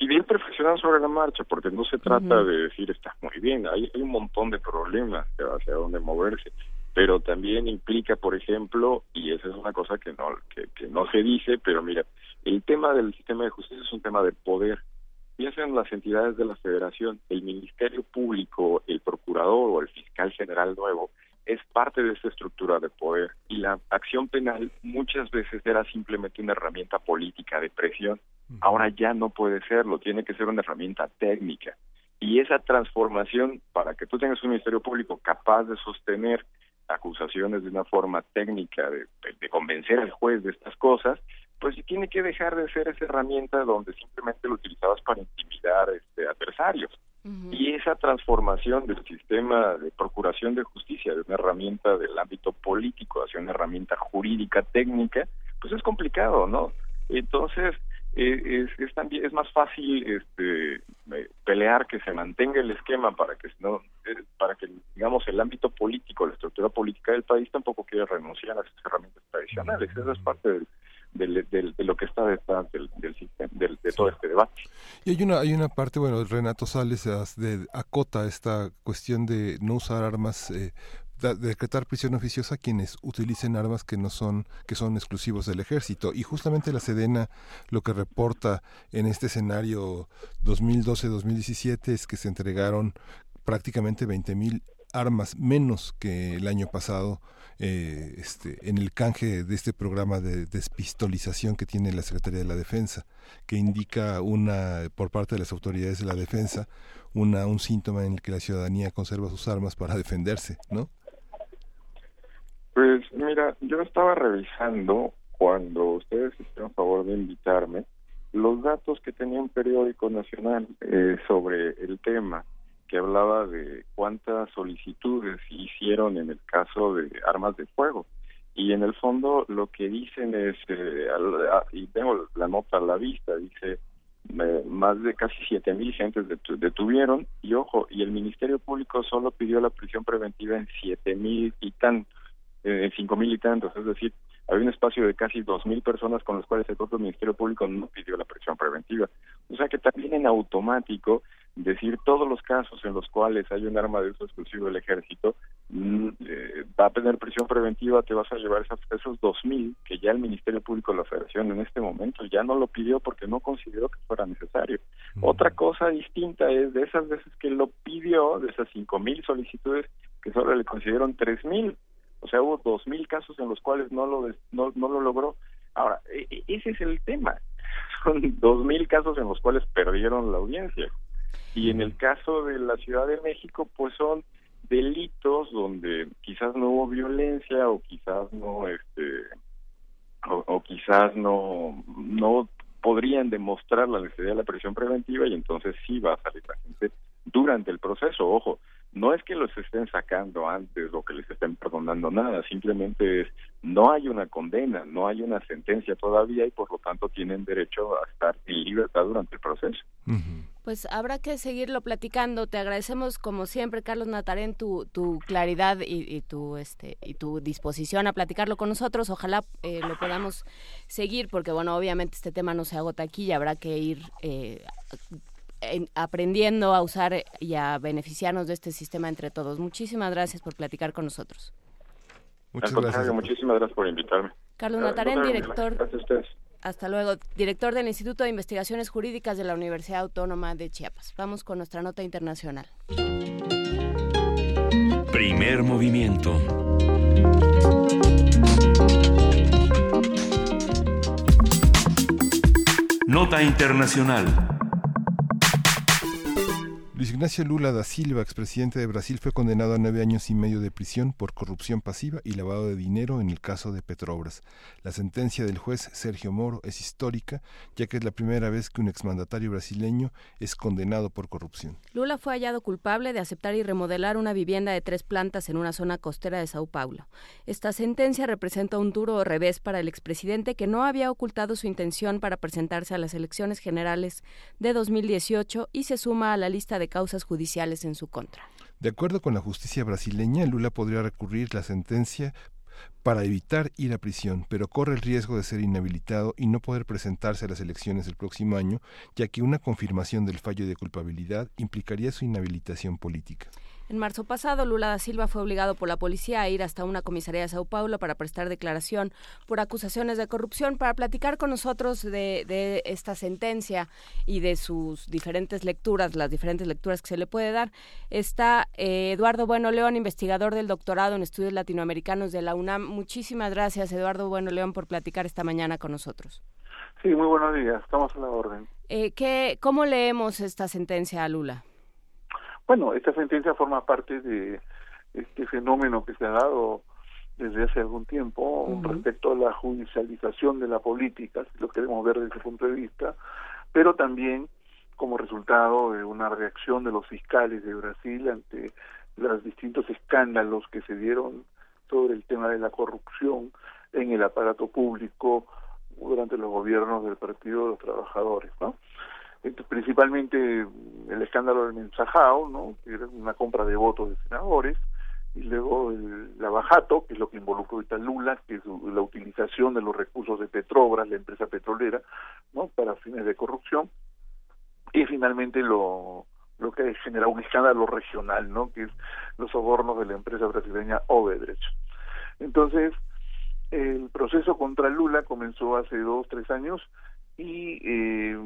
Y bien perfeccionado sobre la marcha, porque no se trata de decir está muy bien, hay, hay un montón de problemas hacia dónde moverse, pero también implica, por ejemplo, y esa es una cosa que no que, que no se dice, pero mira, el tema del sistema de justicia es un tema de poder. Piensen las entidades de la federación, el Ministerio Público, el Procurador o el Fiscal General nuevo, es parte de esta estructura de poder y la acción penal muchas veces era simplemente una herramienta política de presión. Ahora ya no puede serlo, tiene que ser una herramienta técnica. Y esa transformación, para que tú tengas un Ministerio Público capaz de sostener acusaciones de una forma técnica, de, de convencer al juez de estas cosas, pues tiene que dejar de ser esa herramienta donde simplemente lo utilizabas para intimidar este, adversarios. Y esa transformación del sistema de procuración de justicia de una herramienta del ámbito político hacia una herramienta jurídica técnica, pues es complicado, ¿no? Entonces, es, es también es más fácil este eh, pelear que se mantenga el esquema para que no eh, para que digamos el ámbito político la estructura política del país tampoco quiere renunciar a esas herramientas tradicionales. Esa es parte del, del- del- de lo que está detrás del, del sistema del- de todo este debate. Y hay una, hay una parte, bueno, Renato Sales de, acota esta cuestión de no usar armas, eh, decretar prisión oficiosa a quienes utilicen armas que no son, que son exclusivos del ejército. Y justamente la Sedena lo que reporta en este escenario 2012-2017 es que se entregaron prácticamente 20 mil armas menos que el año pasado eh, este, en el canje de este programa de despistolización que tiene la Secretaría de la Defensa, que indica una, por parte de las autoridades de la defensa, una, un síntoma en el que la ciudadanía conserva sus armas para defenderse, ¿no? Pues mira, yo estaba revisando cuando ustedes hicieron favor de invitarme los datos que tenía un periódico nacional eh, sobre el tema, que hablaba de cuántas solicitudes hicieron en el caso de armas de fuego. Y en el fondo lo que dicen es, eh, al- y tengo la nota a la vista, dice más de casi siete mil gentes detu- detuvieron y ojo, y el Ministerio Público solo pidió la prisión preventiva en siete mil y tantos, eh, en cinco mil y tantos, es decir, había un espacio de casi dos mil personas con los cuales el propio Ministerio Público no pidió la prisión preventiva. O sea que también en automático decir todos los casos en los cuales hay un arma de uso exclusivo del ejército mm, eh, va a tener prisión preventiva, te vas a llevar esas, esos dos mil que ya el Ministerio Público de la Federación en este momento ya no lo pidió porque no consideró que fuera necesario. Otra cosa distinta es de esas veces que lo pidió, de esas cinco mil solicitudes, que solo le consiguieron tres mil. O sea, hubo dos mil casos en los cuales no lo no, no lo logró. Ahora, e- e- ese es el tema. Son dos mil casos en los cuales perdieron la audiencia. Y en el caso de la Ciudad de México, pues son delitos donde quizás no hubo violencia o quizás no, este, o, o quizás no, no podrían demostrar la necesidad de la prisión preventiva y entonces sí va a salir la gente durante el proceso. Ojo, no es que los estén sacando antes o que les estén perdonando nada, simplemente es no hay una condena, no hay una sentencia todavía y por lo tanto tienen derecho a estar en libertad durante el proceso. Pues habrá que seguirlo platicando. Te agradecemos como siempre, Carlos Natarén, tu, tu claridad y, y tu este y tu disposición a platicarlo con nosotros. Ojalá eh, lo podamos seguir, porque bueno, obviamente este tema no se agota aquí y habrá que ir eh, aprendiendo a usar y a beneficiarnos de este sistema entre todos. Muchísimas gracias por platicar con nosotros. Muchas Al gracias. muchísimas gracias por invitarme. Carlos Ah, Natarén, director. Gracias a ustedes. Hasta luego, director del Instituto de Investigaciones Jurídicas de la Universidad Autónoma de Chiapas. Vamos con nuestra nota internacional. Primer movimiento. Nota internacional. Luis Ignacio Lula da Silva, expresidente de Brasil, fue condenado a nueve años y medio de prisión por corrupción pasiva y lavado de dinero en el caso de Petrobras. La sentencia del juez Sergio Moro es histórica, ya que es la primera vez que un exmandatario brasileño es condenado por corrupción. Lula fue hallado culpable de aceptar y remodelar una vivienda de tres plantas en una zona costera de Sao Paulo. Esta sentencia representa un duro revés para el expresidente que no había ocultado su intención para presentarse a las elecciones generales de 2018 y se suma a la lista de causas judiciales en su contra. De acuerdo con la justicia brasileña, Lula podría recurrir la sentencia para evitar ir a prisión, pero corre el riesgo de ser inhabilitado y no poder presentarse a las elecciones del próximo año, ya que una confirmación del fallo de culpabilidad implicaría su inhabilitación política. En marzo pasado, Lula da Silva fue obligado por la policía a ir hasta una comisaría de Sao Paulo para prestar declaración por acusaciones de corrupción. Para platicar con nosotros de, de, esta sentencia y de sus diferentes lecturas, las diferentes lecturas que se le puede dar, está eh, Eduardo Bueno León, investigador del doctorado en estudios latinoamericanos de la UNAM. Muchísimas gracias, Eduardo Bueno León, por platicar esta mañana con nosotros. Sí, muy buenos días, estamos a la orden. Eh, ¿qué, ¿Cómo leemos esta sentencia a Lula? Bueno, esta sentencia forma parte de este fenómeno que se ha dado desde hace algún tiempo uh -huh. respecto a la judicialización de la política, si lo queremos ver desde ese punto de vista, pero también como resultado de una reacción de los fiscales de Brasil ante los distintos escándalos que se dieron sobre el tema de la corrupción en el aparato público durante los gobiernos del Partido de los Trabajadores, ¿no? Principalmente el escándalo del mensajao, ¿no? que era una compra de votos de senadores, y luego el lavajato, que es lo que involucró ahorita Lula, que es la utilización de los recursos de Petrobras, la empresa petrolera, ¿no? para fines de corrupción, y finalmente lo lo que genera un escándalo regional, ¿no? que es los sobornos de la empresa brasileña Odebrecht. Entonces, el proceso contra Lula comenzó hace dos, tres años y eh,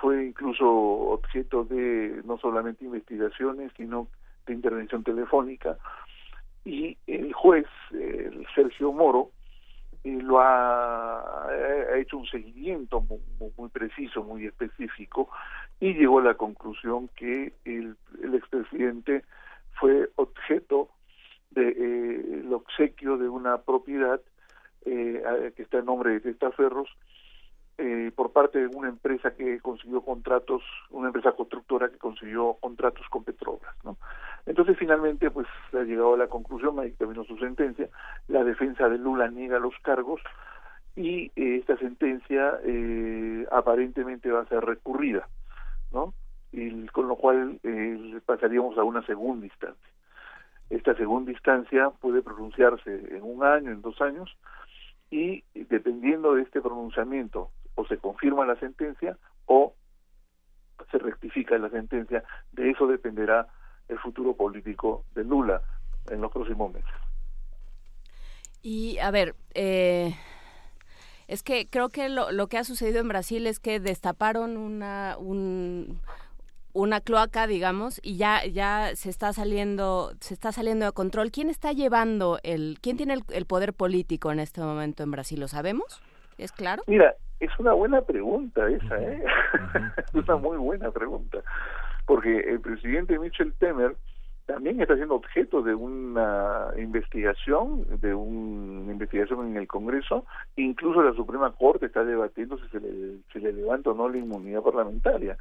fue incluso objeto de no solamente investigaciones, sino de intervención telefónica. Y el juez, el Sergio Moro, eh, lo ha, ha, hecho un seguimiento muy, preciso, muy específico, y llegó a la conclusión que el, el expresidente fue objeto de eh, el obsequio de una propiedad eh, que está en nombre de Testaferros, eh, por parte de una empresa que consiguió contratos, una empresa constructora que consiguió contratos con Petrobras, ¿no? Entonces finalmente pues ha llegado a la conclusión, ahí terminó su sentencia, la defensa de Lula niega los cargos y eh, esta sentencia eh, aparentemente va a ser recurrida, ¿no? Y con lo cual eh, pasaríamos a una segunda instancia. Esta segunda instancia puede pronunciarse en un año, en dos años, y dependiendo de este pronunciamiento o se confirma la sentencia o se rectifica la sentencia, de eso dependerá el futuro político de Lula en los próximos meses. Y a ver, eh, es que creo que lo, lo, que ha sucedido en Brasil es que destaparon una, un, una cloaca, digamos, y ya ya se está saliendo se está saliendo de control. ¿Quién está llevando el quién tiene el, el poder político en este momento en Brasil? ¿Lo sabemos? ¿Es claro? Mira, es una buena pregunta esa, ¿eh? es una muy buena pregunta, porque el presidente Michel Temer también está siendo objeto de una investigación, de una investigación en el Congreso, incluso la Suprema Corte está debatiendo si se le, se le levanta o no la inmunidad parlamentaria,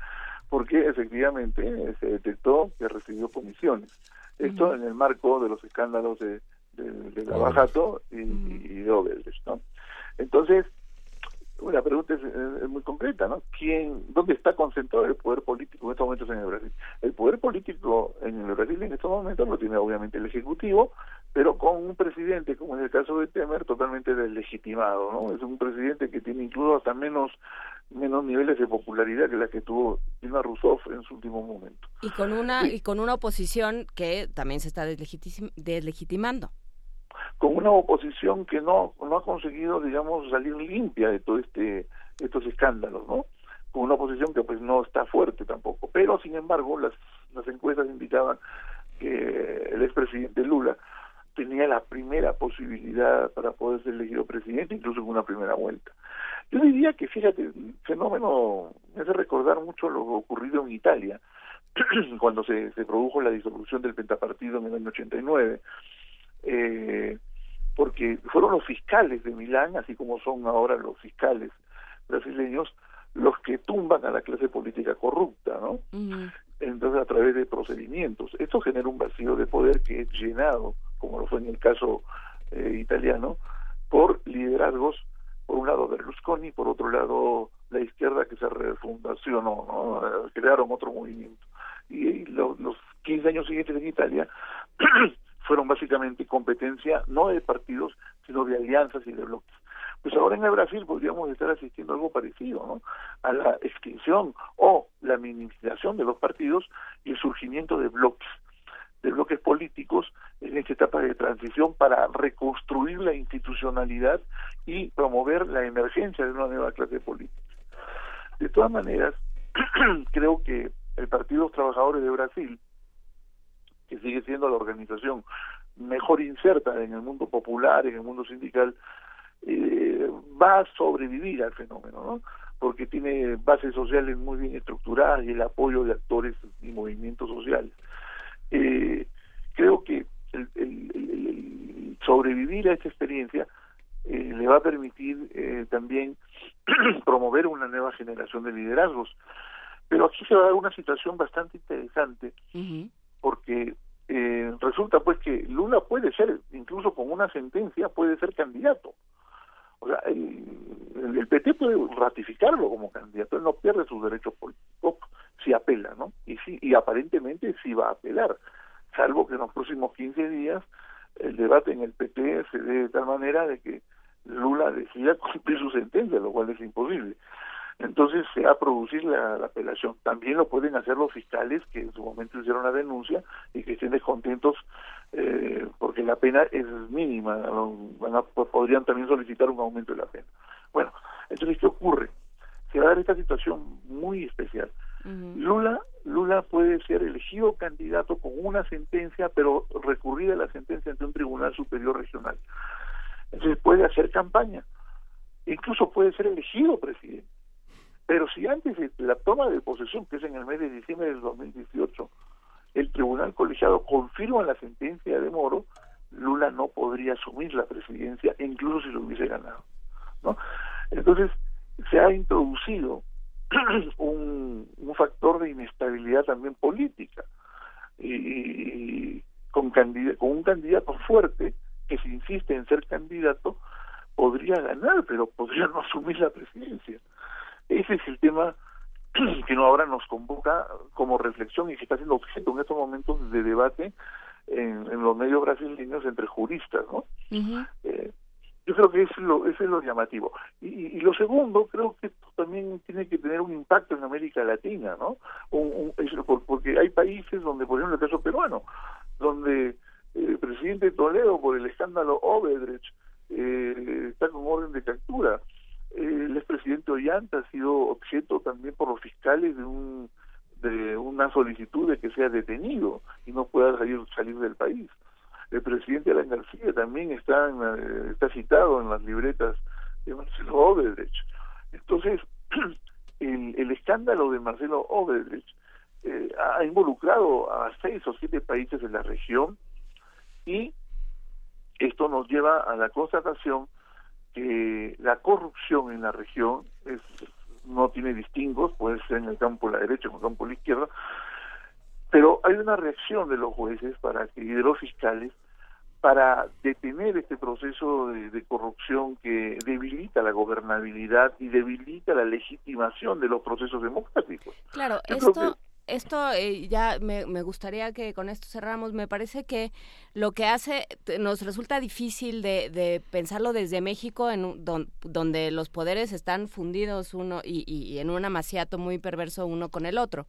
porque efectivamente se detectó que recibió comisiones. Esto uh -huh. en el marco de los escándalos de, de, de Lavajato y, uh -huh. y de Odebrecht, ¿no? Entonces, la pregunta es, es, muy concreta, ¿no? ¿Quién, ¿Dónde está concentrado el poder político en estos momentos en el Brasil? El poder político en el Brasil en estos momentos lo tiene obviamente el Ejecutivo, pero con un presidente, como en el caso de Temer, totalmente deslegitimado, ¿no? Es un presidente que tiene incluso hasta menos menos niveles de popularidad que la que tuvo Dilma Rousseff en su último momento. Y con una sí. y con una oposición que también se está deslegitimando. Con una oposición que no, no ha conseguido, digamos, salir limpia de todo este estos escándalos, ¿no? Con una oposición que pues no está fuerte tampoco. Pero, sin embargo, las, las encuestas indicaban que el expresidente Lula tenía la primera posibilidad para poder ser elegido presidente, incluso en una primera vuelta. Yo diría que, fíjate, el fenómeno me hace recordar mucho lo ocurrido en Italia, cuando se, se produjo la disolución del pentapartido en el año 89, eh, porque fueron los fiscales de Milán, así como son ahora los fiscales brasileños, los que tumban a la clase política corrupta, ¿no? Entonces, a través de procedimientos. Esto genera un vacío de poder que es llenado, como lo fue en el caso eh, italiano, por liderazgos, por un lado Berlusconi, por otro lado la izquierda que se refundacionó, ¿no? crearon otro movimiento. Y, los 15 años siguientes en Italia fueron básicamente competencia no de partidos, sino de alianzas y de bloques. Pues ahora en el Brasil podríamos estar asistiendo a algo parecido, ¿no? A la extinción o la minimización de los partidos y el surgimiento de bloques, de bloques políticos en esta etapa de transición para reconstruir la institucionalidad y promover la emergencia de una nueva clase política. De todas maneras, creo que el Partido de Trabajadores de Brasil, que sigue siendo la organización mejor inserta en el mundo popular, en el mundo sindical, eh, va a sobrevivir al fenómeno, ¿no? Porque tiene bases sociales muy bien estructuradas y el apoyo de actores y movimientos sociales. Eh, creo que el, sobrevivir a esta experiencia eh, le va a permitir eh, también promover una nueva generación de liderazgos. Pero aquí se va a dar una situación bastante interesante porque eh, resulta pues que Lula puede ser, incluso con una sentencia, puede ser candidato. O sea, el, el, PT puede ratificarlo como candidato, él no pierde sus derechos políticos si apela, ¿no? Y sí, y aparentemente sí va a apelar, salvo que en los próximos 15 días el debate en el PT se dé de tal manera de que Lula decida cumplir su sentencia, lo cual es imposible. Entonces se va a producir la, apelación. También lo pueden hacer los fiscales que en su momento hicieron la denuncia y que estén descontentos eh, porque la pena es mínima. Van a, pues, podrían también solicitar un aumento de la pena. Bueno, entonces, ¿qué ocurre? Se va a dar esta situación muy especial. Lula, Lula puede ser elegido candidato con una sentencia, pero recurrida la sentencia ante un tribunal superior regional. Entonces puede hacer campaña, incluso puede ser elegido presidente. Pero si antes de la toma de posesión, que es en el mes de diciembre del 2018, el tribunal colegiado confirma la sentencia de Moro, Lula no podría asumir la presidencia, incluso si lo hubiese ganado. ¿no? Entonces, se ha introducido un, un factor de inestabilidad también política y, con, con un candidato fuerte que si insiste en ser candidato podría ganar, pero podría no asumir la presidencia. Ese es el tema que ahora nos convoca como reflexión y que está siendo objeto en estos momentos de debate en, los medios brasileños entre juristas, ¿no? eh, yo creo que es lo, eso es lo llamativo. Y, lo segundo, creo que esto también tiene que tener un impacto en América Latina, ¿no? Un, porque hay países donde, por ejemplo, el caso peruano, donde el presidente Toledo, por el escándalo Obedrech, eh, está con orden de captura el expresidente Ollanta ha sido objeto también por los fiscales de un de una solicitud de que sea detenido y no pueda salir salir del país. El presidente Alan García también está está citado en las libretas de Marcelo Obedrech. Entonces, el, el escándalo de Marcelo Obedrech eh, ha involucrado a seis o siete países de la región y esto nos lleva a la constatación que la corrupción en la región es, no tiene distingos, puede ser en el campo de la derecha o en el campo de la izquierda, pero hay una reacción de los jueces para que, y de los fiscales para detener este proceso de, de, corrupción que debilita la gobernabilidad y debilita la legitimación de los procesos democráticos. Claro, esto, esto eh, ya me, me, gustaría que con esto cerramos. Me parece que lo que hace, nos resulta difícil de, de pensarlo desde México, en donde los poderes están fundidos uno y, y, en un amaciato muy perverso uno con el otro.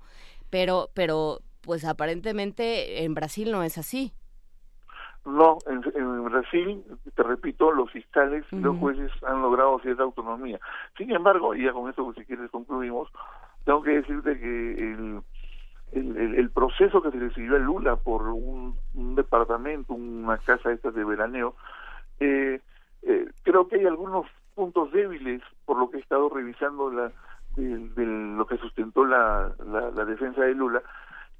Pero, pero, pues aparentemente en Brasil no es así. No, en, en, Brasil, te repito, los fiscales y los jueces han logrado cierta autonomía. Sin embargo, y ya con esto si quieres concluimos, tengo que decirte que el, el, el, proceso que se le siguió a Lula por un, departamento, una casa esta de veraneo, eh, eh, creo que hay algunos puntos débiles por lo que he estado revisando la de, lo que sustentó la, la, defensa de Lula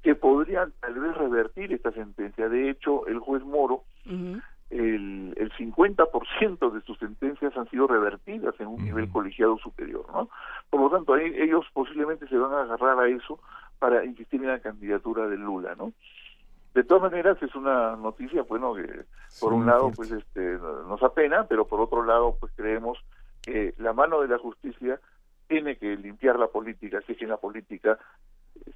que podrían tal vez revertir esta sentencia. De hecho, el juez Moro, el, el 50% de sus sentencias han sido revertidas en un nivel colegiado superior, ¿no? Por lo tanto, ellos posiblemente se van a agarrar a eso para insistir en la candidatura de Lula, ¿no? De todas maneras es una noticia, bueno, que por un lado pues este nos apena, pero por otro lado pues creemos que la mano de la justicia tiene que limpiar la política, si es que la política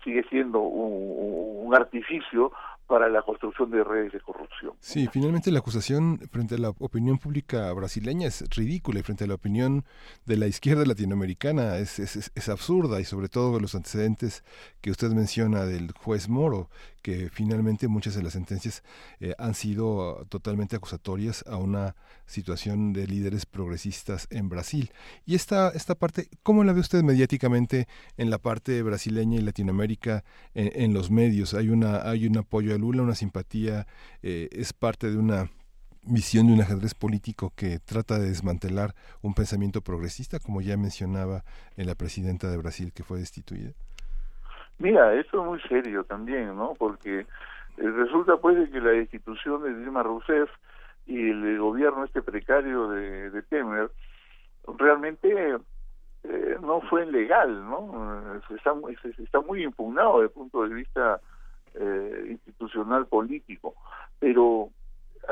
sigue siendo un, artificio para la construcción de redes de corrupción. Sí, finalmente la acusación frente a la opinión pública brasileña es ridícula y frente a la opinión de la izquierda latinoamericana es, es, es absurda y sobre todo los antecedentes que usted menciona del juez Moro, que finalmente muchas de las sentencias eh, han sido totalmente acusatorias a una situación de líderes progresistas en Brasil. Y esta, esta parte, ¿cómo la ve usted mediáticamente en la parte brasileña y Latinoamérica en, los medios? Hay, una, hay un apoyo a Lula, una simpatía, eh, es parte de una visión de un ajedrez político que trata de desmantelar un pensamiento progresista, como ya mencionaba en la presidenta de Brasil que fue destituida. Mira, eso es muy serio también, ¿no? Porque eh, resulta pues de que la institución de Dilma Rousseff y el gobierno este precario de, Temer realmente eh, no fue legal, ¿no? Está, está muy impugnado desde el punto de vista eh, institucional político, pero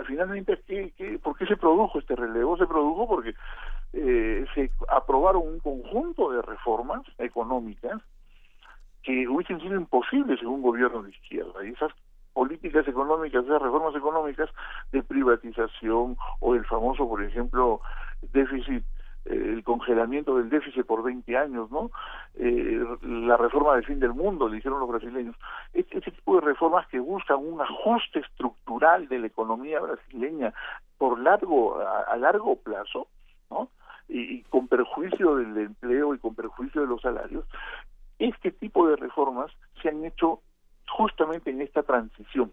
finalmente ¿qué, qué, por qué se produjo este relevo? Se produjo porque eh, se aprobaron un conjunto de reformas económicas que hubiesen sido imposibles en un gobierno de izquierda. Y esas políticas económicas, esas reformas económicas de privatización o el famoso, por ejemplo, déficit el congelamiento del déficit por 20 años, ¿no? Eh, la reforma del fin del mundo, le dijeron los brasileños. Este, este, tipo de reformas que buscan un ajuste estructural de la economía brasileña por largo, a, largo plazo, ¿no? y, con perjuicio del empleo y con perjuicio de los salarios, este tipo de reformas se han hecho justamente en esta transición,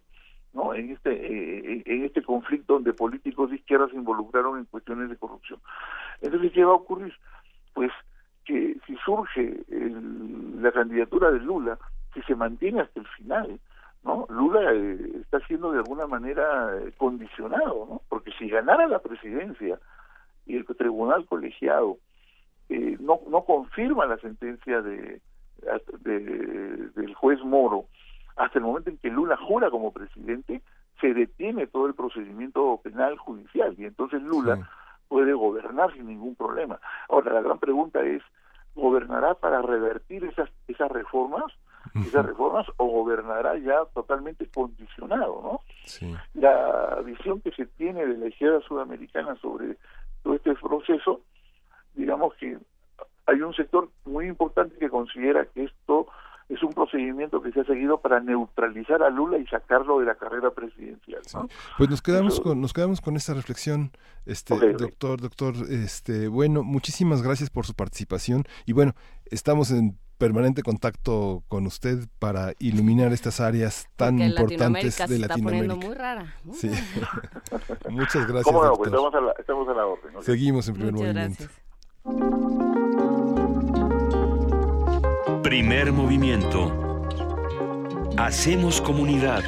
¿no? En este eh, en este conflicto donde políticos de izquierda se involucraron en cuestiones de corrupción. Entonces, ¿qué va a ocurrir? Pues que si surge la candidatura de Lula, si se mantiene hasta el final, ¿no? Lula eh, está siendo de alguna manera eh, condicionado, ¿no? Porque si ganara la presidencia y el tribunal colegiado no no confirma la sentencia de del juez Moro, hasta el momento en que Lula jura como presidente, se detiene todo el procedimiento penal judicial y entonces Lula puede gobernar sin ningún problema. Ahora, la gran pregunta es, ¿gobernará para revertir esas, esas reformas? esas reformas o gobernará ya totalmente condicionado, ¿no? La visión que se tiene de la izquierda sudamericana sobre todo este proceso, digamos que hay un sector muy importante que considera que esto es un procedimiento que se ha seguido para neutralizar a Lula y sacarlo de la carrera presidencial. Pues nos quedamos con nos quedamos con esta reflexión, este doctor, doctor, este bueno, muchísimas gracias por su participación y bueno, estamos en permanente contacto con usted para iluminar estas áreas tan importantes de Latinoamérica. Está muy rara. Sí. Muchas gracias. ¿Cómo no? Pues estamos, a la, estamos a la orden. Seguimos en primer movimiento. Primer movimiento. Hacemos comunidad.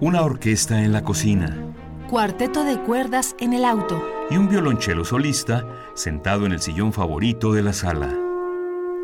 Una orquesta en la cocina. Cuarteto de cuerdas en el auto. Y un violonchelo solista sentado en el sillón favorito de la sala.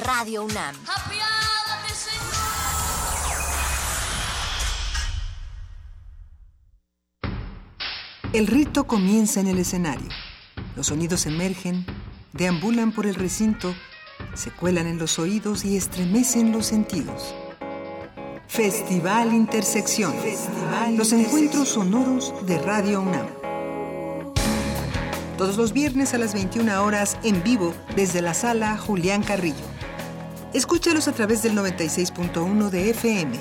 Radio UNAM. El rito comienza en el escenario. Los sonidos emergen, deambulan por el recinto, se cuelan en los oídos y estremecen los sentidos. Festival Intersección. los encuentros sonoros de Radio UNAM. Todos los viernes a las 21 horas en vivo desde la sala Julián Carrillo. Escúchalos a través del 96.1 de FM,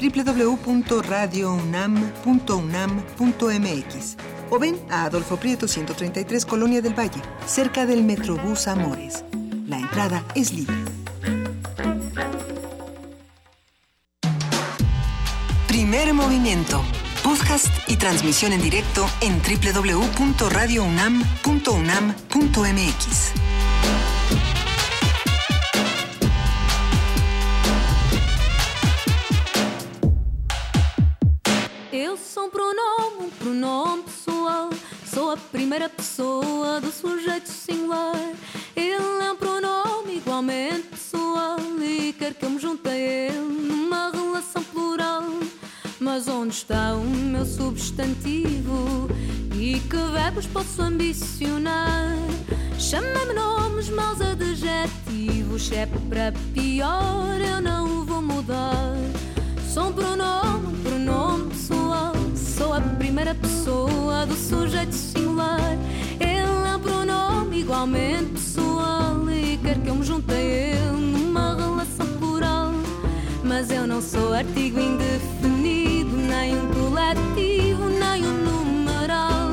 www.radiounam.unam.mx o ven a Adolfo Prieto 133 Colonia del Valle, cerca del Metrobús Amores. La entrada es libre. Primer movimiento. Podcast y transmisión en directo en www.radiounam.unam.mx. Um pronome, um pronome pessoal. Sou a primeira pessoa do sujeito singular. Ele é um pronome igualmente pessoal e quer que eu me junte a ele numa relação plural. Mas onde está o meu substantivo? E que verbos posso ambicionar? Chama-me nomes, maus adjetivos. Se é para pior, eu não vou mudar. Sou um pronome, um pronome pessoal. Sou a primeira pessoa do sujeito singular. Ele é um pronome igualmente pessoal. E quer que eu me junte a ele numa relação plural. Mas eu não sou artigo indefinido, nem um coletivo, nem um numeral.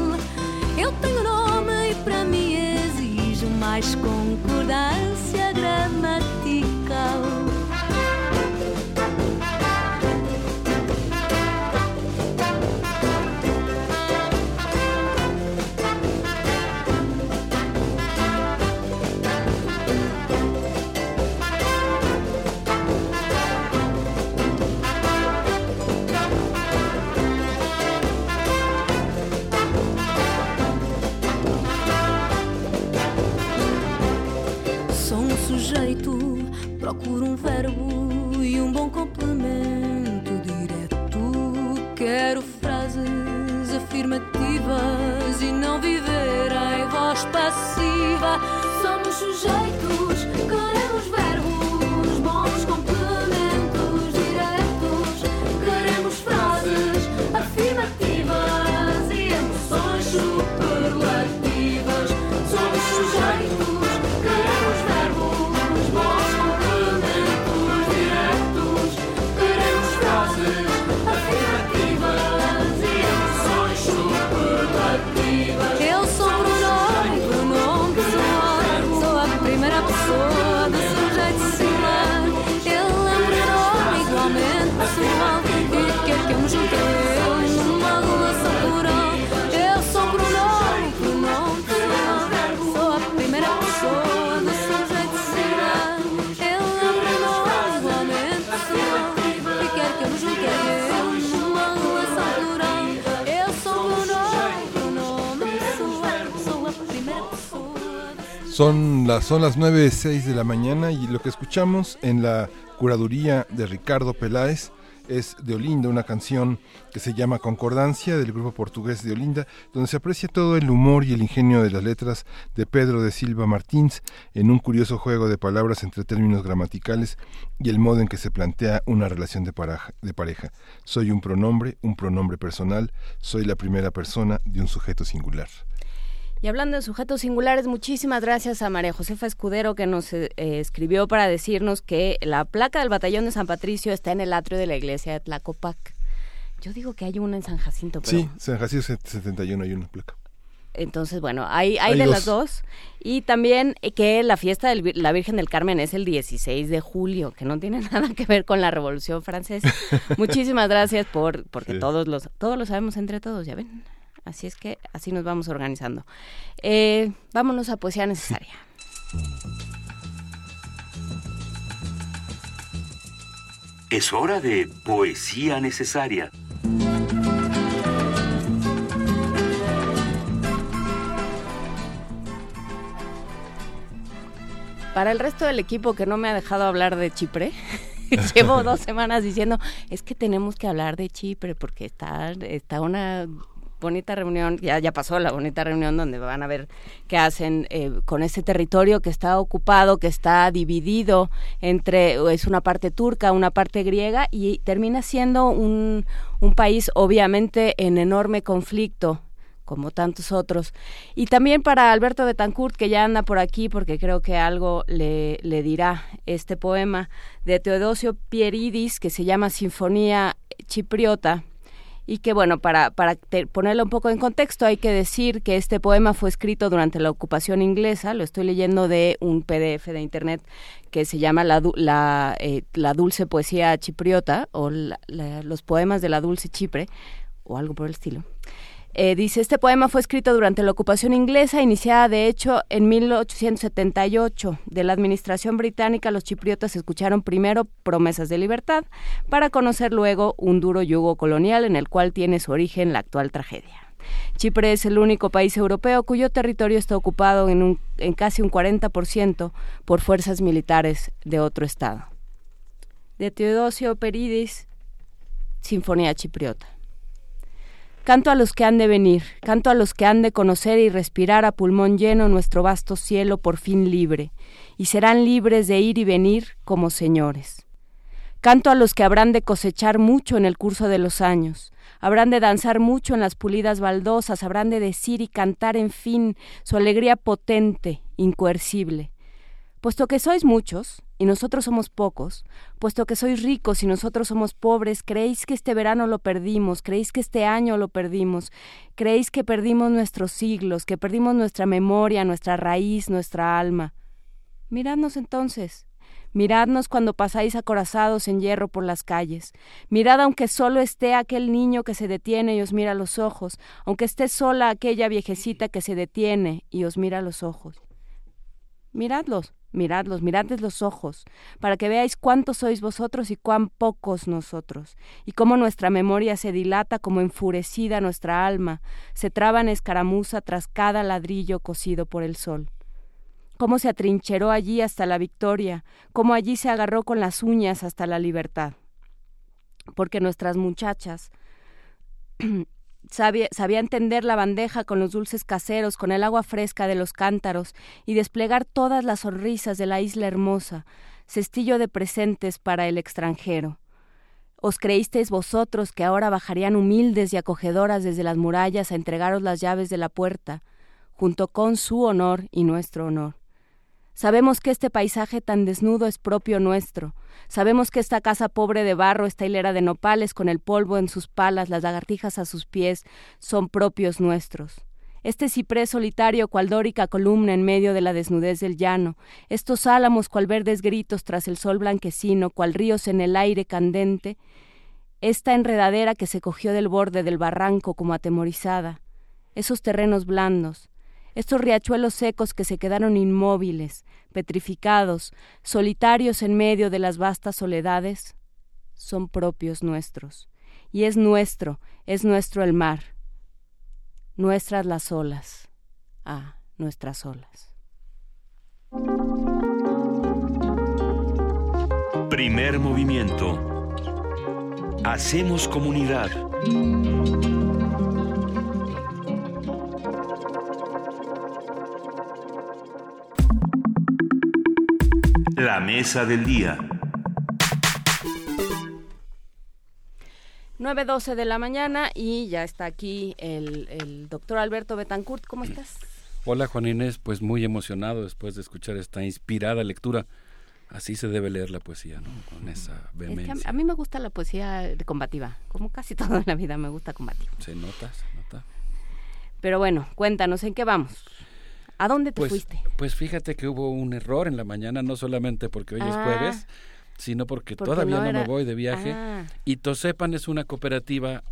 Eu tenho nome e para mim exijo mais concordância gramatical. Procuro um verbo e um bom complemento direto. Quero frases afirmativas e não viver em voz passiva. Somos sujeitos, queremos Son las, son las 9.06 de la mañana y lo que escuchamos en la curaduría de Ricardo Peláez es de Olinda, una canción que se llama Concordancia del grupo portugués de Olinda, donde se aprecia todo el humor y el ingenio de las letras de Pedro de Silva Martins en un curioso juego de palabras entre términos gramaticales y el modo en que se plantea una relación de, de pareja. Soy un pronombre, un pronombre personal, soy la primera persona de un sujeto singular. Y hablando de sujetos singulares, muchísimas gracias a María Josefa Escudero que nos eh, escribió para decirnos que la placa del batallón de San Patricio está en el atrio de la iglesia de Tlacopac. Yo digo que hay una en San Jacinto, pero... Sí, San Jacinto 71 hay una placa. Entonces, bueno, hay, hay, de las dos. Y también que la fiesta de la Virgen del Carmen es el 16 de julio, que no tiene nada que ver con la Revolución Francesa. Muchísimas gracias por porque todos los todos lo sabemos entre todos, ya ven. Así es que así nos vamos organizando. Eh, vámonos a poesía necesaria. Es hora de poesía necesaria. Para el resto del equipo que no me ha dejado hablar de Chipre, llevo dos semanas diciendo, es que tenemos que hablar de Chipre porque está, está una bonita reunión, ya, ya pasó la bonita reunión donde van a ver qué hacen eh, con ese territorio que está ocupado, que está dividido entre, es una parte turca, una parte griega y termina siendo un, un país obviamente en enorme conflicto como tantos otros. Y también para Alberto Betancourt, que ya anda por aquí, porque creo que algo le, le dirá este poema de Teodosio Pieridis, que se llama Sinfonía Chipriota, y que bueno, para, para ponerlo un poco en contexto, hay que decir que este poema fue escrito durante la ocupación inglesa, lo estoy leyendo de un PDF de internet que se llama La, la, eh, la Dulce Poesía Chipriota o los poemas de la Dulce Chipre o algo por el estilo. Eh, dice, este poema fue escrito durante la ocupación inglesa, iniciada de hecho en 1878. De la administración británica, los chipriotas escucharon primero promesas de libertad, para conocer luego un duro yugo colonial en el cual tiene su origen la actual tragedia. Chipre es el único país europeo cuyo territorio está ocupado en, un, en casi un 40% por fuerzas militares de otro estado. De Teodosio Peridis, Sinfonía Chipriota. Canto a los que han de venir, canto a los que han de conocer y respirar a pulmón lleno nuestro vasto cielo por fin libre, y serán libres de ir y venir como señores. Canto a los que habrán de cosechar mucho en el curso de los años, habrán de danzar mucho en las pulidas baldosas, habrán de decir y cantar en fin su alegría potente, incoercible. Puesto que sois muchos, y nosotros somos pocos, puesto que sois ricos y nosotros somos pobres, creéis que este verano lo perdimos, creéis que este año lo perdimos, creéis que perdimos nuestros siglos, que perdimos nuestra memoria, nuestra raíz, nuestra alma. Miradnos entonces, miradnos cuando pasáis acorazados en hierro por las calles, mirad aunque solo esté aquel niño que se detiene y os mira los ojos, aunque esté sola aquella viejecita que se detiene y os mira los ojos. Miradlos, Miradlos, miradles los ojos, para que veáis cuántos sois vosotros y cuán pocos nosotros, y cómo nuestra memoria se dilata como enfurecida nuestra alma, se traba en escaramuza tras cada ladrillo cocido por el sol. Cómo se atrincheró allí hasta la victoria, cómo allí se agarró con las uñas hasta la libertad. Porque nuestras muchachas Sabía, sabía, entender la bandeja con los dulces caseros, con el agua fresca de los cántaros y desplegar todas las sonrisas de la isla hermosa, cestillo de presentes para el extranjero. ¿Os creísteis vosotros que ahora bajarían humildes y acogedoras desde las murallas a entregaros las llaves de la puerta, junto con su honor y nuestro honor? Sabemos que este paisaje tan desnudo es propio nuestro. Sabemos que esta casa pobre de barro, esta hilera de nopales con el polvo en sus palas, las lagartijas a sus pies, son propios nuestros. Este ciprés solitario cual dórica columna en medio de la desnudez del llano, estos álamos cual verdes gritos tras el sol blanquecino, cual ríos en el aire candente, esta enredadera que se cogió del borde del barranco como atemorizada, esos terrenos blandos, estos riachuelos secos que se quedaron inmóviles, petrificados, solitarios en medio de las vastas soledades, son propios nuestros. Y es nuestro, es nuestro el mar, nuestras las olas, ah, nuestras olas. Primer movimiento. Hacemos comunidad. La mesa del día. 9.12 de la mañana y ya está aquí el, el doctor Alberto Betancourt. ¿Cómo estás? Hola Juan Inés, pues muy emocionado después de escuchar esta inspirada lectura. Así se debe leer la poesía, ¿no? Con esa vehemencia. Es que a, mí me gusta la poesía combativa, como casi toda la vida me gusta combativa. Se nota, se nota. Pero bueno, cuéntanos, ¿en qué vamos? ¿A dónde te pues, fuiste? Pues fíjate que hubo un error en la mañana, no solamente porque hoy es Ah. jueves, sino porque, Porque todavía no me voy de viaje. Ah. Y Tosepan es una cooperativa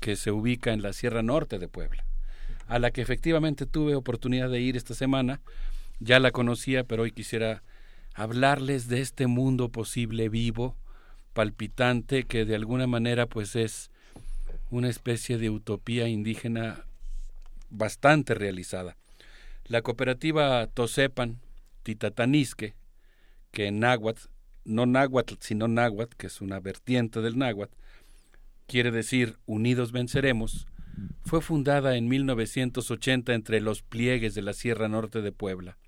que se ubica en la Sierra Norte de Puebla, a la que efectivamente tuve oportunidad de ir esta semana. Ya la conocía, pero hoy quisiera hablarles de este mundo posible vivo, palpitante, que de alguna manera pues es una especie de utopía indígena bastante realizada. La cooperativa Tosepan Titatanisque, que en náhuatl, no náhuatl, sino náhuatl, que es una vertiente del náhuatl, quiere decir Unidos Venceremos, fue fundada en 1980 entre los pliegues de la Sierra Norte de Puebla.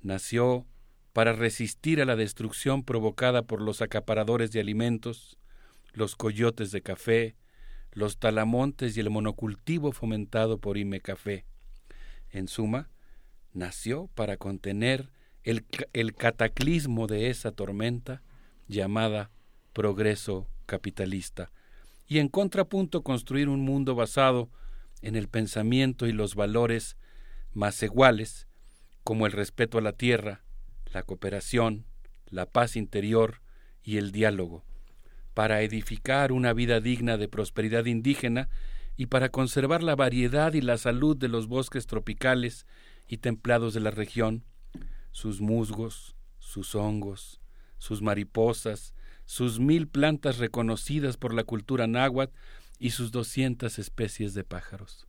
Nació para resistir a la destrucción provocada por los acaparadores de alimentos, los coyotes de café, los talamontes y el monocultivo fomentado por Ime Café. En suma, nació para contener el, el cataclismo de esa tormenta llamada progreso capitalista y en contrapunto construir un mundo basado en el pensamiento y los valores más iguales como el respeto a la tierra, la cooperación, la paz interior y el diálogo, para edificar una vida digna de prosperidad indígena y para conservar la variedad y la salud de los bosques tropicales y templados de la región, sus musgos, sus hongos, sus mariposas, sus mil plantas reconocidas por la cultura náhuatl y sus doscientas especies de pájaros.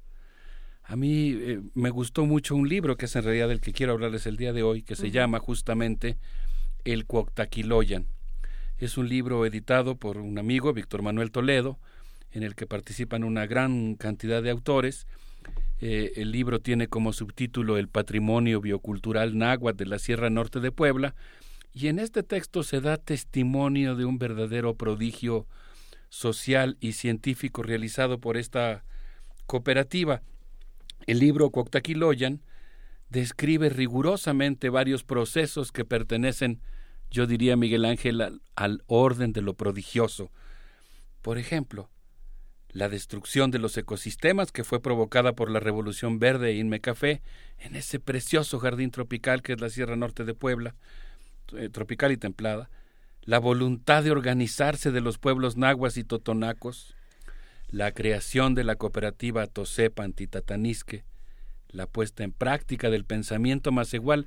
A mí eh, me gustó mucho un libro que es en realidad el que quiero hablarles el día de hoy, que se llama justamente El Cuauhtaquiloyan. Es un libro editado por un amigo, Víctor Manuel Toledo, en el que participan una gran cantidad de autores. Eh, el libro tiene como subtítulo El patrimonio biocultural náhuatl de la Sierra Norte de Puebla, y en este texto se da testimonio de un verdadero prodigio social y científico realizado por esta cooperativa. El libro Cuauhtaquiloyan describe rigurosamente varios procesos que pertenecen, yo diría Miguel Ángel, al orden de lo prodigioso. Por ejemplo, la destrucción de los ecosistemas que fue provocada por la Revolución Verde e Inme Café en ese precioso jardín tropical que es la Sierra Norte de Puebla, eh, tropical y templada, la voluntad de organizarse de los pueblos nahuas y totonacos, la creación de la cooperativa Tosepa Antitatanisque, la puesta en práctica del pensamiento más igual.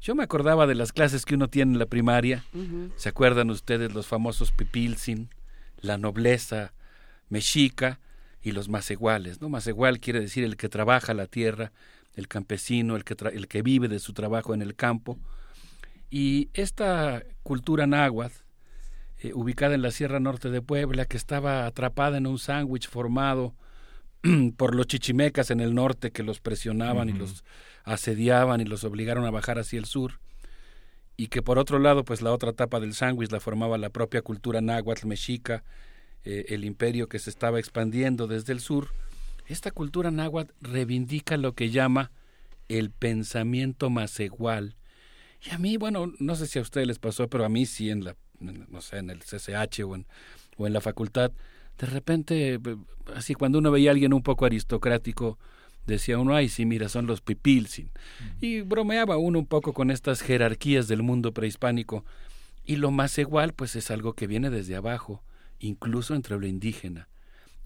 Yo me acordaba de las clases que uno tiene en la primaria. ¿Se acuerdan ustedes los famosos pipilsin, la nobleza mexica y los más iguales? ¿no? Más igual quiere decir el que trabaja la tierra, el campesino, el que, tra- el que vive de su trabajo en el campo. Y esta cultura náhuatl, eh, ubicada en la Sierra Norte de Puebla, que estaba atrapada en un sándwich formado por los chichimecas en el norte que los presionaban y los asediaban y los obligaron a bajar hacia el sur, y que por otro lado, pues la otra tapa del sándwich la formaba la propia cultura náhuatl mexica, eh, el imperio que se estaba expandiendo desde el sur. Esta cultura náhuatl reivindica lo que llama el pensamiento más igual. Y a mí, bueno, no sé si a ustedes les pasó, pero a mí sí en la, en- no sé, en el CCH o en, o en la facultad, de repente, eh, así cuando uno veía a alguien un poco aristocrático, decía uno, ay, sí, mira, son los pipilsin. Y bromeaba uno un poco con estas jerarquías del mundo prehispánico. Y lo más igual, pues es algo que viene desde abajo, incluso entre lo indígena.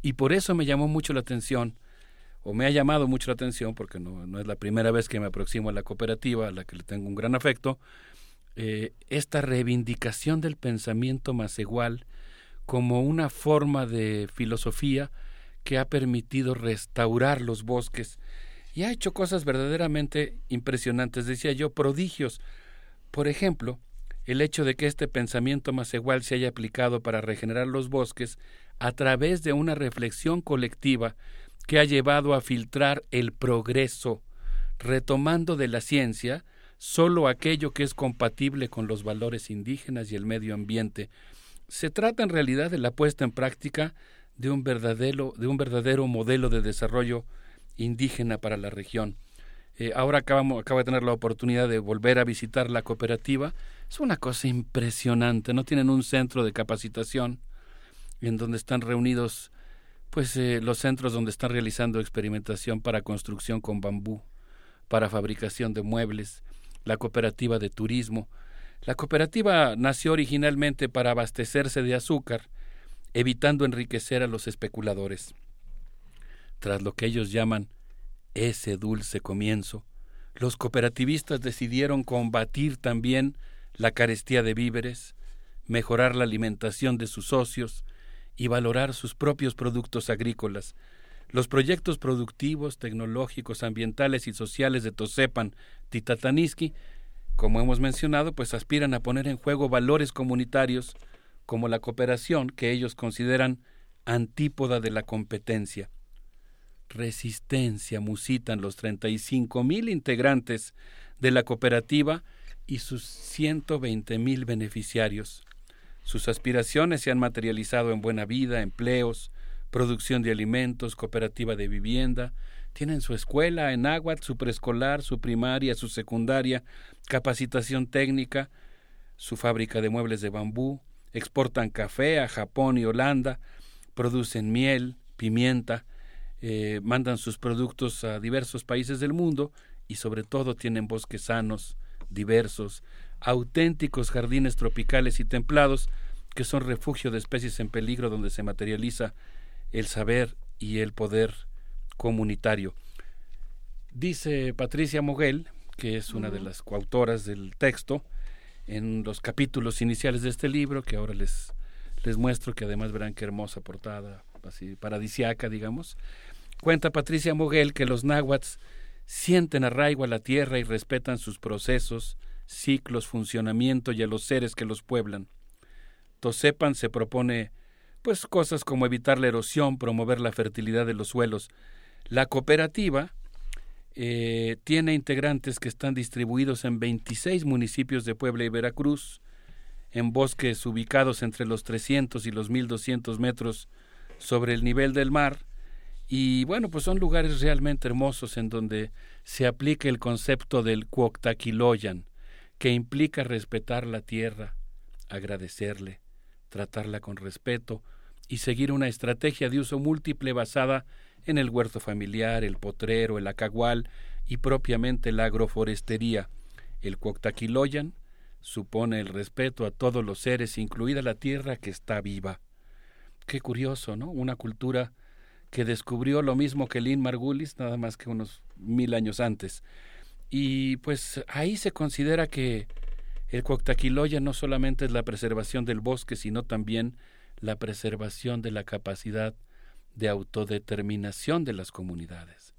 Y por eso me llamó mucho la atención, o me ha llamado mucho la atención, porque no, no es la primera vez que me aproximo a la cooperativa, a la que le tengo un gran afecto, eh, esta reivindicación del pensamiento más igual como una forma de filosofía que ha permitido restaurar los bosques y ha hecho cosas verdaderamente impresionantes, decía yo, prodigios. Por ejemplo, el hecho de que este pensamiento más igual se haya aplicado para regenerar los bosques a través de una reflexión colectiva que ha llevado a filtrar el progreso, retomando de la ciencia solo aquello que es compatible con los valores indígenas y el medio ambiente. Se trata en realidad de la puesta en práctica de un verdadero, de un verdadero modelo de desarrollo indígena para la región. Eh, ahora acabamos, acabo de tener la oportunidad de volver a visitar la cooperativa. Es una cosa impresionante. No tienen un centro de capacitación en donde están reunidos pues eh, los centros donde están realizando experimentación para construcción con bambú, para fabricación de muebles, la cooperativa de turismo. La cooperativa nació originalmente para abastecerse de azúcar, evitando enriquecer a los especuladores. Tras lo que ellos llaman ese dulce comienzo, los cooperativistas decidieron combatir también la carestía de víveres, mejorar la alimentación de sus socios y valorar sus propios productos agrícolas. Los proyectos productivos, tecnológicos, ambientales y sociales de Tosepan, Titataniski, como hemos mencionado, pues aspiran a poner en juego valores comunitarios como la cooperación que ellos consideran antípoda de la competencia. Resistencia musitan los 35 mil integrantes de la cooperativa y sus 120 mil beneficiarios. Sus aspiraciones se han materializado en buena vida, empleos, producción de alimentos, cooperativa de vivienda, tienen su escuela en Aguat, su preescolar, su primaria, su secundaria, capacitación técnica, su fábrica de muebles de bambú, exportan café a Japón y Holanda, producen miel, pimienta, eh, mandan sus productos a diversos países del mundo y sobre todo tienen bosques sanos, diversos, auténticos jardines tropicales y templados que son refugio de especies en peligro donde se materializa el saber y el poder comunitario. Dice Patricia Moguel, que es una de las coautoras del texto, en los capítulos iniciales de este libro, que ahora les, les muestro, que además verán qué hermosa portada, así paradisiaca, digamos, cuenta Patricia Moguel que los náhuatl sienten arraigo a la tierra y respetan sus procesos, ciclos, funcionamiento y a los seres que los pueblan. Tosepan se propone pues cosas como evitar la erosión, promover la fertilidad de los suelos. La cooperativa eh, tiene integrantes que están distribuidos en 26 municipios de Puebla y Veracruz, en bosques ubicados entre los 300 y los 1200 metros sobre el nivel del mar. Y bueno, pues son lugares realmente hermosos en donde se aplica el concepto del Cuoctaquiloyan, que implica respetar la tierra, agradecerle, tratarla con respeto y seguir una estrategia de uso múltiple basada en el huerto familiar, el potrero, el acagual y propiamente la agroforestería. El Cuoctaquiloyan supone el respeto a todos los seres, incluida la tierra que está viva. Qué curioso, ¿no? Una cultura que descubrió lo mismo que Lynn Margulis, nada más que unos mil años antes. Y pues ahí se considera que el Cuoctaquiloya no solamente es la preservación del bosque, sino también la preservación de la capacidad de autodeterminación de las comunidades.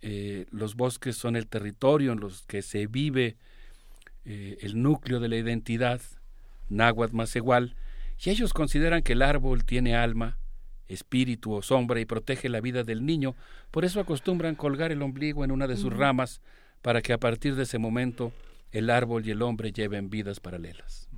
Eh, los bosques son el territorio en los que se vive eh, el núcleo de la identidad, náhuatl más igual, y ellos consideran que el árbol tiene alma, espíritu o sombra y protege la vida del niño, por eso acostumbran colgar el ombligo en una de sus ramas para que a partir de ese momento el árbol y el hombre lleven vidas paralelas.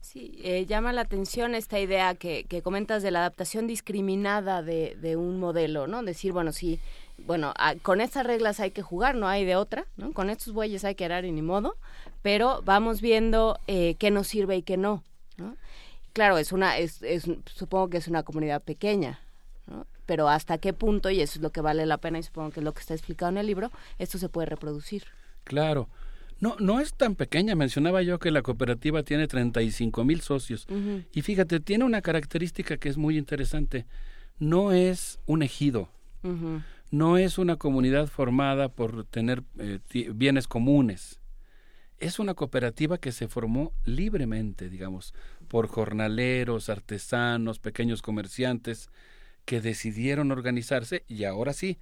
Sí, eh, llama la atención esta idea que, comentas de la adaptación discriminada de, un modelo, ¿no? Decir, bueno, sí, bueno, con estas reglas hay que jugar, no hay de otra, ¿no? Con estos bueyes hay que arar y ni modo, pero vamos viendo eh, qué nos sirve y qué ¿no? Claro, es una, es, supongo que es una comunidad pequeña, ¿no? pero hasta qué punto, y eso es lo que vale la pena y supongo que es lo que está explicado en el libro, esto se puede reproducir. Claro. No, no es tan pequeña. Mencionaba yo que la cooperativa tiene 35 mil socios. Y fíjate, tiene una característica que es muy interesante. No es un ejido. No es una comunidad formada por tener eh, bienes comunes. Es una cooperativa que se formó libremente, digamos, por jornaleros, artesanos, pequeños comerciantes, que decidieron organizarse y ahora sí,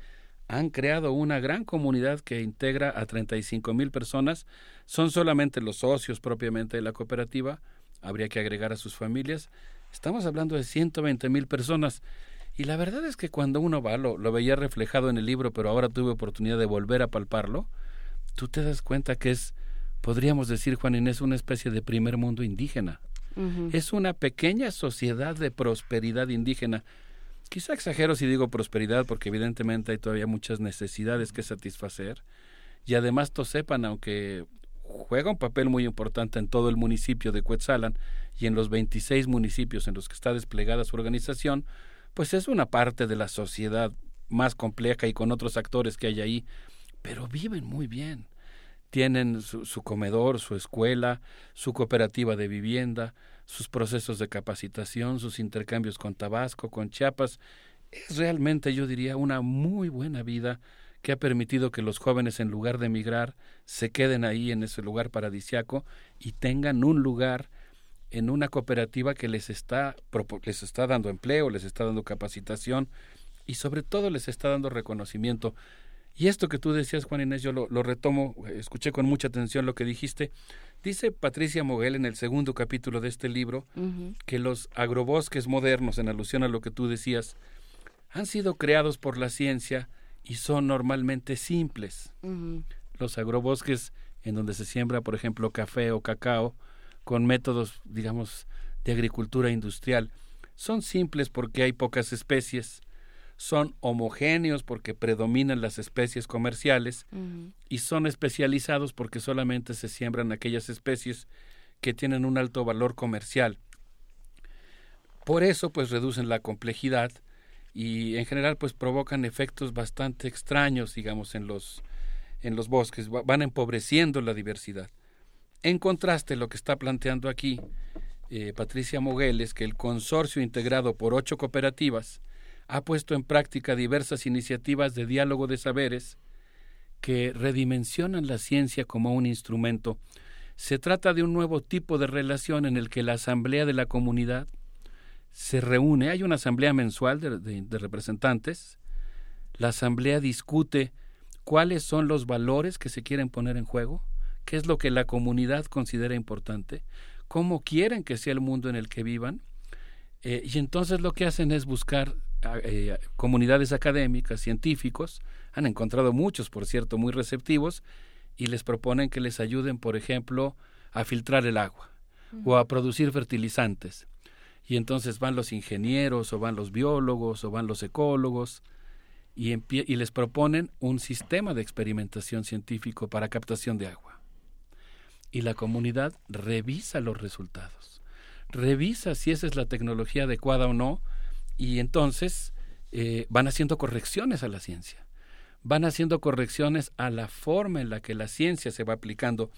han creado una gran comunidad que integra a 35 mil personas. Son solamente los socios propiamente de la cooperativa. Habría que agregar a sus familias. Estamos hablando de 120 mil personas. Y la verdad es que cuando uno va, lo, lo, veía reflejado en el libro, pero ahora tuve oportunidad de volver a palparlo, tú te das cuenta que es, podríamos decir, Juan Inés, una especie de primer mundo indígena. Es una pequeña sociedad de prosperidad indígena. Quizá exagero si digo prosperidad, porque evidentemente hay todavía muchas necesidades que satisfacer. Y además sepan, aunque juega un papel muy importante en todo el municipio de Cuetzalan y en los 26 municipios en los que está desplegada su organización, pues es una parte de la sociedad más compleja y con otros actores que hay ahí, pero viven muy bien. Tienen su, su comedor, su escuela, su cooperativa de vivienda, sus procesos de capacitación, sus intercambios con Tabasco, con Chiapas. Es realmente, yo diría, una muy buena vida que ha permitido que los jóvenes, en lugar de emigrar, se queden ahí en ese lugar paradisiaco y tengan un lugar en una cooperativa que les está, les está dando empleo, les está dando capacitación y sobre todo les está dando reconocimiento. Y esto que tú decías, Juan Inés, yo lo, retomo, escuché con mucha atención lo que dijiste. Dice Patricia Moguel en el segundo capítulo de este libro que los agrobosques modernos, en alusión a lo que tú decías, han sido creados por la ciencia y son normalmente simples. Los agrobosques en donde se siembra, por ejemplo, café o cacao, con métodos, digamos, de agricultura industrial. Son simples porque hay pocas especies, son homogéneos porque predominan las especies comerciales y son especializados porque solamente se siembran aquellas especies que tienen un alto valor comercial. Por eso, pues reducen la complejidad y en general, pues provocan efectos bastante extraños, digamos, en los en los bosques, van empobreciendo la diversidad. En contraste, lo que está planteando aquí eh, Patricia Moguel que el consorcio integrado por ocho cooperativas ha puesto en práctica diversas iniciativas de diálogo de saberes que redimensionan la ciencia como un instrumento. Se trata de un nuevo tipo de relación en el que la asamblea de la comunidad se reúne, hay una asamblea mensual de representantes, la asamblea discute cuáles son los valores que se quieren poner en juego, qué es lo que la comunidad considera importante, cómo quieren que sea el mundo en el que vivan, eh, y entonces lo que hacen es buscar eh, comunidades académicas, científicos, han encontrado muchos, por cierto, muy receptivos, y les proponen que les ayuden, por ejemplo, a filtrar el agua o a producir fertilizantes. Y entonces van los ingenieros, o van los biólogos, o van los ecólogos, y, y les proponen un sistema de experimentación científico para captación de agua y la comunidad revisa los resultados, revisa si esa es la tecnología adecuada o no y entonces eh, van haciendo correcciones a la ciencia, van haciendo correcciones a la forma en la que la ciencia se va aplicando.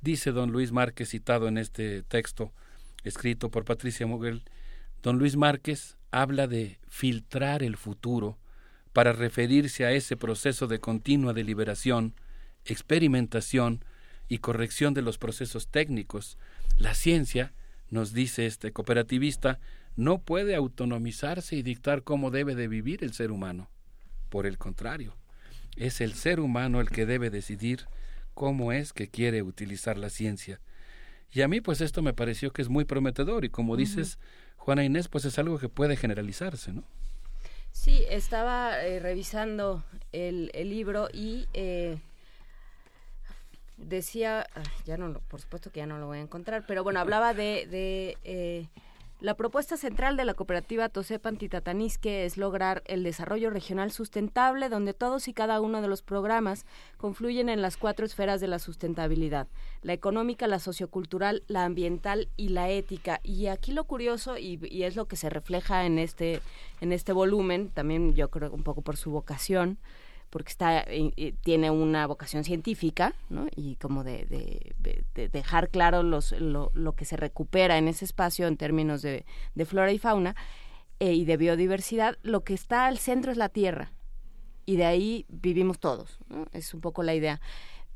Dice don Luis Márquez, citado en este texto escrito por Patricia Moguel, don Luis Márquez habla de filtrar el futuro para referirse a ese proceso de continua deliberación, experimentación, y corrección de los procesos técnicos. La ciencia, nos dice este cooperativista, no puede autonomizarse y dictar cómo debe de vivir el ser humano. Por el contrario, es el ser humano el que debe decidir cómo es que quiere utilizar la ciencia. Y a mí pues esto me pareció que es muy prometedor y como dices, Juana Inés, pues es algo que puede generalizarse, ¿no? Sí, estaba eh, revisando el, el, libro y eh, decía, ya no, por supuesto que ya no lo voy a encontrar, pero bueno, hablaba de, de eh, la propuesta central de la cooperativa Tosepan Titatanisque es lograr el desarrollo regional sustentable, donde todos y cada uno de los programas confluyen en las cuatro esferas de la sustentabilidad, la económica, la sociocultural, la ambiental y la ética. Y aquí lo curioso, y, y es lo que se refleja en este, en este volumen, también yo creo un poco por su vocación, porque está eh, eh, tiene una vocación científica ¿no? y como de, de, dejar claro lo, que se recupera en ese espacio en términos de, flora y fauna eh, y de biodiversidad, lo que está al centro es la tierra y de ahí vivimos todos, ¿no? es un poco la idea.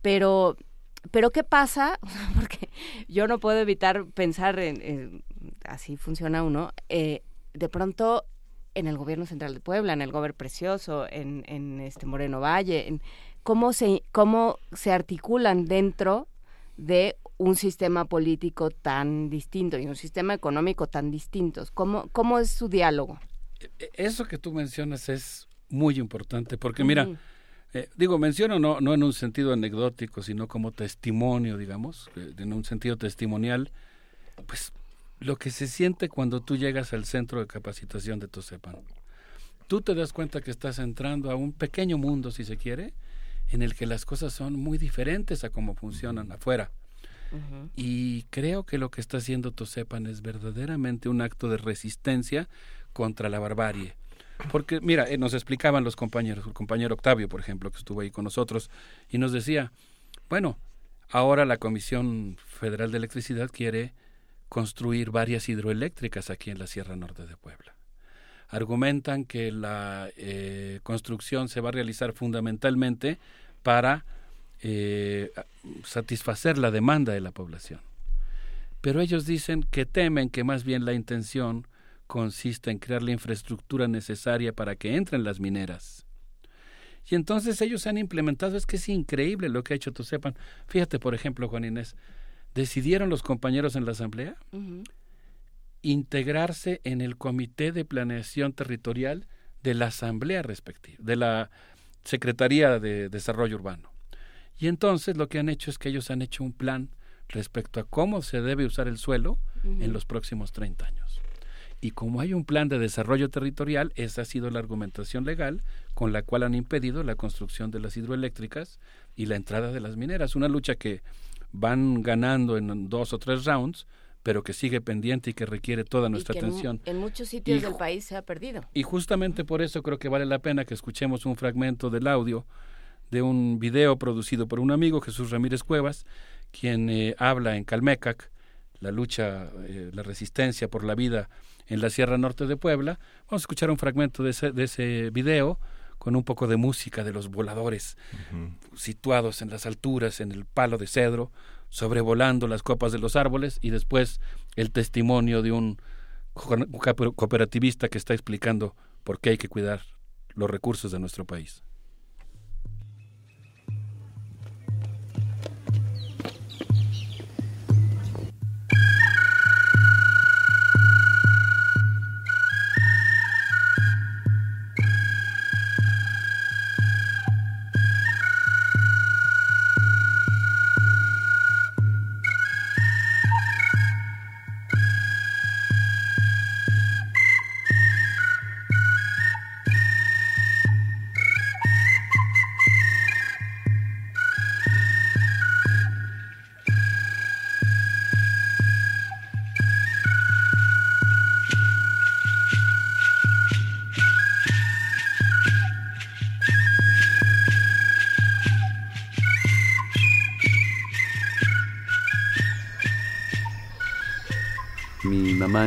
Pero, pero ¿qué pasa? Porque yo no puedo evitar pensar en, así funciona uno, de pronto en el gobierno central de Puebla, en el gobierno precioso, en, en este Moreno Valle, en cómo se, cómo se articulan dentro de un sistema político tan distinto y un sistema económico tan distintos. ¿Cómo, cómo es su diálogo? E, e, eso que tú mencionas es muy importante porque mira, eh, digo, menciono no, no en un sentido anecdótico, sino como testimonio, digamos, en un sentido testimonial, pues lo que se siente cuando tú llegas al centro de capacitación de Tosepan. Tú te das cuenta que estás entrando a un pequeño mundo, si se quiere, en el que las cosas son muy diferentes a cómo funcionan afuera. Y creo que lo que está haciendo Tosepan es verdaderamente un acto de resistencia contra la barbarie. Porque, mira, eh, nos explicaban los compañeros, el compañero Octavio, por ejemplo, que estuvo ahí con nosotros, y nos decía, bueno, ahora la Comisión Federal de Electricidad quiere construir varias hidroeléctricas aquí en la Sierra Norte de Puebla. Argumentan que la eh, construcción se va a realizar fundamentalmente para eh, satisfacer la demanda de la población. Pero ellos dicen que temen que más bien la intención consiste en crear la infraestructura necesaria para que entren las mineras. Y entonces ellos han implementado, es que es increíble lo que ha hecho sepan Fíjate, por ejemplo, Juan Inés, decidieron los compañeros en la Asamblea integrarse en el Comité de Planeación Territorial de la Asamblea respectiva, de la Secretaría de Desarrollo Urbano. Y entonces lo que han hecho es que ellos han hecho un plan respecto a cómo se debe usar el suelo en los próximos 30 años. Y como hay un plan de desarrollo territorial, esa ha sido la argumentación legal con la cual han impedido la construcción de las hidroeléctricas y la entrada de las mineras. Una lucha que van ganando en dos o tres rounds, pero que sigue pendiente y que requiere toda nuestra atención. En, muchos sitios del país se ha perdido. Y justamente por eso creo que vale la pena que escuchemos un fragmento del audio de un video producido por un amigo, Jesús Ramírez Cuevas, quien eh, habla en Calmecac, la lucha, eh, la resistencia por la vida en la Sierra Norte de Puebla. Vamos a escuchar un fragmento de ese, de ese video con un poco de música de los voladores situados en las alturas, en el palo de cedro, sobrevolando las copas de los árboles y después el testimonio de un cooperativista que está explicando por qué hay que cuidar los recursos de nuestro país.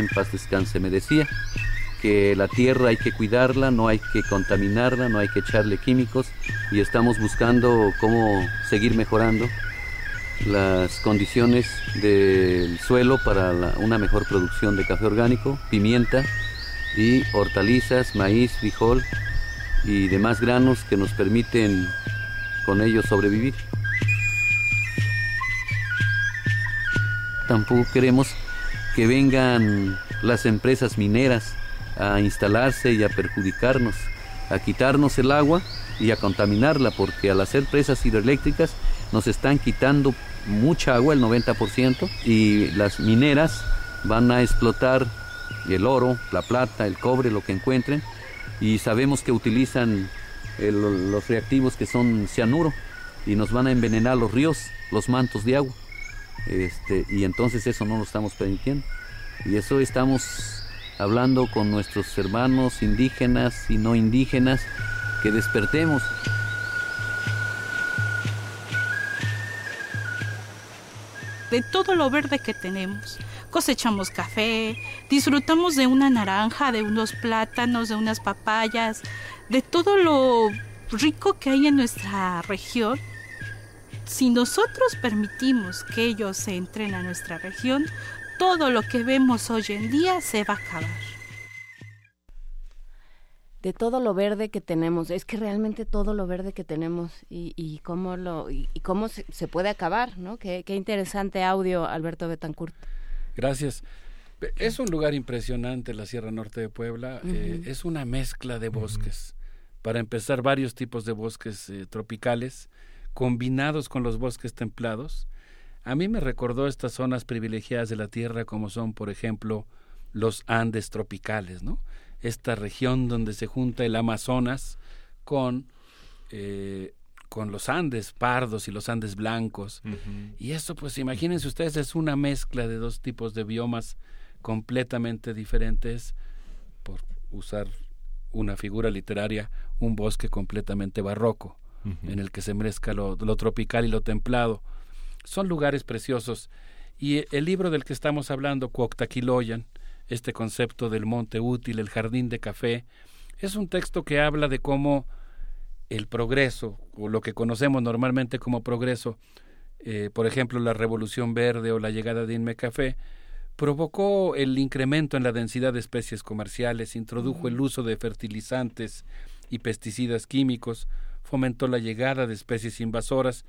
En paz descanse me decía que la tierra hay que cuidarla, no hay que contaminarla, no hay que echarle químicos y estamos buscando cómo seguir mejorando las condiciones del suelo para una mejor producción de café orgánico, pimienta y hortalizas, maíz, frijol y demás granos que nos permiten con ellos sobrevivir. Tampoco queremos que vengan las empresas mineras a instalarse y a perjudicarnos, a quitarnos el agua y a contaminarla, porque al hacer presas hidroeléctricas nos están quitando mucha agua, el 90%, y las mineras van a explotar el oro, la plata, el cobre, lo que encuentren, y sabemos que utilizan los reactivos que son cianuro y nos van a envenenar los ríos, los mantos de agua. Este, y entonces eso no lo estamos permitiendo. Y eso estamos hablando con nuestros hermanos indígenas y no indígenas, que despertemos. De todo lo verde que tenemos, cosechamos café, disfrutamos de una naranja, de unos plátanos, de unas papayas, de todo lo rico que hay en nuestra región si nosotros permitimos que ellos entren a nuestra región, todo lo que vemos hoy en día se va a acabar. de todo lo verde que tenemos. Es que realmente todo lo verde que tenemos y, y cómo lo y, cómo se, puede acabar, ¿no? Qué, qué interesante audio, Alberto Betancourt. Gracias. Es un lugar impresionante la Sierra Norte de Puebla. Eh, es una mezcla de bosques. Para empezar, varios tipos de bosques eh, tropicales combinados con los bosques templados. A mí me recordó estas zonas privilegiadas de la Tierra como son, por ejemplo, los Andes tropicales, ¿no? Esta región donde se junta el Amazonas con, eh, con los Andes pardos y los Andes blancos. Y eso, pues imagínense ustedes, es una mezcla de dos tipos de biomas completamente diferentes, por usar una figura literaria, un bosque completamente barroco, en el que se mezcla lo, tropical y lo templado. Son lugares preciosos. Y el libro del que estamos hablando, Cuoctaquiloyan, este concepto del monte útil, el jardín de café, es un texto que habla de cómo el progreso, o lo que conocemos normalmente como progreso, eh, por ejemplo la Revolución Verde o la llegada de Inme Café, provocó el incremento en la densidad de especies comerciales, introdujo el uso de fertilizantes y pesticidas químicos, fomentó la llegada de especies invasoras.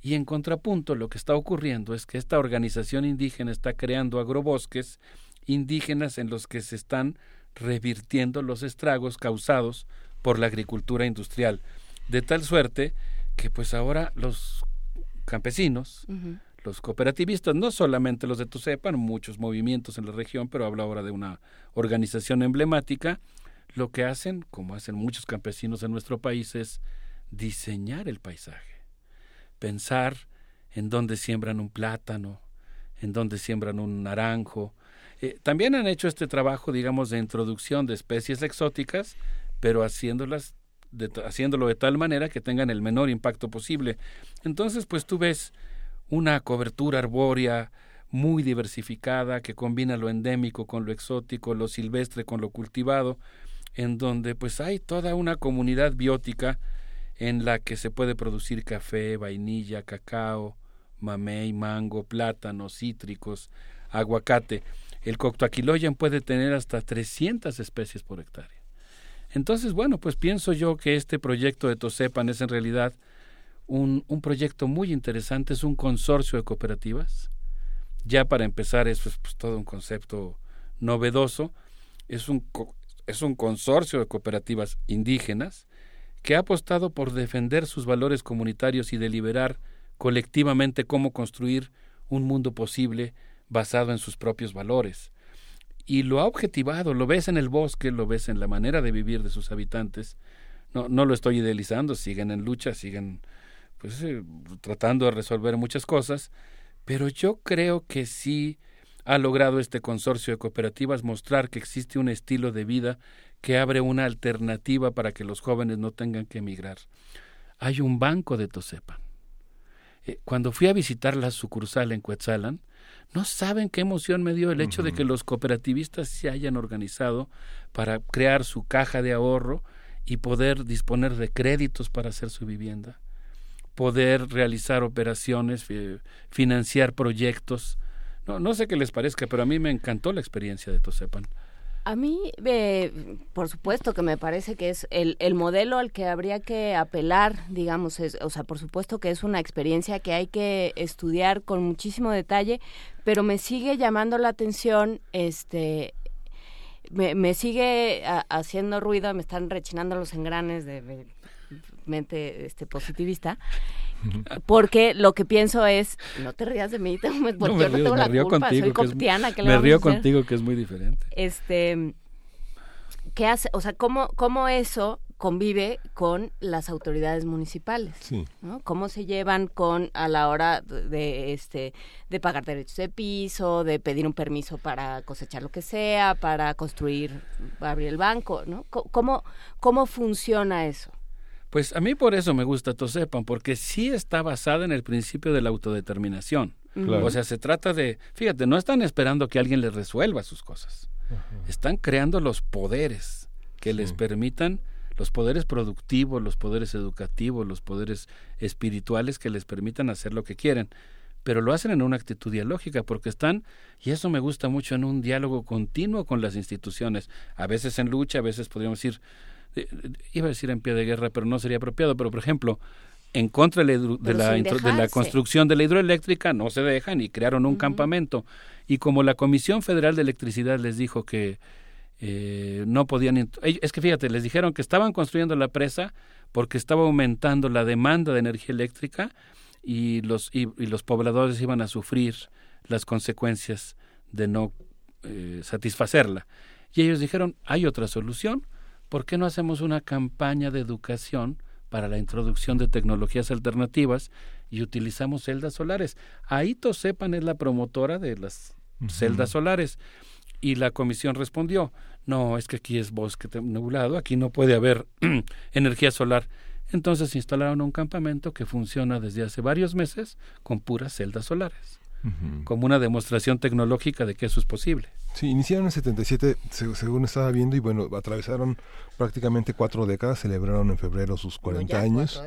Y en contrapunto lo que está ocurriendo es que esta organización indígena está creando agrobosques indígenas en los que se están revirtiendo los estragos causados por la agricultura industrial, de tal suerte que pues ahora los campesinos, los cooperativistas, no solamente los de Tucepan, muchos movimientos en la región, pero habla ahora de una organización emblemática, lo que hacen, como hacen muchos campesinos en nuestro país, es diseñar el paisaje, pensar en dónde siembran un plátano, en dónde siembran un naranjo, eh, también han hecho este trabajo, digamos, de introducción de especies exóticas, pero haciéndolas haciéndolo de tal manera que tengan el menor impacto posible. Entonces, pues tú ves una cobertura arbórea muy diversificada que combina lo endémico con lo exótico, lo silvestre con lo cultivado, en donde pues hay toda una comunidad biótica en la que se puede producir café, vainilla, cacao, mamey, mango, plátanos, cítricos, aguacate. El coctoaquiloyan puede tener hasta 300 especies por hectárea. Entonces, bueno, pues pienso yo que este proyecto de Tosepan es en realidad un, un proyecto muy interesante, es un consorcio de cooperativas. Ya para empezar, eso es pues, todo un concepto novedoso. Es un, es un consorcio de cooperativas indígenas que ha apostado por defender sus valores comunitarios y deliberar colectivamente cómo construir un mundo posible basado en sus propios valores. Y lo ha objetivado, lo ves en el bosque, lo ves en la manera de vivir de sus habitantes. No, no lo estoy idealizando, siguen en lucha, siguen pues, eh, tratando de resolver muchas cosas, pero yo creo que sí ha logrado este consorcio de cooperativas mostrar que existe un estilo de vida que abre una alternativa para que los jóvenes no tengan que emigrar. Hay un banco de Tosepan. Eh, cuando fui a visitar la sucursal en Cuetzalan, no saben qué emoción me dio el hecho de que los cooperativistas se hayan organizado para crear su caja de ahorro y poder disponer de créditos para hacer su vivienda, poder realizar operaciones, financiar proyectos. No, no sé qué les parezca, pero a mí me encantó la experiencia de Tosepan. A mí, eh, por supuesto que me parece que es el, el, modelo al que habría que apelar, digamos, es, o sea, por supuesto que es una experiencia que hay que estudiar con muchísimo detalle, pero me sigue llamando la atención, este, me, me sigue haciendo ruido, me están rechinando los engranes de, mente este, positivista porque lo que pienso es, no te rías de mí, porque no, yo no tengo la culpa, soy coptiana. Que me río contigo, que es muy diferente. Este, ¿qué hace? O sea, ¿cómo, cómo eso convive con las autoridades municipales? Sí. ¿no? ¿Cómo se llevan con a la hora de, este, de pagar derechos de piso, de pedir un permiso para cosechar lo que sea, para construir, abrir el banco, ¿no? ¿Cómo, cómo funciona eso? Pues a mí por eso me gusta Tosepan, porque sí está basada en el principio de la autodeterminación. O sea, se trata de, fíjate, no están esperando que alguien les resuelva sus cosas. Están creando los poderes que les permitan, los poderes productivos, los poderes educativos, los poderes espirituales que les permitan hacer lo que quieren. Pero lo hacen en una actitud dialógica, porque están, y eso me gusta mucho, en un diálogo continuo con las instituciones, a veces en lucha, a veces podríamos decir, iba a decir en pie de guerra, pero no sería apropiado, pero por ejemplo, en contra de la, de la, construcción de la hidroeléctrica, no se dejan y crearon un campamento. Y como la Comisión Federal de Electricidad les dijo que eh, no podían... Es que fíjate, les dijeron que estaban construyendo la presa porque estaba aumentando la demanda de energía eléctrica y los, y, los pobladores iban a sufrir las consecuencias de no eh, satisfacerla. Y ellos dijeron, hay otra solución, ¿por qué no hacemos una campaña de educación para la introducción de tecnologías alternativas y utilizamos celdas solares? Ahí Tosepan es la promotora de las celdas solares. Y la comisión respondió, no, es que aquí es bosque nublado, aquí no puede haber energía solar. Entonces instalaron un campamento que funciona desde hace varios meses con puras celdas solares, como una demostración tecnológica de que eso es posible. Sí, iniciaron en 77, según estaba viendo, y bueno, atravesaron prácticamente cuatro décadas, celebraron en febrero sus 40 años,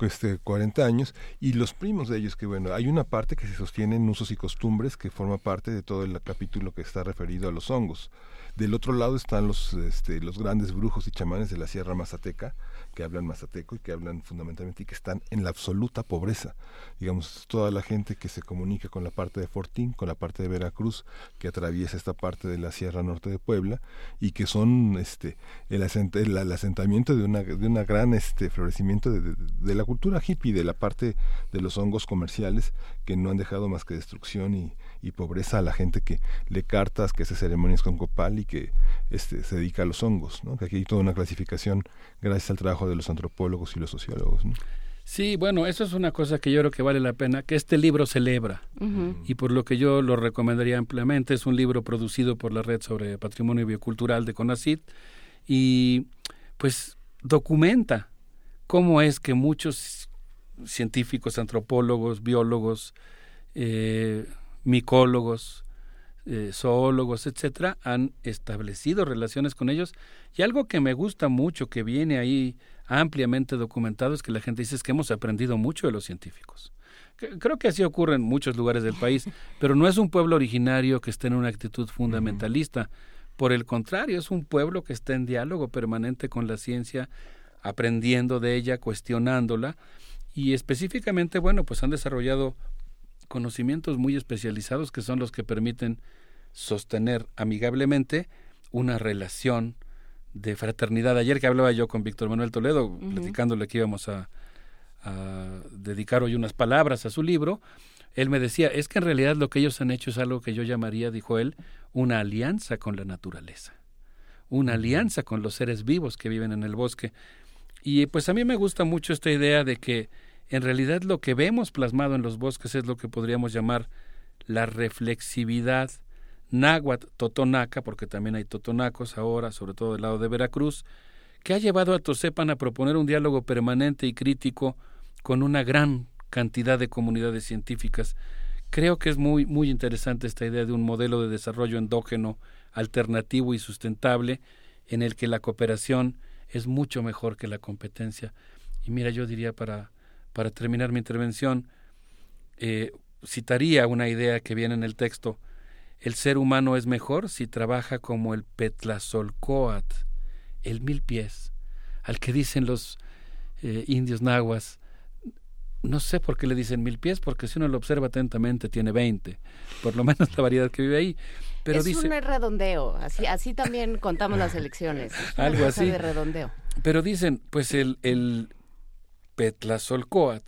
este, 40 años, y los primos de ellos, que bueno, hay una parte que se sostiene en usos y costumbres que forma parte de todo el capítulo que está referido a los hongos. Del otro lado están los, este, los grandes brujos y chamanes de la Sierra Mazateca, que hablan mazateco y que hablan fundamentalmente y que están en la absoluta pobreza. Digamos, toda la gente que se comunica con la parte de Fortín, con la parte de Veracruz, que atraviesa esta parte de la Sierra Norte de Puebla y que son este el, el, asentamiento de una de una gran este florecimiento de, de, la cultura hippie, de la parte de los hongos comerciales que no han dejado más que destrucción y, y pobreza a la gente que le cartas, que hace ceremonias con copal y que este, se dedica a los hongos, ¿no? que aquí hay toda una clasificación gracias al trabajo de los antropólogos y los sociólogos. ¿no? Sí, bueno, eso es una cosa que yo creo que vale la pena, que este libro celebra, y por lo que yo lo recomendaría ampliamente, es un libro producido por la Red sobre Patrimonio Biocultural de CONACID, y pues documenta cómo es que muchos científicos, antropólogos, biólogos, eh, micólogos, eh, zoólogos, etcétera, han establecido relaciones con ellos. Y algo que me gusta mucho, que viene ahí ampliamente documentado, es que la gente dice es que hemos aprendido mucho de los científicos. Creo que así ocurre en muchos lugares del país, pero no es un pueblo originario que esté en una actitud fundamentalista. Por el contrario, es un pueblo que está en diálogo permanente con la ciencia, aprendiendo de ella, cuestionándola, y específicamente, bueno, pues han desarrollado conocimientos muy especializados que son los que permiten sostener amigablemente una relación de fraternidad. Ayer que hablaba yo con Víctor Manuel Toledo, platicándole que íbamos a, a, dedicar hoy unas palabras a su libro, él me decía, es que en realidad lo que ellos han hecho es algo que yo llamaría, dijo él, una alianza con la naturaleza, una alianza con los seres vivos que viven en el bosque. Y pues a mí me gusta mucho esta idea de que en realidad lo que vemos plasmado en los bosques es lo que podríamos llamar la reflexividad náhuatl totonaca, porque también hay totonacos ahora, sobre todo del lado de Veracruz, que ha llevado a Tosepan a proponer un diálogo permanente y crítico con una gran cantidad de comunidades científicas. Creo que es muy, muy interesante esta idea de un modelo de desarrollo endógeno, alternativo y sustentable, en el que la cooperación es mucho mejor que la competencia. Y mira, yo diría para para terminar mi intervención, eh, citaría una idea que viene en el texto. El ser humano es mejor si trabaja como el Petlazolcoat, el mil pies, al que dicen los eh, indios nahuas. No sé por qué le dicen mil pies, porque si uno lo observa atentamente tiene veinte, por lo menos la variedad que vive ahí. Pero es dice, un redondeo, así, así también contamos las elecciones. Algo así. De redondeo. Pero dicen, pues el, el, Petlazolcoat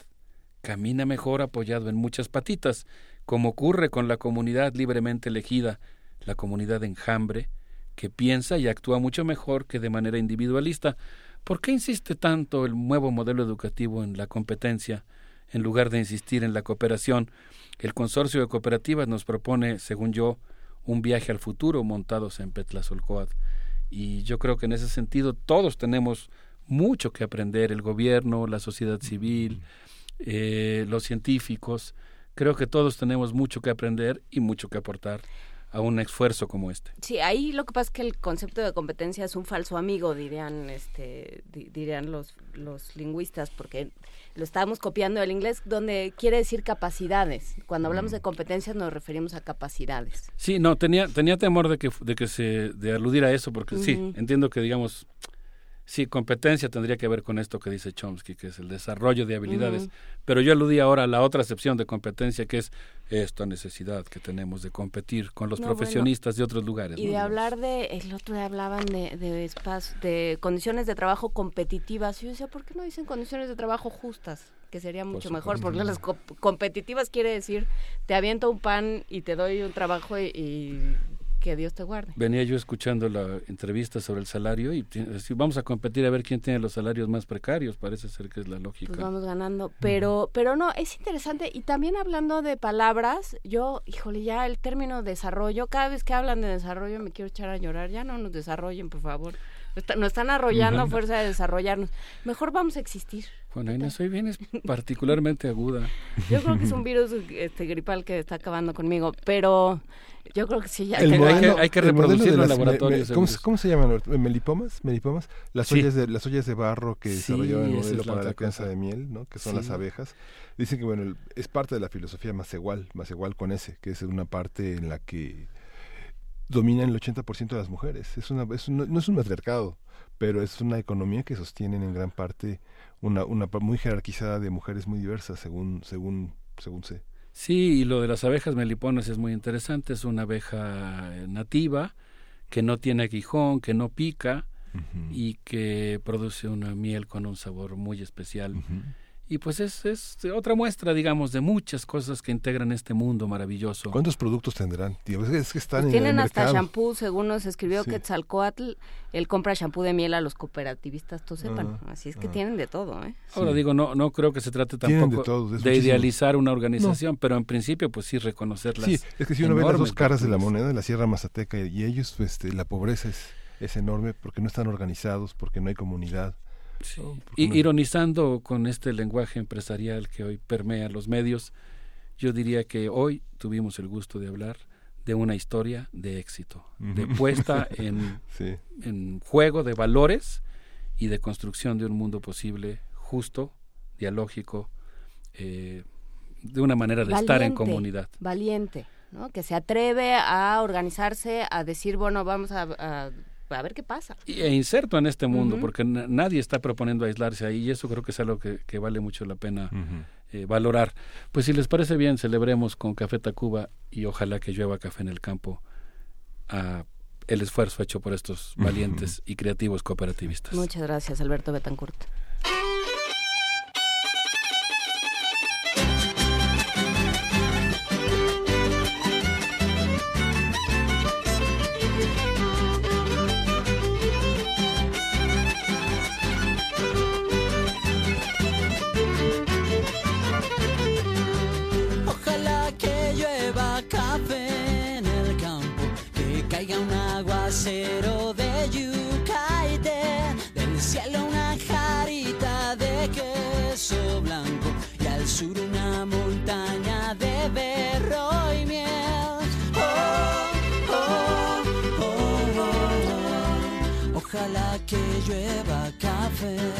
camina mejor apoyado en muchas patitas, como ocurre con la comunidad libremente elegida, la comunidad enjambre, que piensa y actúa mucho mejor que de manera individualista. ¿Por qué insiste tanto el nuevo modelo educativo en la competencia en lugar de insistir en la cooperación? El consorcio de cooperativas nos propone, según yo, un viaje al futuro montados en Petlazolcoat. Y yo creo que en ese sentido todos tenemos mucho que aprender, el gobierno, la sociedad civil, eh, los científicos. Creo que todos tenemos mucho que aprender y mucho que aportar a un esfuerzo como este. Sí, ahí lo que pasa es que el concepto de competencia es un falso amigo, dirían, este, dirían los, los lingüistas, porque lo estábamos copiando del inglés, donde quiere decir capacidades. Cuando hablamos de competencias nos referimos a capacidades. Sí, no, tenía, tenía temor de que, de que se, de aludir a eso, porque sí, entiendo que digamos Sí, competencia tendría que ver con esto que dice Chomsky, que es el desarrollo de habilidades. Pero yo aludí ahora a la otra acepción de competencia, que es esta necesidad que tenemos de competir con los profesionistas de otros lugares. Y de hablar de, el otro día hablaban de, de, de condiciones de trabajo competitivas. Y yo decía, ¿por qué no dicen condiciones de trabajo justas? que sería mucho mejor, porque las competitivas quiere decir, te aviento un pan y te doy un trabajo y que Dios te guarde. Venía yo escuchando la entrevista sobre el salario y si vamos a competir a ver quién tiene los salarios más precarios, parece ser que es la lógica. Pues vamos ganando, pero pero no, es interesante y también hablando de palabras, yo, híjole, ya el término desarrollo, cada vez que hablan de desarrollo me quiero echar a llorar, ya no nos desarrollen, por favor. Nos están arrollando a fuerza de desarrollarnos. Mejor vamos a existir. Bueno, Inés, soy bien es particularmente aguda. Yo creo que es un virus este, gripal que está acabando conmigo, pero yo creo que sí, ya el modelo, hay, que, reproducirlo en laboratorios. ¿cómo, se llaman? ¿Melipomas? ¿Melipomas? Las, ollas de, las ollas de barro que desarrollaron el modelo para la crianza de miel, ¿no? que son las abejas. Dicen que bueno es parte de la filosofía más igual, más igual con ese, que es una parte en la que dominan el 80% de las mujeres. Es una, es no es un matriarcado, pero es una economía que sostienen en gran parte una, una muy jerarquizada de mujeres muy diversas, según, según, según sé. Sí, y lo de las abejas meliponas es muy interesante. Es una abeja eh, nativa que no tiene aguijón, que no pica y que produce una miel con un sabor muy especial y pues es, es otra muestra, digamos, de muchas cosas que integran este mundo maravilloso. ¿Cuántos productos tendrán? Es que están pues tienen hasta shampoo, según nos escribió que Quetzalcoatl, él compra shampoo de miel a los cooperativistas, tú sepan. Ah, Así es que ah. tienen de todo. ¿eh? Ahora digo, no no creo que se trate tampoco de, idealizar una organización, pero en principio pues sí reconocerlas. Sí, es que si uno ve las dos caras de la moneda, de la Sierra Mazateca y ellos, pues, este, la pobreza es, es enorme porque no están organizados, porque no hay comunidad y, ironizando con este lenguaje empresarial que hoy permea los medios, yo diría que hoy tuvimos el gusto de hablar de una historia de éxito, de puesta en, en juego de valores y de construcción de un mundo posible justo, dialógico, eh, de una manera de estar en comunidad. Valiente, ¿no? que se atreve a organizarse, a decir, bueno, vamos a a ver qué pasa. E inserto en este mundo, porque nadie está proponiendo aislarse ahí y eso creo que es algo que, vale mucho la pena eh, valorar. Pues si les parece bien, celebremos con Café Tacuba y ojalá que llueva café en el campo a el esfuerzo hecho por estos valientes y creativos cooperativistas. Muchas gracias, Alberto Betancourt. De yuca y del cielo una jarita de queso blanco y al sur una montaña de berro y miel. Oh, oh, oh, Ojalá que llueva café.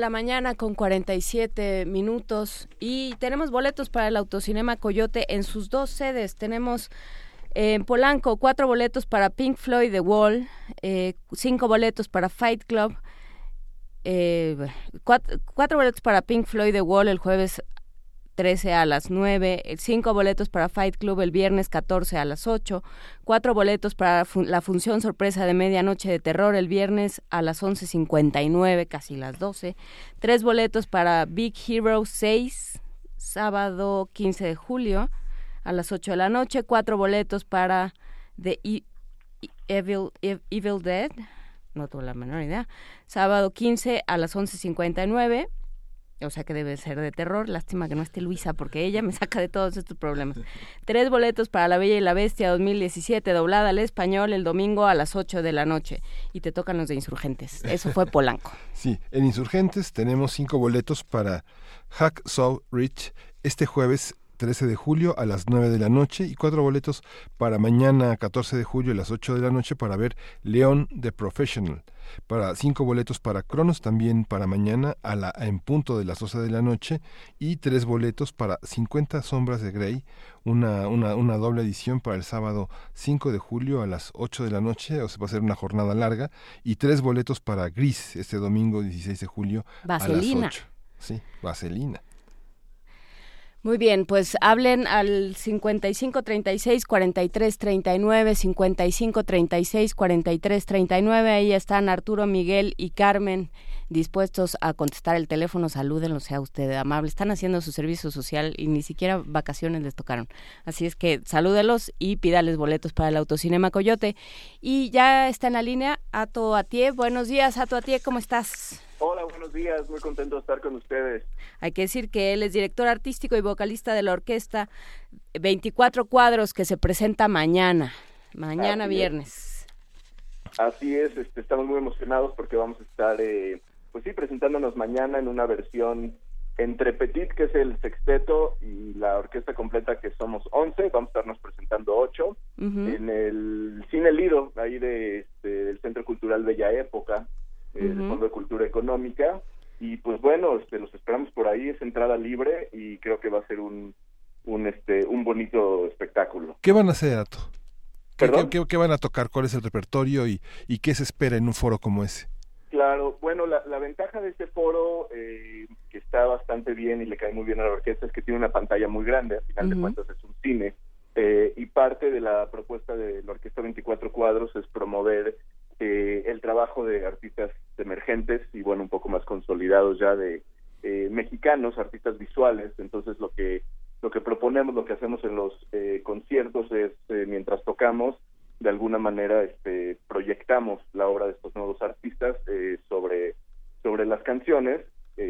La mañana con 47 minutos y tenemos boletos para el Autocinema Coyote en sus dos sedes. Tenemos eh, en Polanco cuatro boletos para Pink Floyd The Wall, eh, cinco boletos para Fight Club, eh, cuatro, cuatro boletos para Pink Floyd The Wall el jueves 13 a las 9, eh, cinco boletos para Fight Club el viernes 14 a las 8, cuatro boletos para la función sorpresa de medianoche de terror el viernes a las 11.59, casi las 12, tres boletos para Big Hero 6, sábado 15 de julio a las 8 de la noche, cuatro boletos para The E- E- Evil, Ev- Evil Dead, no tengo la menor idea, sábado 15 a las 11.59, o sea que debe ser de terror. Lástima que no esté Luisa, porque ella me saca de todos estos problemas. Tres boletos para La Bella y la Bestia 2017, doblada al español el domingo a las 8 de la noche. Y te tocan los de Insurgentes. Eso fue Polanco. Sí, en Insurgentes tenemos cinco boletos para Hack Saw Rich este jueves 13 de julio a las 9 de la noche y cuatro boletos para mañana 14 de julio a las 8 de la noche para ver León The Professional. Para cinco boletos para Cronos también para mañana a la en punto de las 12 de la noche y tres boletos para 50 sombras de Grey, una, una, una doble edición para el sábado 5 de julio a las 8 de la noche, o sea, va a ser una jornada larga, y tres boletos para Gris este domingo 16 de julio Vaselina. a las 8. Sí, Vaselina. Muy bien, pues hablen al 55 36 43 39, 55 36 43 39. Ahí están Arturo, Miguel y Carmen dispuestos a contestar el teléfono. Salúdenlo, sea usted amable. Están haciendo su servicio social y ni siquiera vacaciones les tocaron. Así es que salúdelos y pídales boletos para el Autocinema Coyote. Y ya está en la línea Ato Atié. Buenos días, Ato Atié, ¿cómo estás? Hola, buenos días, muy contento de estar con ustedes. Hay que decir que él es director artístico y vocalista de la orquesta 24 Cuadros que se presenta mañana, mañana Así es. viernes. Así es, este, estamos muy emocionados porque vamos a estar, eh, pues sí, presentándonos mañana en una versión entre Petit, que es el sexteto, y la orquesta completa, que somos 11, vamos a estarnos presentando 8, en el Cine Lido, ahí de, este, del Centro Cultural Bella Época, Ujú. Fondo de Cultura Económica, y pues bueno, este, los esperamos por ahí, es entrada libre, y creo que va a ser un, un, este, un bonito espectáculo. ¿Qué van a hacer, Ato? ¿Qué, ¿Perdón? qué- qué- qué van a tocar? ¿Cuál es el repertorio y, y qué se espera en un foro como ese? Claro, bueno, la, la ventaja de este foro, eh, que está bastante bien y le cae muy bien a la orquesta, es que tiene una pantalla muy grande, al final de cuentas es un cine, eh, y parte de la propuesta de la Orquesta 24 Cuadros es promover eh, el trabajo de artistas emergentes y, bueno, un poco más consolidados ya de eh, mexicanos, artistas visuales, entonces lo que lo que proponemos, lo que hacemos en los eh, conciertos es, eh, mientras tocamos, de alguna manera este, proyectamos la obra de estos nuevos artistas eh, sobre, sobre las canciones,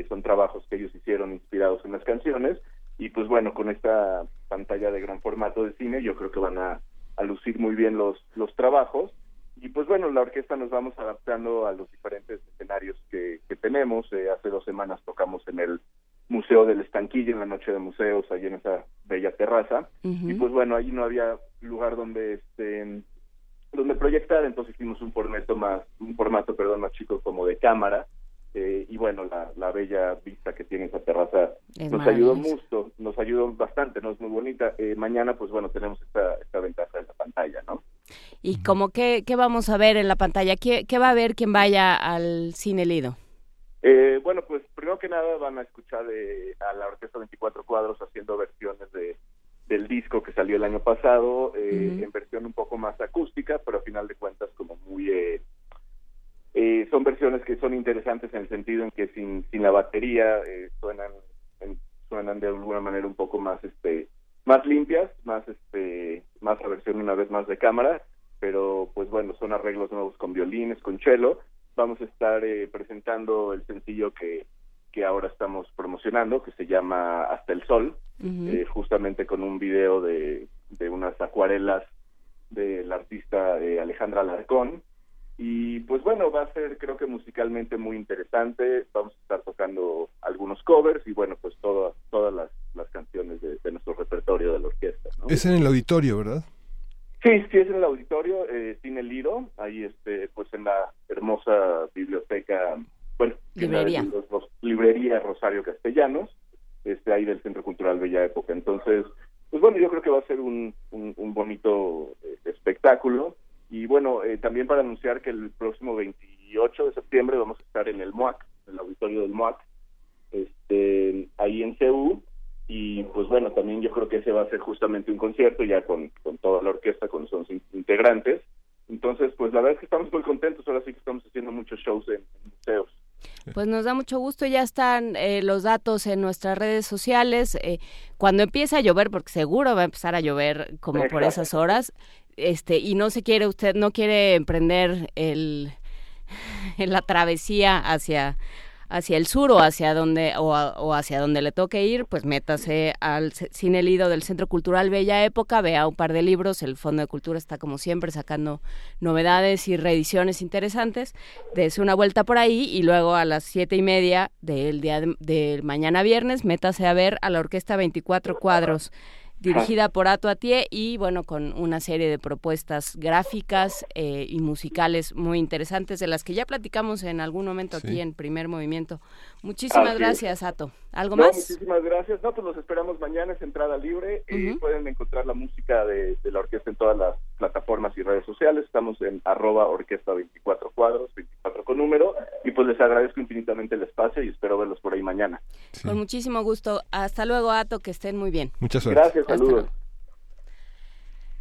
son trabajos que ellos hicieron inspirados en las canciones, y pues bueno, con esta pantalla de gran formato de cine yo creo que van a, a lucir muy bien los, los trabajos, y pues bueno, la orquesta nos vamos adaptando a los diferentes escenarios que, que tenemos, Eh, hace dos semanas tocamos en el Museo del Estanquillo, en la noche de museos, ahí en esa bella terraza, y pues bueno, ahí no había lugar donde este donde proyectar, entonces hicimos un formato más, un formato, perdón, más chico como de cámara, eh, y bueno, la, la bella vista que tiene esa terraza Es nos ayudó mucho, nos ayudó bastante, ¿no? Es muy bonita. Eh, mañana, pues bueno, tenemos esta, esta ventaja de la pantalla, ¿no? ¿Y como qué, qué vamos a ver en la pantalla? ¿Qué, qué va a ver quien vaya al Cine Lido? Eh, bueno, pues primero que nada van a escuchar eh, a la Orquesta 24 Cuadros haciendo versiones de, del disco que salió el año pasado, eh, en versión un poco más acústica, pero a final de cuentas como muy... Eh, eh, son versiones que son interesantes en el sentido en que sin, sin la batería suenan suenan de alguna manera un poco más este más limpias, más este más la versión una vez más de cámara, pero pues bueno, son arreglos nuevos con violines, con cello. Vamos a estar presentando el sencillo que que ahora estamos promocionando, que se llama Hasta el Sol, eh, justamente con un video de, de unas acuarelas del artista eh, Alejandra Alarcón. Y pues bueno, va a ser creo que musicalmente muy interesante. Vamos a estar tocando algunos covers y bueno, pues todas todas las, las canciones de, nuestro repertorio de la orquesta. Es en el auditorio, ¿verdad? Sí, sí es en el auditorio, eh, el Lido, ahí este, pues en la hermosa biblioteca bueno, librería. librería Rosario Castellanos, este, ahí del Centro Cultural Bella Época. Entonces, pues bueno, yo creo que va a ser un, un, bonito eh, espectáculo. Y bueno, eh, también para anunciar que el próximo 28 de septiembre vamos a estar en el MOAC, en el auditorio del MOAC, este, ahí en CEU. Y pues bueno, también yo creo que ese va a ser justamente un concierto ya con, con toda la orquesta, con sus integrantes. Entonces, pues la verdad es que estamos muy contentos, ahora sí que estamos haciendo muchos shows en museos. Pues nos da mucho gusto, ya están eh, los datos en nuestras redes sociales. Eh, cuando empiece a llover, porque seguro va a empezar a llover como por esas horas, este y no se quiere usted, no quiere emprender el, la travesía hacia hacia el sur o hacia donde o, hacia donde le toque ir, pues métase al Cine Lido del Centro Cultural Bella Época, vea un par de libros, el Fondo de Cultura está como siempre sacando novedades y reediciones interesantes, dese una vuelta por ahí y luego a las siete y media del día del mañana viernes métase a ver a la Orquesta 24 Cuadros dirigida por Ato Atié y bueno, con una serie de propuestas gráficas eh, y musicales muy interesantes de las que ya platicamos en algún momento aquí en Primer Movimiento. Muchísimas gracias, Ato. ¿Algo más? Muchísimas gracias. No, pues los esperamos mañana, es entrada libre. y pueden encontrar la música de, la orquesta en todas las plataformas y redes sociales. Estamos en arroba orquesta 24 cuadros, 24 con número. Y pues les agradezco infinitamente el espacio y espero verlos por ahí mañana. Con muchísimo gusto. Hasta luego, Ato, que estén muy bien. Muchas suerte. Gracias, saludos.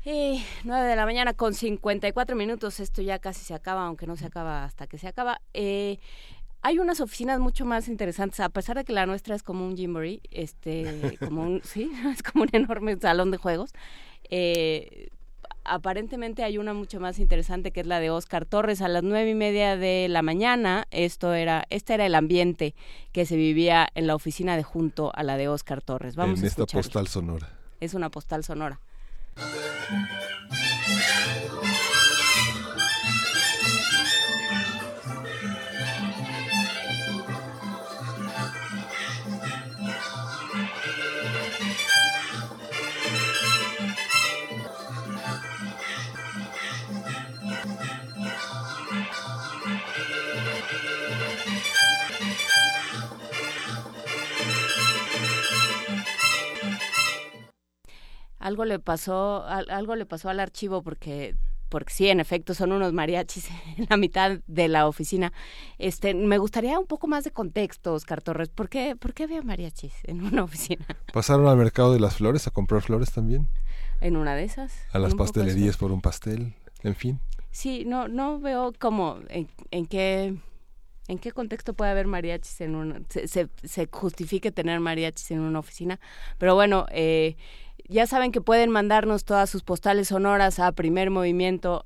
Eh, 9 de la mañana con 54 minutos. Esto ya casi se acaba, aunque no se acaba hasta que se acaba. Eh, hay unas oficinas mucho más interesantes, a pesar de que la nuestra es como un Gymboree, este, como un, sí, es como un enorme salón de juegos. Eh, aparentemente hay una mucho más interesante que es la de Oscar Torres a las nueve y media de la mañana. Esto era, este era el ambiente que se vivía en la oficina de junto a la de Oscar Torres. Vamos en a esta postal sonora. Es una postal sonora. Algo le pasó, algo le pasó al archivo porque porque sí, en efecto, son unos mariachis en la mitad de la oficina. Este, me gustaría un poco más de contexto, Oscar Torres. ¿Por qué, ¿Por qué había mariachis en una oficina? ¿Pasaron al mercado de las flores a comprar flores también? En una de esas. A las pastelerías por un pastel, en fin. Sí, no, no veo como en, en qué ¿En qué contexto puede haber mariachis en una... Se, se, se, justifique tener mariachis en una oficina? Pero bueno, eh, ya saben que pueden mandarnos todas sus postales sonoras a primer movimiento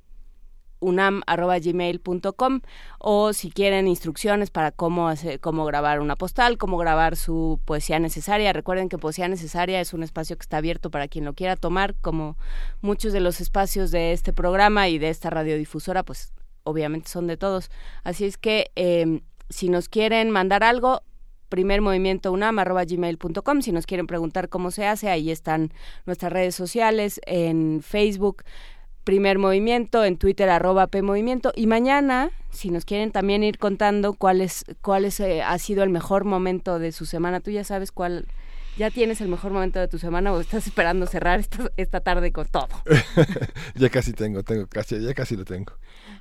o si quieren instrucciones para cómo, hacer, cómo grabar una postal, cómo grabar su poesía necesaria. Recuerden que Poesía Necesaria es un espacio que está abierto para quien lo quiera tomar, como muchos de los espacios de este programa y de esta radiodifusora, pues obviamente son de todos. Así es que eh, si nos quieren mandar algo, primer movimiento unam gmail.com si nos quieren preguntar cómo se hace ahí están nuestras redes sociales en Facebook primer movimiento en Twitter arroba P movimiento y mañana si nos quieren también ir contando cuál es cuál es, eh, ha sido el mejor momento de su semana tú ya sabes cuál ¿Ya tienes el mejor momento de tu semana o estás esperando cerrar esta, esta tarde con todo? ya casi tengo, tengo casi, ya casi lo tengo.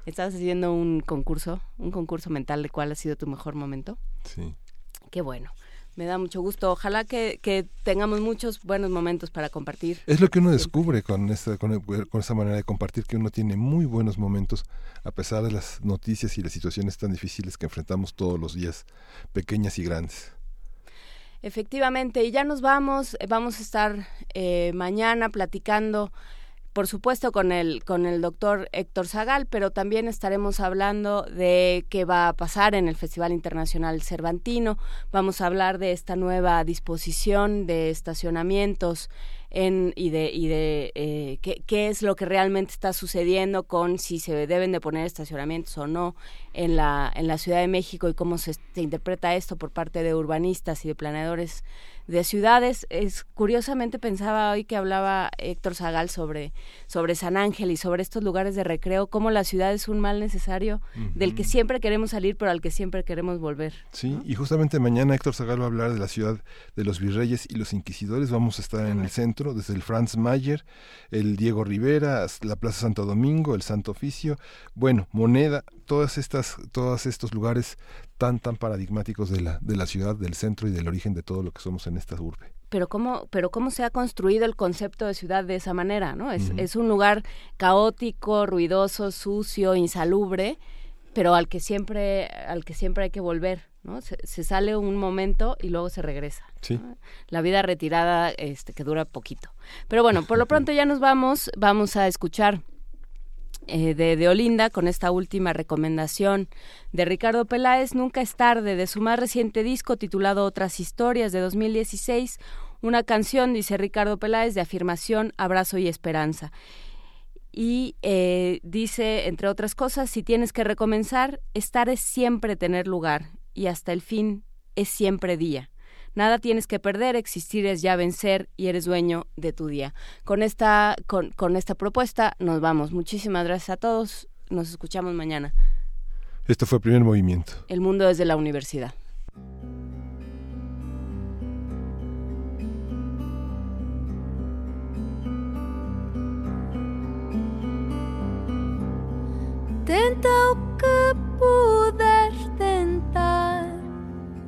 ¿Estás haciendo un concurso, un concurso mental de cuál ha sido tu mejor momento? Sí. Qué bueno. Me da mucho gusto. Ojalá que, que, tengamos muchos buenos momentos para compartir. Es lo que uno descubre con esta, con, con esta manera de compartir, que uno tiene muy buenos momentos a pesar de las noticias y las situaciones tan difíciles que enfrentamos todos los días, pequeñas y grandes. Efectivamente, y ya nos vamos, vamos a estar eh, mañana platicando por supuesto con el con el doctor Héctor Zagal, pero también estaremos hablando de qué va a pasar en el Festival Internacional Cervantino. Vamos a hablar de esta nueva disposición de estacionamientos en, y de, y de eh, qué, qué, es lo que realmente está sucediendo con si se deben de poner estacionamientos o no en la, en la Ciudad de México y cómo se, se interpreta esto por parte de urbanistas y de planeadores de ciudades. Es curiosamente pensaba hoy que hablaba Héctor Zagal sobre, sobre San Ángel y sobre estos lugares de recreo, cómo la ciudad es un mal necesario del que siempre queremos salir, pero al que siempre queremos volver. Sí, y justamente mañana Héctor Zagal va a hablar de la ciudad de los virreyes y los inquisidores. Vamos a estar en el centro, desde el Franz Mayer, el Diego Rivera, la Plaza Santo Domingo, el Santo Oficio, bueno, Moneda, todas estas, todos estos lugares tan tan paradigmáticos de la, de la ciudad, del centro y del origen de todo lo que somos en esta urbe pero cómo, pero cómo se ha construido el concepto de ciudad de esa manera, ¿no? Es, es un lugar caótico, ruidoso, sucio, insalubre, pero al que siempre, al que siempre hay que volver, ¿no? Se, sale un momento y luego se regresa. Sí. La vida retirada, este, que dura poquito. Pero bueno, por lo pronto ya nos vamos, vamos a escuchar eh, de, Olinda con esta última recomendación de Ricardo Peláez, Nunca es tarde, de su más reciente disco titulado Otras Historias de 2016, una canción, dice Ricardo Peláez, de afirmación, abrazo y esperanza. Y eh, dice, entre otras cosas, si tienes que recomenzar, estar es siempre tener lugar y hasta el fin es siempre día. Nada tienes que perder, existir es ya vencer y eres dueño de tu día. Con esta, con, con esta propuesta nos vamos. Muchísimas gracias a todos. Nos escuchamos mañana. Esto fue el primer movimiento. El mundo desde la universidad. Tenta o que puderes tentar,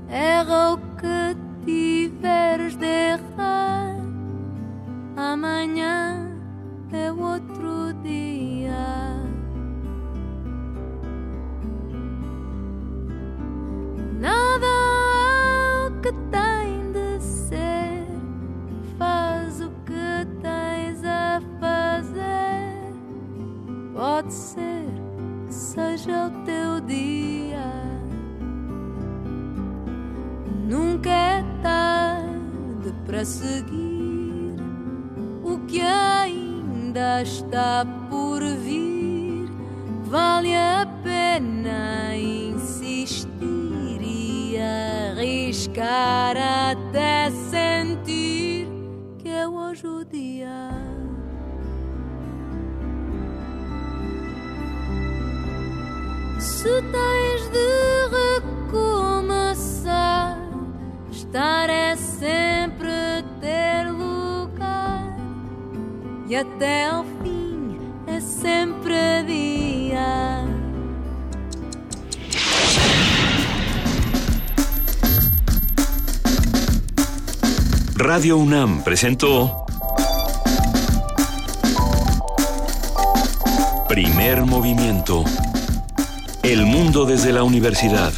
erra o que tiveres de errar. Amanhã é outro dia. Nada que tem de ser, faz o que tens a fazer. Pode ser que seja o teu dia. Nunca é tarde para seguir o que ainda está por vir. Vale a pena insistir e arriscar até sentir que é hoje o dia. Se tens de recomeçar, estar é sempre ter lugar e até ao fim é sempre dia. Radio UNAM presentó Primer Movimiento. El mundo desde la universidad.